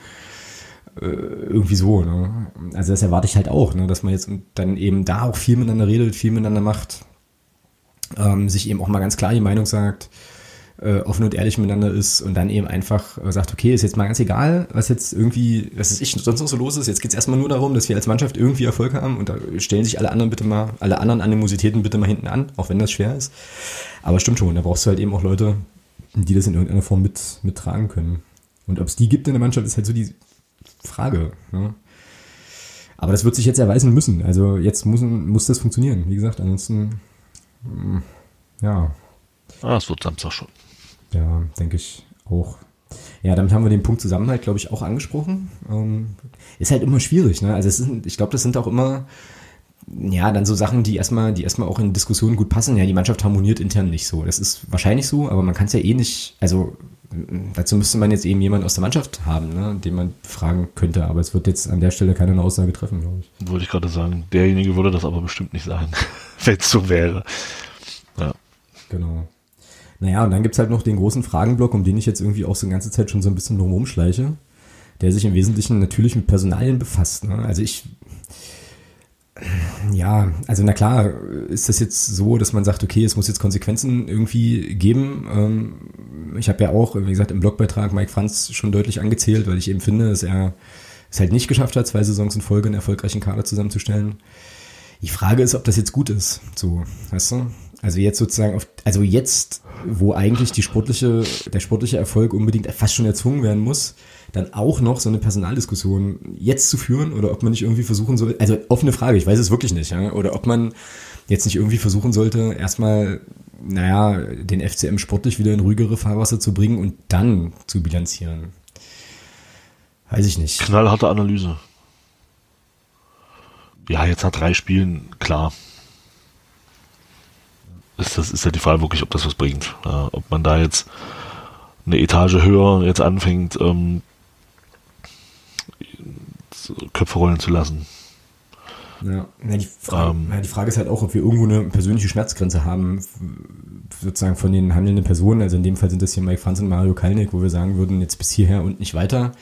äh, irgendwie so. Ne? Also das erwarte ich halt auch, ne? dass man jetzt dann eben da auch viel miteinander redet, viel miteinander macht, ähm, sich eben auch mal ganz klar die Meinung sagt, äh, offen und ehrlich miteinander ist und dann eben einfach äh, sagt, okay, ist jetzt mal ganz egal, was jetzt irgendwie, was ist ich sonst noch so los ist. Jetzt geht es erstmal nur darum, dass wir als Mannschaft irgendwie Erfolg haben und da stellen sich alle anderen bitte mal, alle anderen Animositäten bitte mal hinten an, auch wenn das schwer ist. Aber stimmt schon, da brauchst du halt eben auch Leute, die das in irgendeiner Form mit, mittragen können. Und ob es die gibt in der Mannschaft, ist halt so die Frage. Ne? Aber das wird sich jetzt erweisen müssen. Also jetzt muss, muss das funktionieren. Wie gesagt, ansonsten, mm, ja. Ah, es wird Samstag schon. Ja, denke ich auch. Ja, damit haben wir den Punkt Zusammenhalt, glaube ich, auch angesprochen. Ähm, ist halt immer schwierig, ne? Also ist, ich glaube, das sind auch immer, ja, dann so Sachen, die erstmal, die erstmal auch in Diskussionen gut passen. Ja, die Mannschaft harmoniert intern nicht so. Das ist wahrscheinlich so, aber man kann es ja eh nicht, also dazu müsste man jetzt eben jemanden aus der Mannschaft haben, ne, den man fragen könnte. Aber es wird jetzt an der Stelle keine Aussage treffen, glaube ich. Wollte ich gerade sagen. Derjenige würde das aber bestimmt nicht sagen, wenn es so wäre. Ja. Genau. Naja, und dann gibt's halt noch den großen Fragenblock, um den ich jetzt irgendwie auch so eine ganze Zeit schon so ein bisschen drum rumschleiche, der sich im Wesentlichen natürlich mit Personalien befasst. Ne? Also ich ja, also na klar, ist das jetzt so, dass man sagt, okay, es muss jetzt Konsequenzen irgendwie geben. Ähm, ich habe ja auch, wie gesagt, im Blogbeitrag Mike Franz schon deutlich angezählt, weil ich eben finde, dass er es halt nicht geschafft hat, zwei Saisons in Folge einen erfolgreichen Kader zusammenzustellen. Die Frage ist, ob das jetzt gut ist. So, weißt du? Also jetzt sozusagen auf, also jetzt, wo eigentlich die sportliche, der sportliche Erfolg unbedingt fast schon erzwungen werden muss, dann auch noch so eine Personaldiskussion jetzt zu führen oder ob man nicht irgendwie versuchen soll, also offene Frage, ich weiß es wirklich nicht, ja, oder ob man jetzt nicht irgendwie versuchen sollte, erstmal, naja, den FCM sportlich wieder in ruhigere Fahrwasser zu bringen und dann zu bilanzieren. Weiß ich nicht. Knallharte Analyse. Ja, jetzt nach drei Spielen, klar. Ist das ist ja die Frage wirklich, ob das was bringt. Ja, ob man da jetzt eine Etage höher jetzt anfängt, ähm, Köpfe rollen zu lassen. Ja, ja, die Frage, ähm, ja, die Frage ist halt auch, ob wir irgendwo eine persönliche Schmerzgrenze haben, sozusagen von den handelnden Personen. Also in dem Fall sind das hier Mike Franz und Mario Kalnick, wo wir sagen würden, jetzt bis hierher und nicht weiter.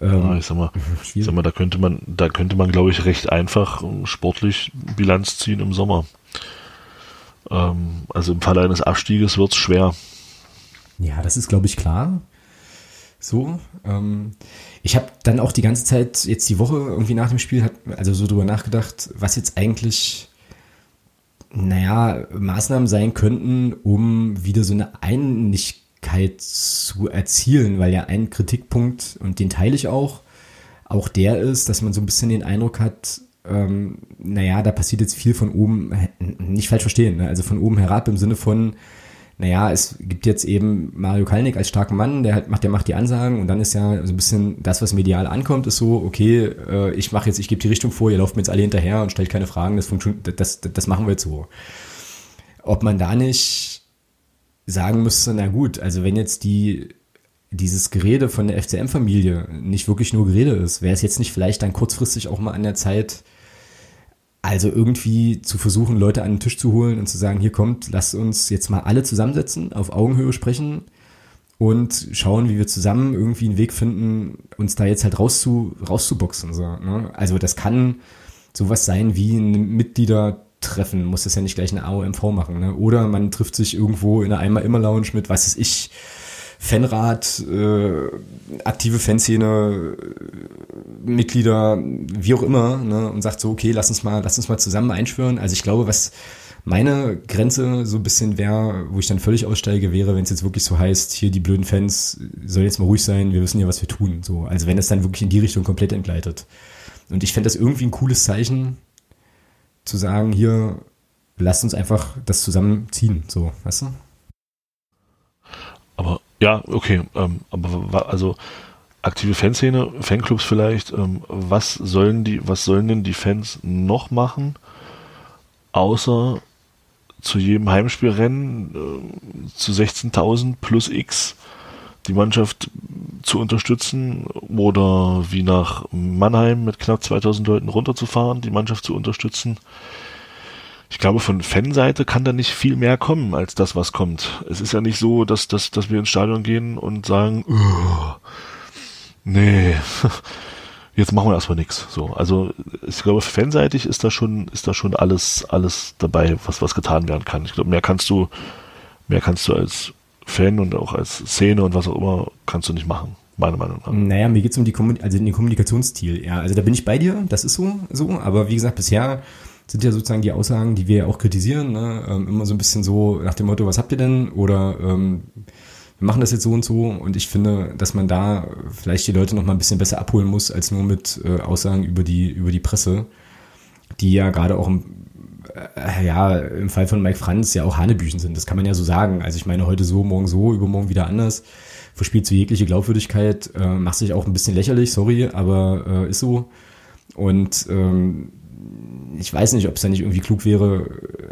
Ähm, ja, ich sag mal, ich sag mal, da könnte man, da könnte man, glaube ich, recht einfach sportlich Bilanz ziehen im Sommer. Ähm, also im Fall eines Abstieges wird es schwer. Ja, das ist, glaube ich, klar. So. Ähm, ich habe dann auch die ganze Zeit, jetzt die Woche irgendwie nach dem Spiel, also so drüber nachgedacht, was jetzt eigentlich, naja, Maßnahmen sein könnten, um wieder so eine Einigkeit zu erzielen, weil ja ein Kritikpunkt, und den teile ich auch, auch der ist, dass man so ein bisschen den Eindruck hat, ähm, naja, da passiert jetzt viel von oben, nicht falsch verstehen, ne? also von oben herab im Sinne von, naja, es gibt jetzt eben Mario Kalnick als starken Mann, der halt macht, der macht die Ansagen und dann ist ja so ein bisschen das, was medial ankommt, ist so, okay, äh, ich mache jetzt, ich gebe die Richtung vor, ihr lauft mir jetzt alle hinterher und stellt keine Fragen, das funktioniert, das, das, das machen wir jetzt so. Ob man da nicht sagen müsste, na gut, also wenn jetzt die dieses Gerede von der FCM-Familie nicht wirklich nur Gerede ist, wäre es jetzt nicht vielleicht dann kurzfristig auch mal an der Zeit, also irgendwie zu versuchen, Leute an den Tisch zu holen und zu sagen, hier kommt, lasst uns jetzt mal alle zusammensetzen, auf Augenhöhe sprechen und schauen, wie wir zusammen irgendwie einen Weg finden, uns da jetzt halt rauszu, rauszuboxen. So, ne? Also das kann sowas sein wie ein Mitgliedertreffen, muss das ja nicht gleich eine AOMV machen. Ne? Oder man trifft sich irgendwo in einer Einmal-Immer-Lounge mit, was ist ich, Fanrat, äh, aktive Fanszene, Mitglieder, wie auch immer, ne, und sagt so, okay, lass uns mal, lass uns mal zusammen einschwören. Also ich glaube, was meine Grenze so ein bisschen wäre, wo ich dann völlig aussteige, wäre, wenn es jetzt wirklich so heißt, hier die blöden Fans sollen jetzt mal ruhig sein, wir wissen ja, was wir tun. So, also wenn es dann wirklich in die Richtung komplett entgleitet. Und ich fände das irgendwie ein cooles Zeichen, zu sagen, hier, lasst uns einfach das zusammenziehen, so, weißt du? Aber ja, okay, ähm, aber also aktive Fanszene, Fanclubs vielleicht, ähm, was sollen die, was sollen denn die Fans noch machen, außer zu jedem Heimspielrennen äh, zu 16.000 plus X die Mannschaft zu unterstützen oder wie nach Mannheim mit knapp 2000 Leuten runterzufahren, die Mannschaft zu unterstützen ich glaube, von Fanseite kann da nicht viel mehr kommen als das, was kommt. Es ist ja nicht so, dass, dass, dass wir ins Stadion gehen und sagen, nee, jetzt machen wir erstmal nichts. So, also ich glaube, fanseitig ist da schon, ist da schon alles, alles dabei, was, was getan werden kann. Ich glaube, mehr kannst du, mehr kannst du als Fan und auch als Szene und was auch immer, kannst du nicht machen. Meine Meinung nach. Naja, mir geht's um die, Kommunik also den Kommunikationsstil. Ja, also da bin ich bei dir, das ist so, so, aber wie gesagt, bisher sind ja sozusagen die Aussagen, die wir ja auch kritisieren, ne? ähm, immer so ein bisschen so nach dem Motto, was habt ihr denn? Oder ähm, wir machen das jetzt so und so. Und ich finde, dass man da vielleicht die Leute noch mal ein bisschen besser abholen muss, als nur mit äh, Aussagen über die, über die Presse, die ja gerade auch im, äh, ja, im Fall von Mike Franz ja auch Hanebüchen sind. Das kann man ja so sagen. Also ich meine, heute so, morgen so, übermorgen wieder anders. Verspielt so jegliche Glaubwürdigkeit, äh, macht sich auch ein bisschen lächerlich, sorry, aber äh, ist so. Und ähm, ich weiß nicht, ob es da nicht irgendwie klug wäre,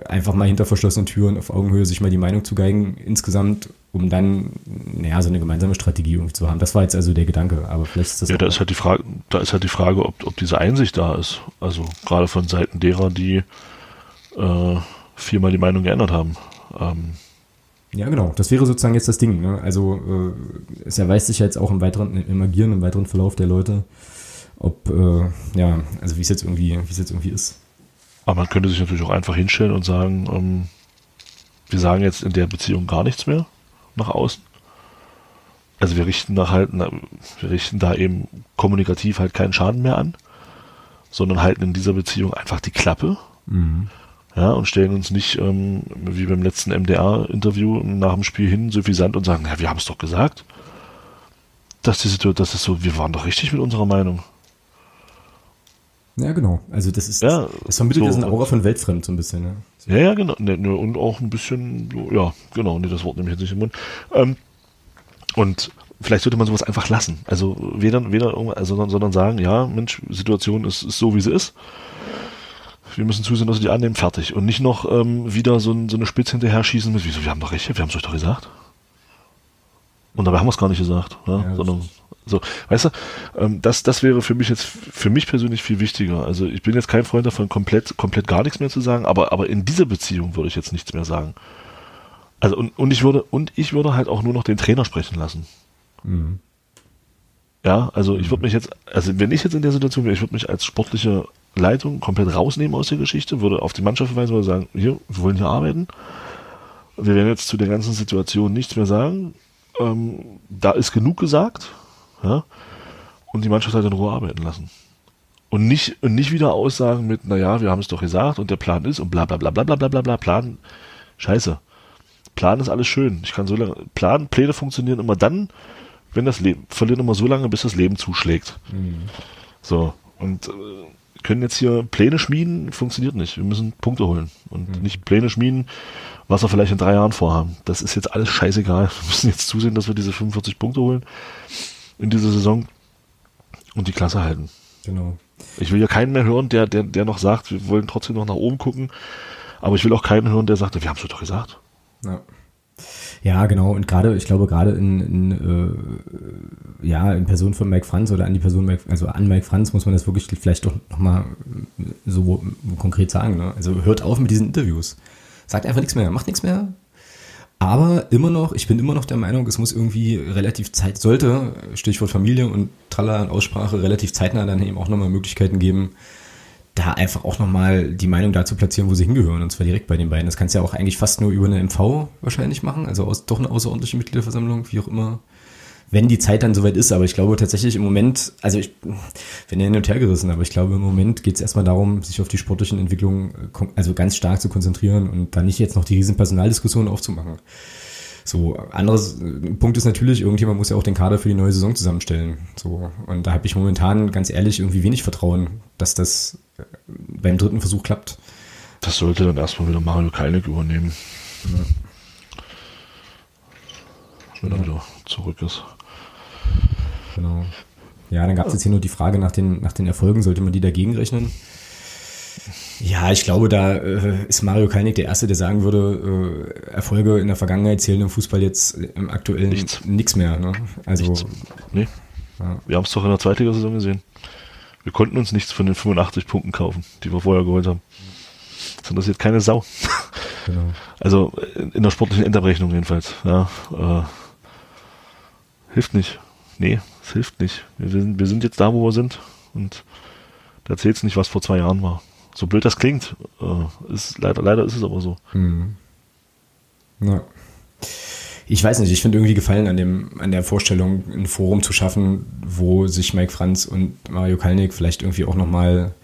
einfach mal hinter verschlossenen Türen auf Augenhöhe sich mal die Meinung zu geigen insgesamt, um dann, naja, so eine gemeinsame Strategie irgendwie zu haben. Das war jetzt also der Gedanke, aber vielleicht ist das. Ja, da ist halt die Frage, da ist halt die Frage, ob, ob diese Einsicht da ist. Also gerade von Seiten derer, die äh, viermal die Meinung geändert haben. Ähm, ja, genau. Das wäre sozusagen jetzt das Ding. Ne? Also äh, es erweist sich ja jetzt auch im weiteren, im Agieren, im weiteren Verlauf der Leute, ob, äh, ja, also wie es jetzt irgendwie, wie es jetzt irgendwie ist. Aber man könnte sich natürlich auch einfach hinstellen und sagen, ähm, wir sagen jetzt in der Beziehung gar nichts mehr nach außen. Also wir richten da halt, wir richten da eben kommunikativ halt keinen Schaden mehr an, sondern halten in dieser Beziehung einfach die Klappe. Mhm. Ja, und stellen uns nicht, ähm, wie beim letzten MDR-Interview nach dem Spiel hin, suffisant und sagen, ja, wir haben es doch gesagt. Dass die Situation, das ist so, wir waren doch richtig mit unserer Meinung. Ja, genau. Also das ist, ja, das vermittelt so, das eine Aura von weltfremd so ein bisschen. Ne? Ja, ja, genau. Ne, ne, und auch ein bisschen, ja, genau, nee, das Wort nehme ich jetzt nicht im Mund. Ähm, und vielleicht sollte man sowas einfach lassen. Also weder, weder also, sondern sagen, ja, Mensch, Situation ist, ist so, wie sie ist. Wir müssen zusehen, dass wir die annehmen, fertig. Und nicht noch ähm, wieder so, so eine Spitze hinterher schießen mit, wieso, wir haben doch recht, wir haben es euch doch gesagt. Und dabei haben wir es gar nicht gesagt, ja, sondern so, weißt du, ähm, das, das wäre für mich jetzt, für mich persönlich viel wichtiger. Also ich bin jetzt kein Freund davon, komplett, komplett gar nichts mehr zu sagen, aber, aber in dieser Beziehung würde ich jetzt nichts mehr sagen. Also und, und ich würde, und ich würde halt auch nur noch den Trainer sprechen lassen. Mhm. Ja, also ich würde mich jetzt, also wenn ich jetzt in der Situation wäre, ich würde mich als sportliche Leitung komplett rausnehmen aus der Geschichte, würde auf die Mannschaft verweisen, würde sagen, hier, wir wollen hier arbeiten. Wir werden jetzt zu der ganzen Situation nichts mehr sagen. Ähm, da ist genug gesagt ja? Und die Mannschaft halt in Ruhe arbeiten lassen. Und nicht, und nicht wieder Aussagen mit, naja, wir haben es doch gesagt und der Plan ist und bla bla bla bla bla bla bla Plan. Scheiße. Plan ist alles schön. Ich kann so lange. Plan, Pläne funktionieren immer dann, wenn das Leben, verlieren immer so lange, bis das Leben zuschlägt. Mhm. So. Und äh, können jetzt hier Pläne schmieden, funktioniert nicht. Wir müssen Punkte holen und mhm. nicht Pläne schmieden, was wir vielleicht in drei Jahren vorhaben. Das ist jetzt alles scheißegal. Wir müssen jetzt zusehen, dass wir diese 45 Punkte holen in dieser Saison und die Klasse halten. Genau. Ich will ja keinen mehr hören, der, der, der noch sagt, wir wollen trotzdem noch nach oben gucken. Aber ich will auch keinen hören, der sagt, wir haben es doch gesagt. Ja. Ja, genau. Und gerade, ich glaube, gerade in, in äh, ja, in Person von Mike Franz oder an die Person, Mike, also an Mike Franz muss man das wirklich vielleicht doch nochmal so konkret sagen. Ne? Also hört auf mit diesen Interviews. Sagt einfach nichts mehr, macht nichts mehr. Aber immer noch, ich bin immer noch der Meinung, es muss irgendwie relativ Zeit, sollte, Stichwort Familie und Tralla Aussprache, relativ zeitnah dann eben auch nochmal Möglichkeiten geben, da einfach auch nochmal die Meinung dazu platzieren, wo sie hingehören, und zwar direkt bei den beiden. Das kannst du ja auch eigentlich fast nur über eine MV wahrscheinlich machen, also aus, doch eine außerordentliche Mitgliederversammlung, wie auch immer, wenn die Zeit dann soweit ist. Aber ich glaube tatsächlich im Moment, also ich bin ja hin und her gerissen, aber ich glaube im Moment geht es erstmal darum, sich auf die sportlichen Entwicklungen also ganz stark zu konzentrieren und dann nicht jetzt noch die riesen Personaldiskussionen aufzumachen. So, anderes Punkt ist natürlich, irgendjemand muss ja auch den Kader für die neue Saison zusammenstellen. So, und da habe ich momentan ganz ehrlich irgendwie wenig Vertrauen, dass das äh, beim dritten Versuch klappt. Das sollte dann erstmal wieder Mario Kalnick übernehmen. Ja. Wenn er wieder zurück ist. Genau. Ja, dann gab es jetzt hier nur die Frage nach den, nach den Erfolgen, sollte man die dagegen rechnen? Ja, ich glaube, da äh, ist Mario Kalnick der Erste, der sagen würde, äh, Erfolge in der Vergangenheit zählen im Fußball jetzt im aktuellen nichts mehr. Ne? Also, nichts. Nee. Ja. Wir haben es doch in der Zweitligasaison gesehen. Wir konnten uns nichts von den 85 Punkten kaufen, die wir vorher geholt haben. Das interessiert keine Sau. Genau. Also in der sportlichen Endabrechnung jedenfalls. Ja, äh, hilft nicht. Nee, es hilft nicht. Wir sind, wir sind jetzt da, wo wir sind. Und da zählt es nicht, was vor zwei Jahren war. So blöd das klingt, äh, ist leider, leider ist es aber so. Hm. Ja. Ich weiß nicht, ich finde irgendwie gefallen an dem, an der Vorstellung, ein Forum zu schaffen, wo sich Mike Franz und Mario Kalnick vielleicht irgendwie auch nochmal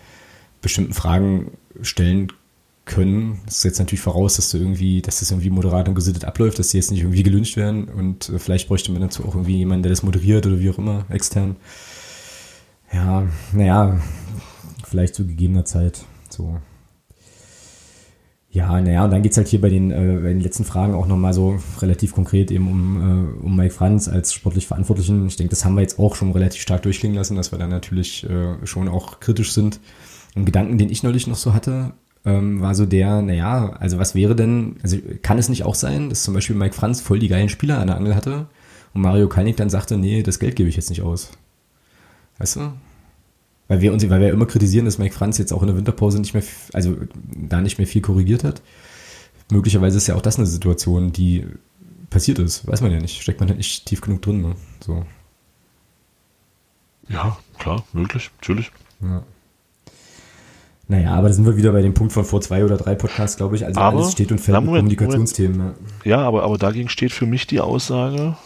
bestimmten Fragen stellen können. Das ist jetzt natürlich voraus, dass du irgendwie, dass das irgendwie moderat und gesittet abläuft, dass die jetzt nicht irgendwie gelünscht werden und äh, vielleicht bräuchte man dazu auch irgendwie jemanden, der das moderiert oder wie auch immer, extern. Ja, naja, vielleicht zu gegebener Zeit. So. Ja, naja, und dann geht es halt hier bei den, äh, bei den letzten Fragen auch nochmal so relativ konkret eben um, äh, um Mike Franz als sportlich Verantwortlichen. Ich denke, das haben wir jetzt auch schon relativ stark durchklingen lassen, dass wir da natürlich äh, schon auch kritisch sind. Ein Gedanken, den ich neulich noch so hatte, ähm, war so der, naja, also was wäre denn, also kann es nicht auch sein, dass zum Beispiel Mike Franz voll die geilen Spieler an der Angel hatte und Mario Kalnick dann sagte, nee, das Geld gebe ich jetzt nicht aus. Weißt du? weil wir uns, weil wir immer kritisieren, dass Mike Franz jetzt auch in der Winterpause nicht mehr, also da nicht mehr viel korrigiert hat. Möglicherweise ist ja auch das eine Situation, die passiert ist. Weiß man ja nicht. Steckt man ja nicht tief genug drin. Ne? So. Ja, klar, möglich, natürlich. Ja. Naja, aber da sind wir wieder bei dem Punkt von vor zwei oder drei Podcasts, glaube ich. Also aber, alles steht und fällt na, Moment, mit Kommunikationsthemen. Moment. Ja, aber, aber dagegen steht für mich die Aussage,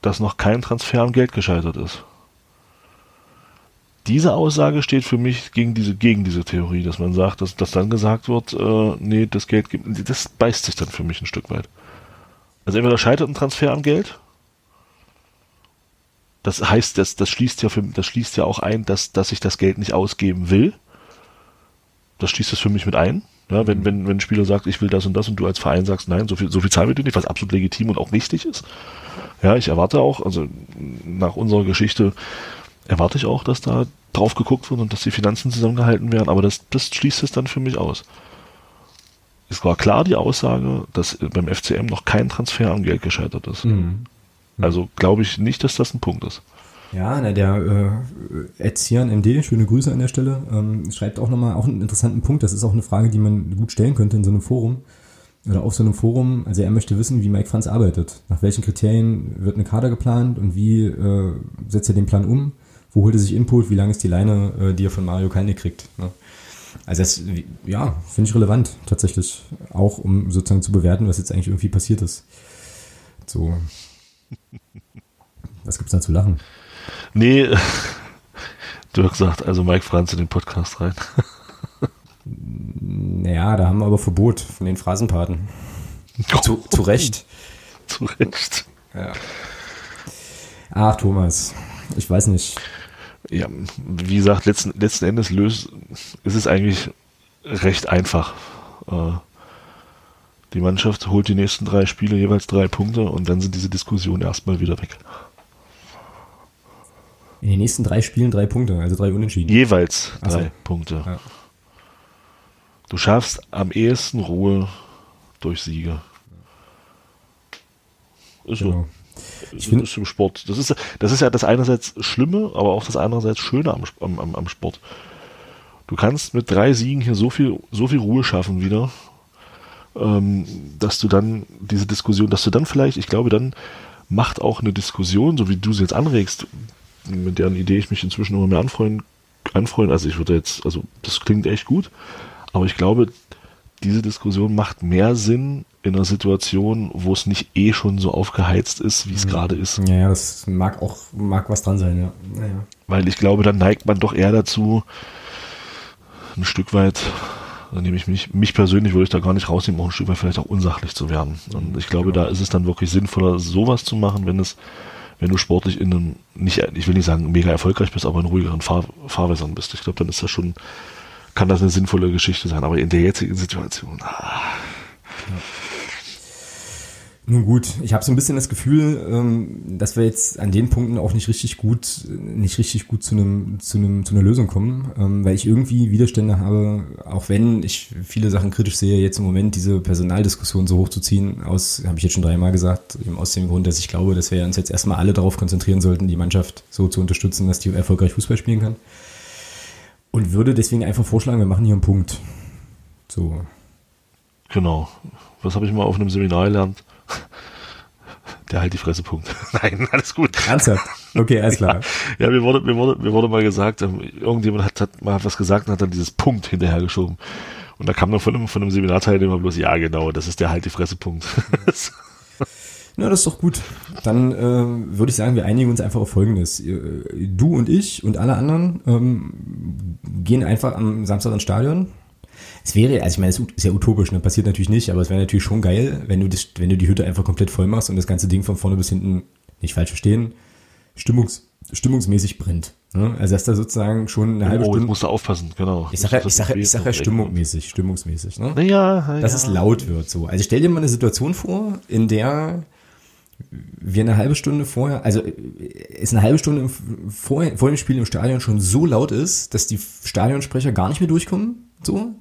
dass noch kein Transfer am Geld gescheitert ist diese Aussage steht für mich gegen diese, gegen diese Theorie, dass man sagt, dass, dass dann gesagt wird, äh, nee, das Geld gibt, das beißt sich dann für mich ein Stück weit. Also entweder scheitert ein Transfer am Geld, das heißt, das, das schließt ja für, das schließt ja auch ein, dass, dass ich das Geld nicht ausgeben will. Das schließt das für mich mit ein. Ja, wenn, wenn, wenn ein Spieler sagt, ich will das und das und du als Verein sagst, nein, so viel, so viel zahlen wir dir nicht, was absolut legitim und auch wichtig ist. Ja, ich erwarte auch, also nach unserer Geschichte erwarte ich auch, dass da drauf geguckt wird und dass die Finanzen zusammengehalten werden, aber das, das schließt es dann für mich aus. Es war klar die Aussage, dass beim FCM noch kein Transfer am Geld gescheitert ist. Mhm. Also glaube ich nicht, dass das ein Punkt ist. Ja, na, der äh, Erziehern MD, schöne Grüße an der Stelle, ähm, schreibt auch nochmal auch einen interessanten Punkt. Das ist auch eine Frage, die man gut stellen könnte in so einem Forum oder auf so einem Forum. Also er möchte wissen, wie Mike Franz arbeitet. Nach welchen Kriterien wird eine Kader geplant und wie äh, setzt er den Plan um? wo holt er sich Input, wie lang ist die Leine, äh, die er von Mario Kalnick kriegt. Ne? Also das, ja, finde ich relevant tatsächlich, auch um sozusagen zu bewerten, was jetzt eigentlich irgendwie passiert ist. So. Was gibt's da zu lachen? Nee, Dirk sagt also Mike Franz in den Podcast rein. naja, da haben wir aber Verbot von den Phrasenpaten. zu, zu Recht. Zu Recht. Ja. Ach, Thomas, ich weiß nicht. Ja, wie gesagt, letzten, letzten Endes löst, ist es eigentlich recht einfach. Äh, die Mannschaft holt die nächsten drei Spiele jeweils drei Punkte und dann sind diese Diskussionen erstmal wieder weg. In den nächsten drei Spielen drei Punkte, also drei Unentschieden. Jeweils drei so. Punkte. Ja. Du schaffst am ehesten Ruhe durch Siege. Ist genau. so. Ich finde im Sport. Das ist, das ist ja das einerseits Schlimme, aber auch das andererseits Schöne am, am, am Sport. Du kannst mit drei Siegen hier so viel, so viel Ruhe schaffen wieder, ähm, dass du dann diese Diskussion, dass du dann vielleicht, ich glaube, dann macht auch eine Diskussion, so wie du sie jetzt anregst, mit deren Idee ich mich inzwischen immer mehr anfreuen, anfreuen. Also ich würde jetzt, also das klingt echt gut, aber ich glaube, diese Diskussion macht mehr Sinn in einer Situation, wo es nicht eh schon so aufgeheizt ist, wie es mhm. gerade ist. Ja, ja, das mag auch, mag was dran sein, ja. Naja. Weil ich glaube, dann neigt man doch eher dazu, ein Stück weit, dann nehme ich mich, mich persönlich würde ich da gar nicht rausnehmen, auch ein Stück weit vielleicht auch unsachlich zu werden. Und ich glaube, genau. da ist es dann wirklich sinnvoller, sowas zu machen, wenn es, wenn du sportlich in einem, nicht, ich will nicht sagen mega erfolgreich bist, aber in ruhigeren Fahr Fahrwässern bist. Ich glaube, dann ist das schon, kann das eine sinnvolle Geschichte sein. Aber in der jetzigen Situation, ah. Ja. Nun gut, ich habe so ein bisschen das Gefühl, ähm, dass wir jetzt an den Punkten auch nicht richtig gut, nicht richtig gut zu einem, zu einem, zu einer Lösung kommen, ähm, weil ich irgendwie Widerstände habe, auch wenn ich viele Sachen kritisch sehe, jetzt im Moment diese Personaldiskussion so hochzuziehen, aus, habe ich jetzt schon dreimal gesagt, eben aus dem Grund, dass ich glaube, dass wir uns jetzt erstmal alle darauf konzentrieren sollten, die Mannschaft so zu unterstützen, dass die erfolgreich Fußball spielen kann. Und würde deswegen einfach vorschlagen, wir machen hier einen Punkt. So. Genau. Was habe ich mal auf einem Seminar gelernt? Der halt die Fresse, Punkt. Nein, alles gut. Ernsthaft? Okay, alles klar. Ja, ja, mir, wurde, mir, wurde, mir wurde mal gesagt, ähm, irgendjemand hat, hat mal was gesagt und hat dann dieses Punkt hinterhergeschoben. Und da kam dann von einem, von einem Seminarteilnehmer bloß, ja genau, das ist der halt die Fresse, Punkt. Na, das ist doch gut. Dann äh, würde ich sagen, wir einigen uns einfach auf Folgendes. Du und ich und alle anderen ähm, gehen einfach am Samstag ins Stadion, es wäre, also ich meine, es ist ja utopisch, ne? passiert natürlich nicht, aber es wäre natürlich schon geil, wenn du, das, wenn du die Hütte einfach komplett voll machst und das ganze Ding von vorne bis hinten, nicht falsch verstehen, stimmungs, stimmungsmäßig brennt. Ne? Also dass da sozusagen schon eine halbe oh, Stunde. musst du aufpassen, genau. Ich sage ja, ich ich sage ja stimmungsmäßig, stimmungsmäßig, ne? Ja, Dass ja. es laut wird, so. Also stell dir mal eine Situation vor, in der wir eine halbe Stunde vorher, also es eine halbe Stunde vor, vor dem Spiel im Stadion schon so laut ist, dass die Stadionsprecher gar nicht mehr durchkommen, so.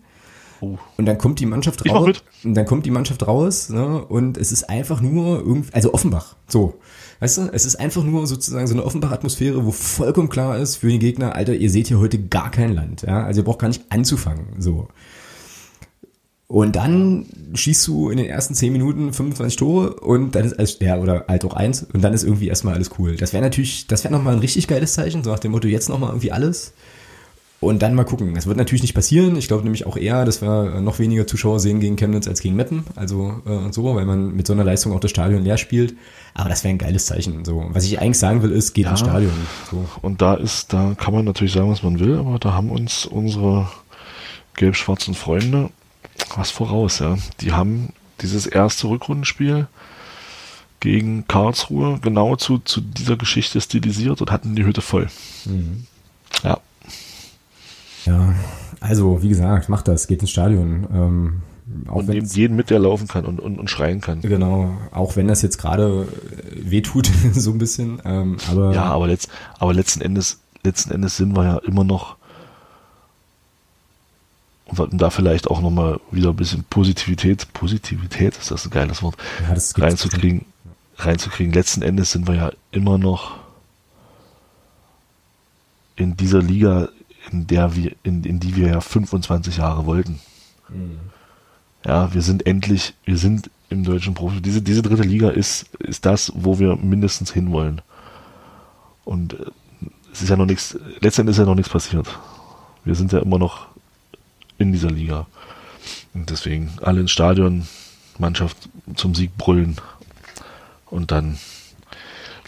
Oh. Und dann kommt die Mannschaft raus. Und dann kommt die Mannschaft raus, ne? Und es ist einfach nur irgendwie, also Offenbach, so. Weißt du, es ist einfach nur sozusagen so eine Offenbach-Atmosphäre, wo vollkommen klar ist für den Gegner, Alter, ihr seht hier heute gar kein Land, ja. Also ihr braucht gar nicht anzufangen, so. Und dann schießt du in den ersten 10 Minuten 25 Tore und dann ist alles, ja, oder halt auch eins und dann ist irgendwie erstmal alles cool. Das wäre natürlich, das wäre nochmal ein richtig geiles Zeichen, so nach dem Motto, jetzt nochmal irgendwie alles. Und dann mal gucken. Es wird natürlich nicht passieren. Ich glaube nämlich auch eher, dass wir noch weniger Zuschauer sehen gegen Chemnitz als gegen Meppen. Also äh, so, weil man mit so einer Leistung auch das Stadion leer spielt. Aber das wäre ein geiles Zeichen. So, was ich eigentlich sagen will, ist, geht ja, ins Stadion. So. Und da ist, da kann man natürlich sagen, was man will, aber da haben uns unsere gelb-schwarzen Freunde was voraus. Ja, die haben dieses erste Rückrundenspiel gegen Karlsruhe genau zu, zu dieser Geschichte stilisiert und hatten die Hütte voll. Mhm. Ja. Ja, also wie gesagt, macht das, geht ins Stadion. Ähm, und nehmt jeden mit, der laufen kann und, und, und schreien kann. Genau, auch wenn das jetzt gerade äh, wehtut, so ein bisschen. Ähm, aber ja, aber, letzt, aber letzten Endes, letzten Endes sind wir ja immer noch und da vielleicht auch nochmal wieder ein bisschen Positivität, Positivität, ist das ein geiles Wort, ja, reinzukriegen, reinzukriegen. Letzten Endes sind wir ja immer noch in dieser Liga in der wir, in, in die wir ja 25 Jahre wollten. Mhm. Ja, wir sind endlich, wir sind im deutschen Profi. Diese, diese dritte Liga ist, ist das, wo wir mindestens hinwollen. Und äh, es ist ja noch nichts, letztendlich ist ja noch nichts passiert. Wir sind ja immer noch in dieser Liga. Und deswegen alle ins Stadion, Mannschaft zum Sieg brüllen und dann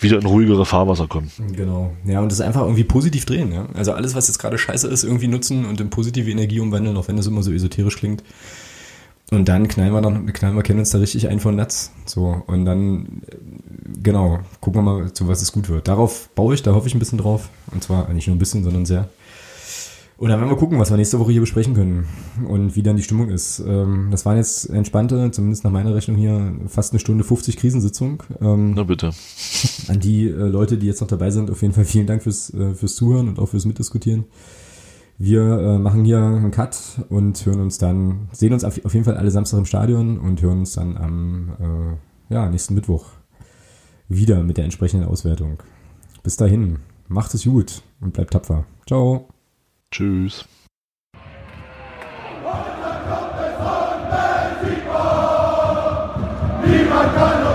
wieder in ruhigere Fahrwasser kommen. Genau. Ja, und das einfach irgendwie positiv drehen. Ja? Also alles, was jetzt gerade scheiße ist, irgendwie nutzen und in positive Energie umwandeln, auch wenn das immer so esoterisch klingt. Und dann knallen wir dann, knallen wir kennen uns da richtig ein von Netz. So. Und dann, genau, gucken wir mal, zu was es gut wird. Darauf baue ich, da hoffe ich ein bisschen drauf. Und zwar nicht nur ein bisschen, sondern sehr. Und dann werden wir gucken, was wir nächste Woche hier besprechen können und wie dann die Stimmung ist. Ähm, das waren jetzt entspannte, zumindest nach meiner Rechnung hier, fast eine Stunde 50 Krisensitzung. Ähm, Na bitte. An die äh, Leute, die jetzt noch dabei sind, auf jeden Fall vielen Dank fürs, äh, fürs Zuhören und auch fürs Mitdiskutieren. Wir äh, machen hier einen Cut und hören uns dann, sehen uns auf, auf jeden Fall alle Samstag im Stadion und hören uns dann am ja, nächsten Mittwoch wieder mit der entsprechenden Auswertung. Bis dahin, macht es gut und bleibt tapfer. Ciao. Tschüss. Niemand kann